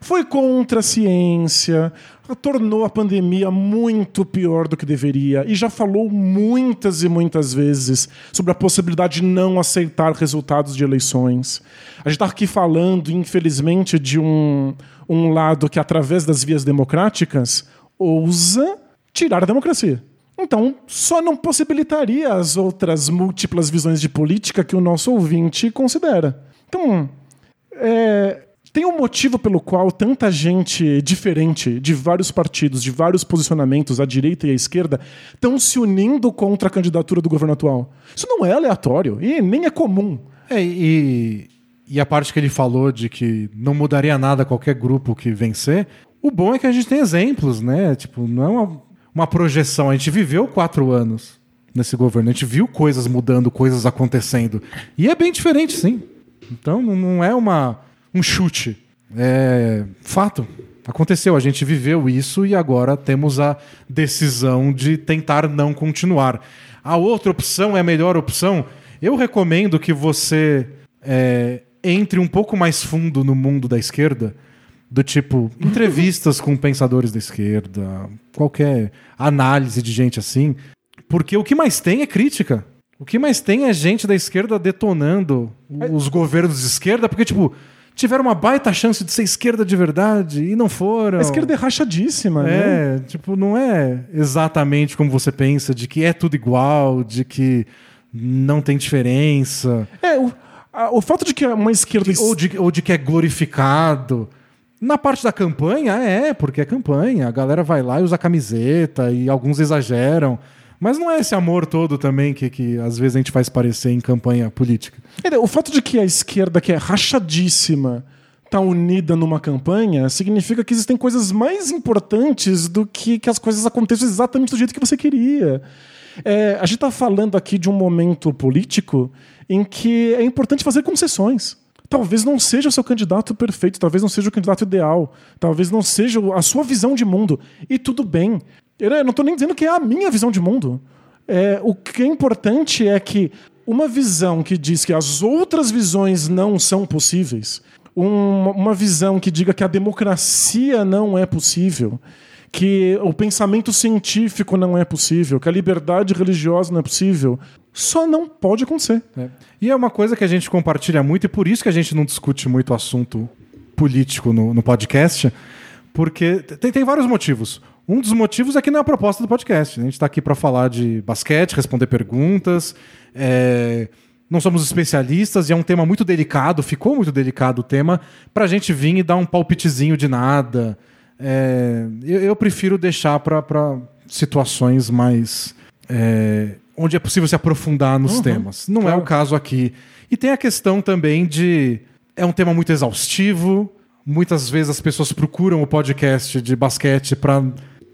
foi contra a ciência, tornou a pandemia muito pior do que deveria e já falou muitas e muitas vezes sobre a possibilidade de não aceitar resultados de eleições. A gente está aqui falando, infelizmente, de um, um lado que, através das vias democráticas, ousa tirar a democracia. Então, só não possibilitaria as outras múltiplas visões de política que o nosso ouvinte considera. Então, é, tem um motivo pelo qual tanta gente diferente, de vários partidos, de vários posicionamentos, à direita e à esquerda, estão se unindo contra a candidatura do governo atual. Isso não é aleatório e nem é comum. É, e, e a parte que ele falou de que não mudaria nada qualquer grupo que vencer, o bom é que a gente tem exemplos, né? Tipo, não é uma, uma projeção. A gente viveu quatro anos nesse governo, a gente viu coisas mudando, coisas acontecendo. E é bem diferente, sim. Então não- é uma, um chute. É fato. Aconteceu, a gente viveu isso e agora temos a decisão de tentar não continuar. A outra opção é a melhor opção. Eu recomendo que você é, entre um pouco mais fundo no mundo da esquerda, do tipo entrevistas com pensadores da esquerda, qualquer análise de gente assim, porque o que mais tem é crítica. O que mais tem é gente da esquerda detonando os governos de esquerda, porque, tipo, tiveram uma baita chance de ser esquerda de verdade e não foram. A esquerda é rachadíssima, né? É, tipo, não é exatamente como você pensa, de que é tudo igual, de que não tem diferença, É, o, a- o fato de que uma esquerda. ou de, ou de que é glorificado. Na parte da campanha, é, porque é campanha. A galera vai lá e usa camiseta e alguns exageram. Mas não é esse amor todo também que, que às vezes a gente faz parecer em campanha política. O fato de que a esquerda, que é rachadíssima, tá unida numa campanha, significa que existem coisas mais importantes do que que as coisas aconteçam exatamente do jeito que você queria. É, a gente está falando aqui de um momento político em que é importante fazer concessões. Talvez não seja o seu candidato perfeito, talvez não seja o candidato ideal, talvez não seja a sua visão de mundo. E tudo bem. Eu não estou nem dizendo que é a minha visão de mundo. É, o que é importante é que uma visão que diz que as outras visões não são possíveis, uma, uma visão que diga que a democracia não é possível, que o pensamento científico não é possível, que a liberdade religiosa não é possível, só não pode acontecer. E é uma coisa que a gente compartilha muito, e por isso que a gente não discute muito assunto político no, no podcast, porque tem, tem vários motivos. Um dos motivos é que não é a proposta do podcast. A gente está aqui para falar de basquete, responder perguntas. é, Não somos especialistas e é um tema muito delicado, ficou muito delicado o tema, para a gente vir e dar um palpitezinho de nada. É, eu, eu prefiro deixar para situações mais. é, onde é possível se aprofundar nos temas. Não é claro. o caso aqui. E tem a questão também de. É um tema muito exaustivo. Muitas vezes as pessoas procuram o podcast de basquete para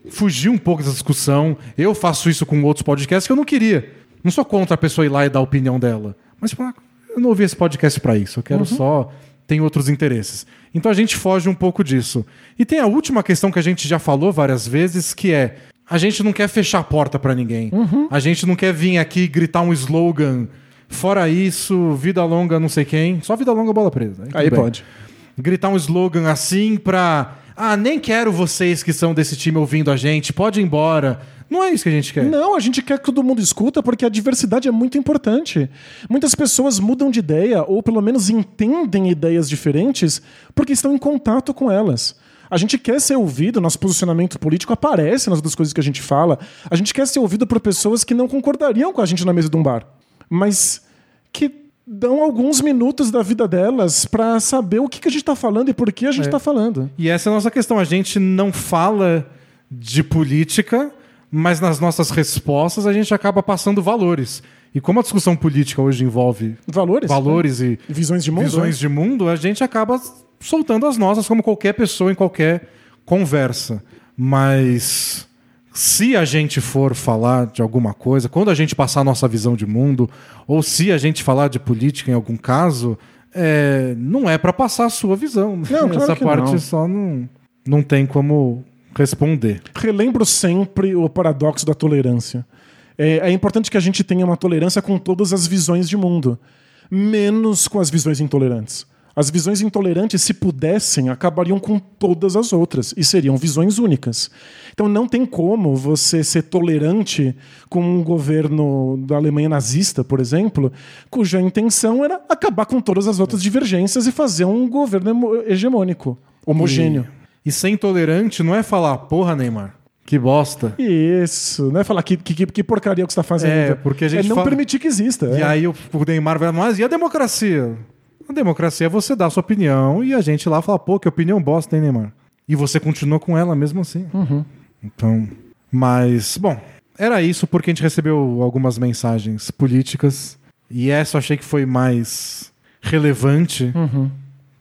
fugir um pouco dessa discussão. Eu faço isso com outros podcasts que eu não queria. Não sou contra a pessoa ir lá e dar a opinião dela. Mas, tipo, ah, eu não ouvi esse podcast para isso. Eu quero só. Tem outros interesses. Então a gente foge um pouco disso. E tem a última questão que a gente já falou várias vezes, que é. A gente não quer fechar a porta para ninguém. A gente não quer vir aqui gritar um slogan. Fora isso, vida longa, não sei quem. Só vida longa, bola presa. tudo Aí bem pode. gritar um slogan assim pra. Ah, nem quero vocês que são desse time ouvindo a gente, pode ir embora. Não é isso que a gente quer. Não, a gente quer que todo mundo escuta porque a diversidade é muito importante. Muitas pessoas mudam de ideia ou pelo menos entendem ideias diferentes porque estão em contato com elas. A gente quer ser ouvido, nosso posicionamento político aparece nas outras coisas que a gente fala. A gente quer ser ouvido por pessoas que não concordariam com a gente na mesa de um bar, mas que dão alguns minutos da vida delas pra saber o que, que a gente tá falando e por que a gente tá falando. E essa é a nossa questão. A gente não fala de política, mas nas nossas respostas a gente acaba passando valores. E como a discussão política hoje envolve Valores? valores e né? Visões de mundo. visões né? de mundo, a gente acaba soltando as nossas, como qualquer pessoa em qualquer conversa. Mas se a gente for falar de alguma coisa, quando a gente passar a nossa visão de mundo, ou se a gente falar de política em algum caso, é, não é para passar a sua visão. Não, claro Essa parte não. só não, não tem como responder. relembro sempre o paradoxo da tolerância. É, é importante que a gente tenha uma tolerância com todas as visões de mundo, menos com as visões intolerantes. As visões intolerantes, se pudessem, acabariam com todas as outras e seriam visões únicas. Então não tem como você ser tolerante com um governo da Alemanha nazista, por exemplo, cuja intenção era acabar com todas as outras divergências e fazer um governo hegemônico, homogêneo. E ser intolerante não é falar, porra, Neymar, que bosta. Isso, não é falar que, que, que porcaria que você está fazendo. É, porque a gente É não fala- permitir que exista. E é. aí o, o Neymar vai, mas e a democracia? A democracia é você dar a sua opinião e a gente lá fala, pô, que opinião bosta, hein, Neymar? E você continua com ela mesmo assim. Uhum. Então, mas, bom, era isso porque a gente recebeu algumas mensagens políticas e essa eu achei que foi mais relevante Uhum.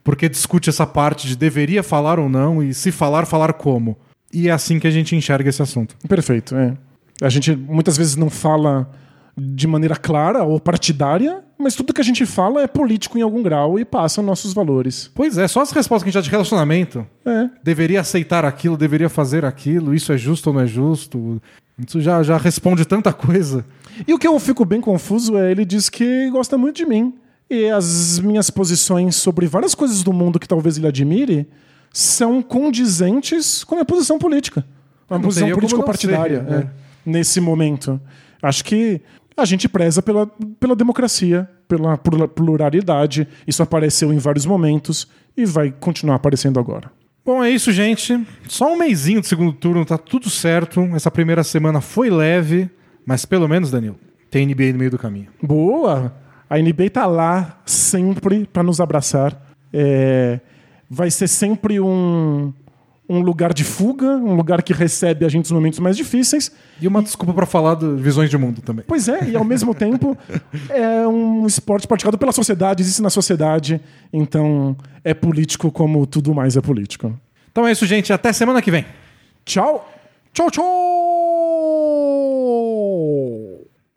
porque discute essa parte de deveria falar ou não e se falar, falar como. E é assim que a gente enxerga esse assunto. Perfeito, é. A gente muitas vezes não fala de maneira clara ou partidária, mas tudo que a gente fala é político em algum grau e passa nossos valores. Pois é, só as respostas que a gente dá de relacionamento. É. deveria aceitar aquilo, deveria fazer aquilo, isso é justo ou não é justo. Isso já, já responde tanta coisa. E o que eu fico bem confuso é ele diz que gosta muito de mim. E as minhas posições sobre várias coisas do mundo que talvez ele admire são condizentes com a minha posição política. Uma posição político-partidária ser, é, nesse momento. Acho que a gente preza pela, pela democracia, pela plura- pluralidade. Isso apareceu em vários momentos e vai continuar aparecendo agora. Bom, é isso, gente. Só um mêsinho de segundo turno, tá tudo certo. Essa primeira semana foi leve, mas pelo menos, Danilo, tem NBA no meio do caminho. Boa! A NBA tá lá sempre para nos abraçar. É, vai ser sempre um, um lugar de fuga, um lugar que recebe a gente nos momentos mais difíceis. E uma e... desculpa para falar de visões de mundo também. Pois é, e ao mesmo tempo é um esporte praticado pela sociedade, existe na sociedade, então é político como tudo mais é político. Então é isso, gente, até semana que vem. Tchau. Tchau, tchau.